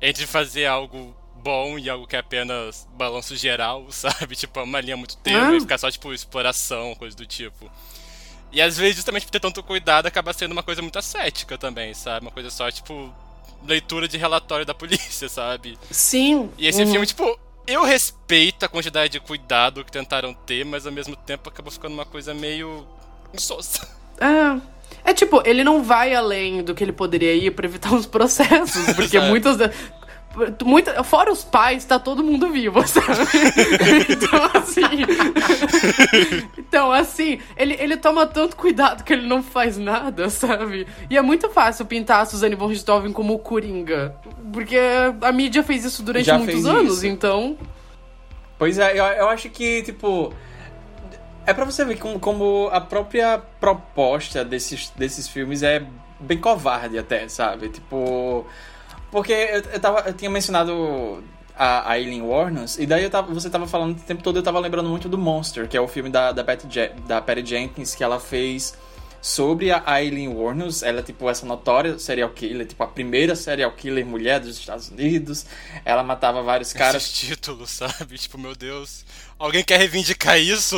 entre fazer algo bom e algo que é apenas balanço geral, sabe? Tipo, é uma linha muito tênue ah. e ficar só, tipo, exploração, coisa do tipo. E às vezes, justamente por ter tanto cuidado, acaba sendo uma coisa muito ascética também, sabe? Uma coisa só, tipo, leitura de relatório da polícia, sabe? Sim. E esse uhum. filme, tipo, eu respeito a quantidade de cuidado que tentaram ter, mas ao mesmo tempo acabou ficando uma coisa meio insossa. É. É tipo, ele não vai além do que ele poderia ir para evitar os processos, porque muitas muita, fora os pais, tá todo mundo vivo, sabe? então, assim. então, assim, ele, ele toma tanto cuidado que ele não faz nada, sabe? E é muito fácil pintar a Suzane von Richthofen como Coringa. Porque a mídia fez isso durante Já muitos anos, isso. então. Pois é, eu, eu acho que, tipo. É pra você ver como, como a própria proposta desses, desses filmes é bem covarde até, sabe? Tipo. Porque eu, eu, tava, eu tinha mencionado a Aileen Warners, e daí eu tava, você tava falando o tempo todo, eu tava lembrando muito do Monster, que é o filme da, da, Patty, da Patty Jenkins, que ela fez sobre a Aileen Warners. Ela é, tipo, essa notória serial killer, tipo, a primeira serial killer mulher dos Estados Unidos. Ela matava vários caras. Esses títulos, sabe? Tipo, meu Deus. Alguém quer reivindicar isso?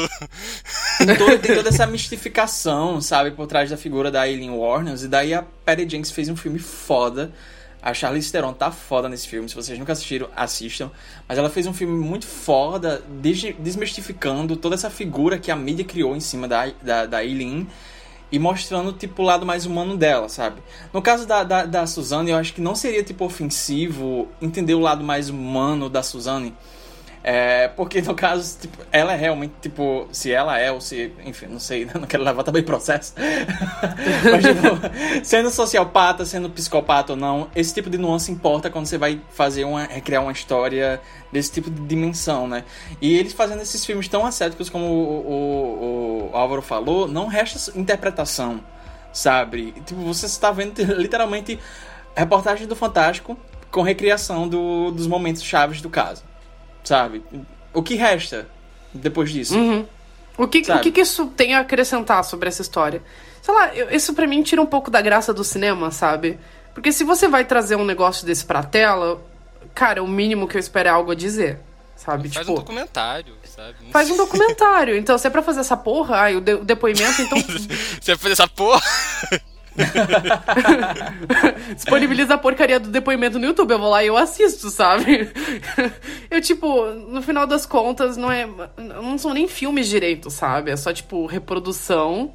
Tem, todo, tem toda essa mistificação, sabe, por trás da figura da Aileen Warners. E daí a Patty Jenkins fez um filme foda a Charlize Theron tá foda nesse filme. Se vocês nunca assistiram, assistam. Mas ela fez um filme muito foda, desmistificando toda essa figura que a mídia criou em cima da, da, da Eileen e mostrando, tipo, o lado mais humano dela, sabe? No caso da, da, da Suzanne, eu acho que não seria, tipo, ofensivo entender o lado mais humano da Suzanne é, porque no caso, tipo, ela é realmente, tipo, se ela é ou se. Enfim, não sei, não quero levar também processo. Mas, tipo, sendo sociopata, sendo psicopata ou não, esse tipo de nuance importa quando você vai fazer uma. recriar uma história desse tipo de dimensão, né? E eles fazendo esses filmes tão ascéticos como o, o, o Álvaro falou, não resta interpretação, sabe? Tipo, você está vendo literalmente reportagem do Fantástico com recriação do, dos momentos chaves do caso sabe? O que resta depois disso? Uhum. O, que, o que, que isso tem a acrescentar sobre essa história? Sei lá, eu, isso para mim tira um pouco da graça do cinema, sabe? Porque se você vai trazer um negócio desse pra tela, cara, o mínimo que eu espero é algo a dizer, sabe? Faz tipo, um documentário, sabe? Não faz um documentário. Então, se é pra fazer essa porra, ai, o, de- o depoimento, então Você vai fazer essa porra? disponibiliza a porcaria do depoimento no YouTube. Eu vou lá e eu assisto, sabe? Eu, tipo, no final das contas, não é. Não são nem filmes direito, sabe? É só, tipo, reprodução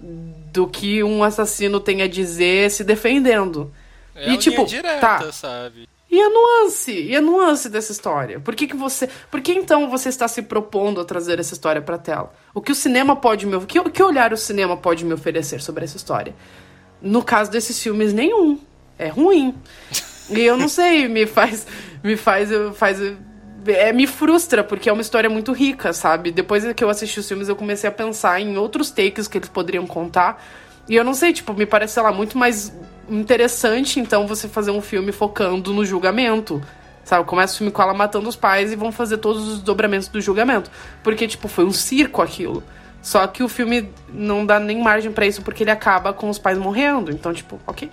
do que um assassino tem a dizer se defendendo. É e, tipo, direta, tá. sabe? E a nuance? E a nuance dessa história? Por que, que você. Por que então você está se propondo a trazer essa história pra tela? O que o cinema pode me. Que, que olhar o cinema pode me oferecer sobre essa história? No caso desses filmes, nenhum. É ruim. E eu não sei, me faz. Me faz. faz é, me frustra, porque é uma história muito rica, sabe? Depois que eu assisti os filmes, eu comecei a pensar em outros takes que eles poderiam contar. E eu não sei, tipo, me parece, sei lá, muito mais interessante, então, você fazer um filme focando no julgamento. Sabe? Começa o filme com ela matando os pais e vão fazer todos os dobramentos do julgamento. Porque, tipo, foi um circo aquilo. Só que o filme não dá nem margem pra isso porque ele acaba com os pais morrendo. Então, tipo, ok.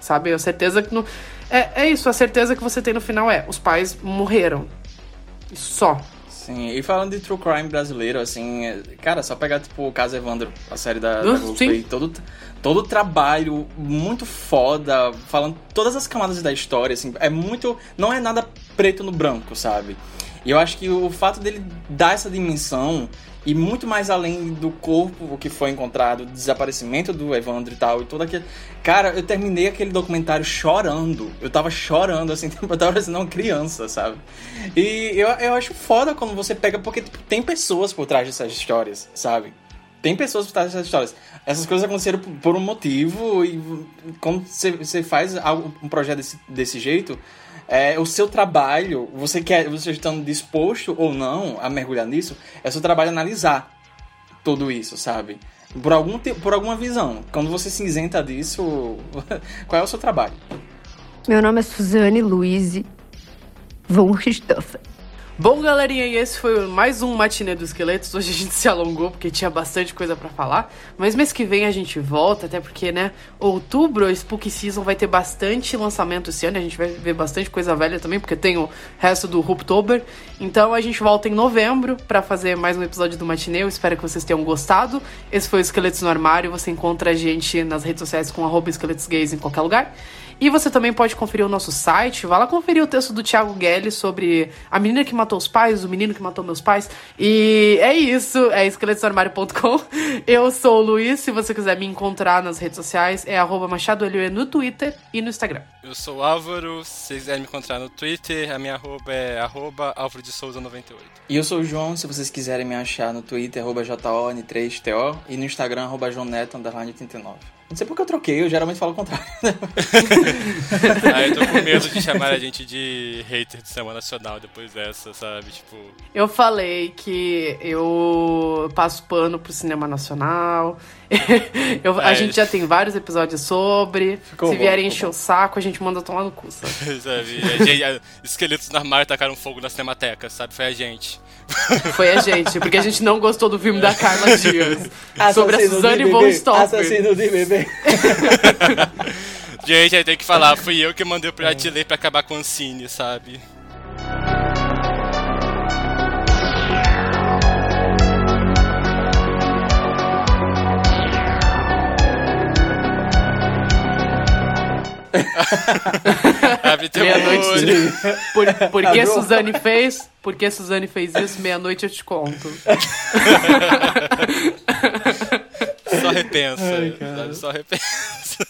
Sabe? A certeza que no. É, é isso, a certeza que você tem no final é: os pais morreram. Só. Sim, e falando de true crime brasileiro, assim, é- cara, só pegar, tipo, o caso Evandro, a série da, da Uh, Globoplay, todo, todo o trabalho muito foda, falando todas as camadas da história, assim, é muito, não é nada preto no branco, sabe? E eu acho que o fato dele dar essa dimensão, e muito mais além do corpo que foi encontrado, do desaparecimento do Evandro e tal, e todo aquele... Cara, eu terminei aquele documentário chorando, eu tava chorando, assim, eu tava parecendo uma criança, sabe? E eu, eu acho foda quando você pega, porque tipo, tem pessoas por trás dessas histórias, sabe? Tem pessoas por trás dessas histórias. Essas coisas aconteceram por, por um motivo e quando você, você faz algo, um projeto desse, desse jeito, é, o seu trabalho, você quer, você estando disposto ou não a mergulhar nisso, é seu trabalho analisar tudo isso, sabe? Por, algum, te- por alguma visão. Quando você se isenta disso, qual é o seu trabalho? Meu nome é Suzane Luiz von Richthofen. Bom, galerinha, e esse foi mais um Matinê dos Esqueletos. Hoje a gente se alongou porque tinha bastante coisa pra falar. Mas mês que vem a gente volta, até porque, né, outubro, a Spooky Season vai ter bastante lançamento esse ano. A gente vai ver bastante coisa velha também, porque tem o resto do Hooptober. Então a gente volta em novembro pra fazer mais um episódio do Matinê. Eu espero que vocês tenham gostado. Esse foi o Esqueletos no Armário. Você encontra a gente nas redes sociais com arroba esqueletos gays em qualquer lugar. E você também pode conferir o nosso site. Vai lá conferir o texto do Thiago Guelli sobre a menina que matou os pais, o menino que matou meus pais. E é isso, é esqueletosarmário.com. Eu sou o Luiz. Se você quiser me encontrar nas redes sociais, é arroba Machado Elue no Twitter e no Instagram. Eu sou o Álvaro, se vocês quiserem me encontrar no Twitter, a minha arroba é arroba Álvaro de Souza 98. E eu sou o João, se vocês quiserem me achar no Twitter, arroba JON3TO e no Instagram, arroba 89. Não sei porque eu troquei, eu geralmente falo o contrário. Aí eu tô com medo de chamar a gente de hater do Cinema Nacional depois dessa, sabe? Tipo, Eu falei que eu passo pano pro cinema nacional. Eu- a É. gente já tem vários episódios sobre. Ficou Se bom, vierem ficou encher o saco, a gente manda tomar no cu, sabe? sabe? A gente- a- esqueletos no armário tacaram fogo na Cinemateca, sabe? Foi a gente. Foi a gente, porque a gente não gostou do filme da Carla Dias. sobre a Suzane von Stoffer. Assassino de bebê. Gente, aí tem que falar, fui eu que mandei o Pirate Lei pra acabar com o Ancine, sabe? Meia-noite. Por, por que. Suzane fez? Por que Suzane fez isso? Meia-noite eu te conto. Só repensa, sabe? Só repensa.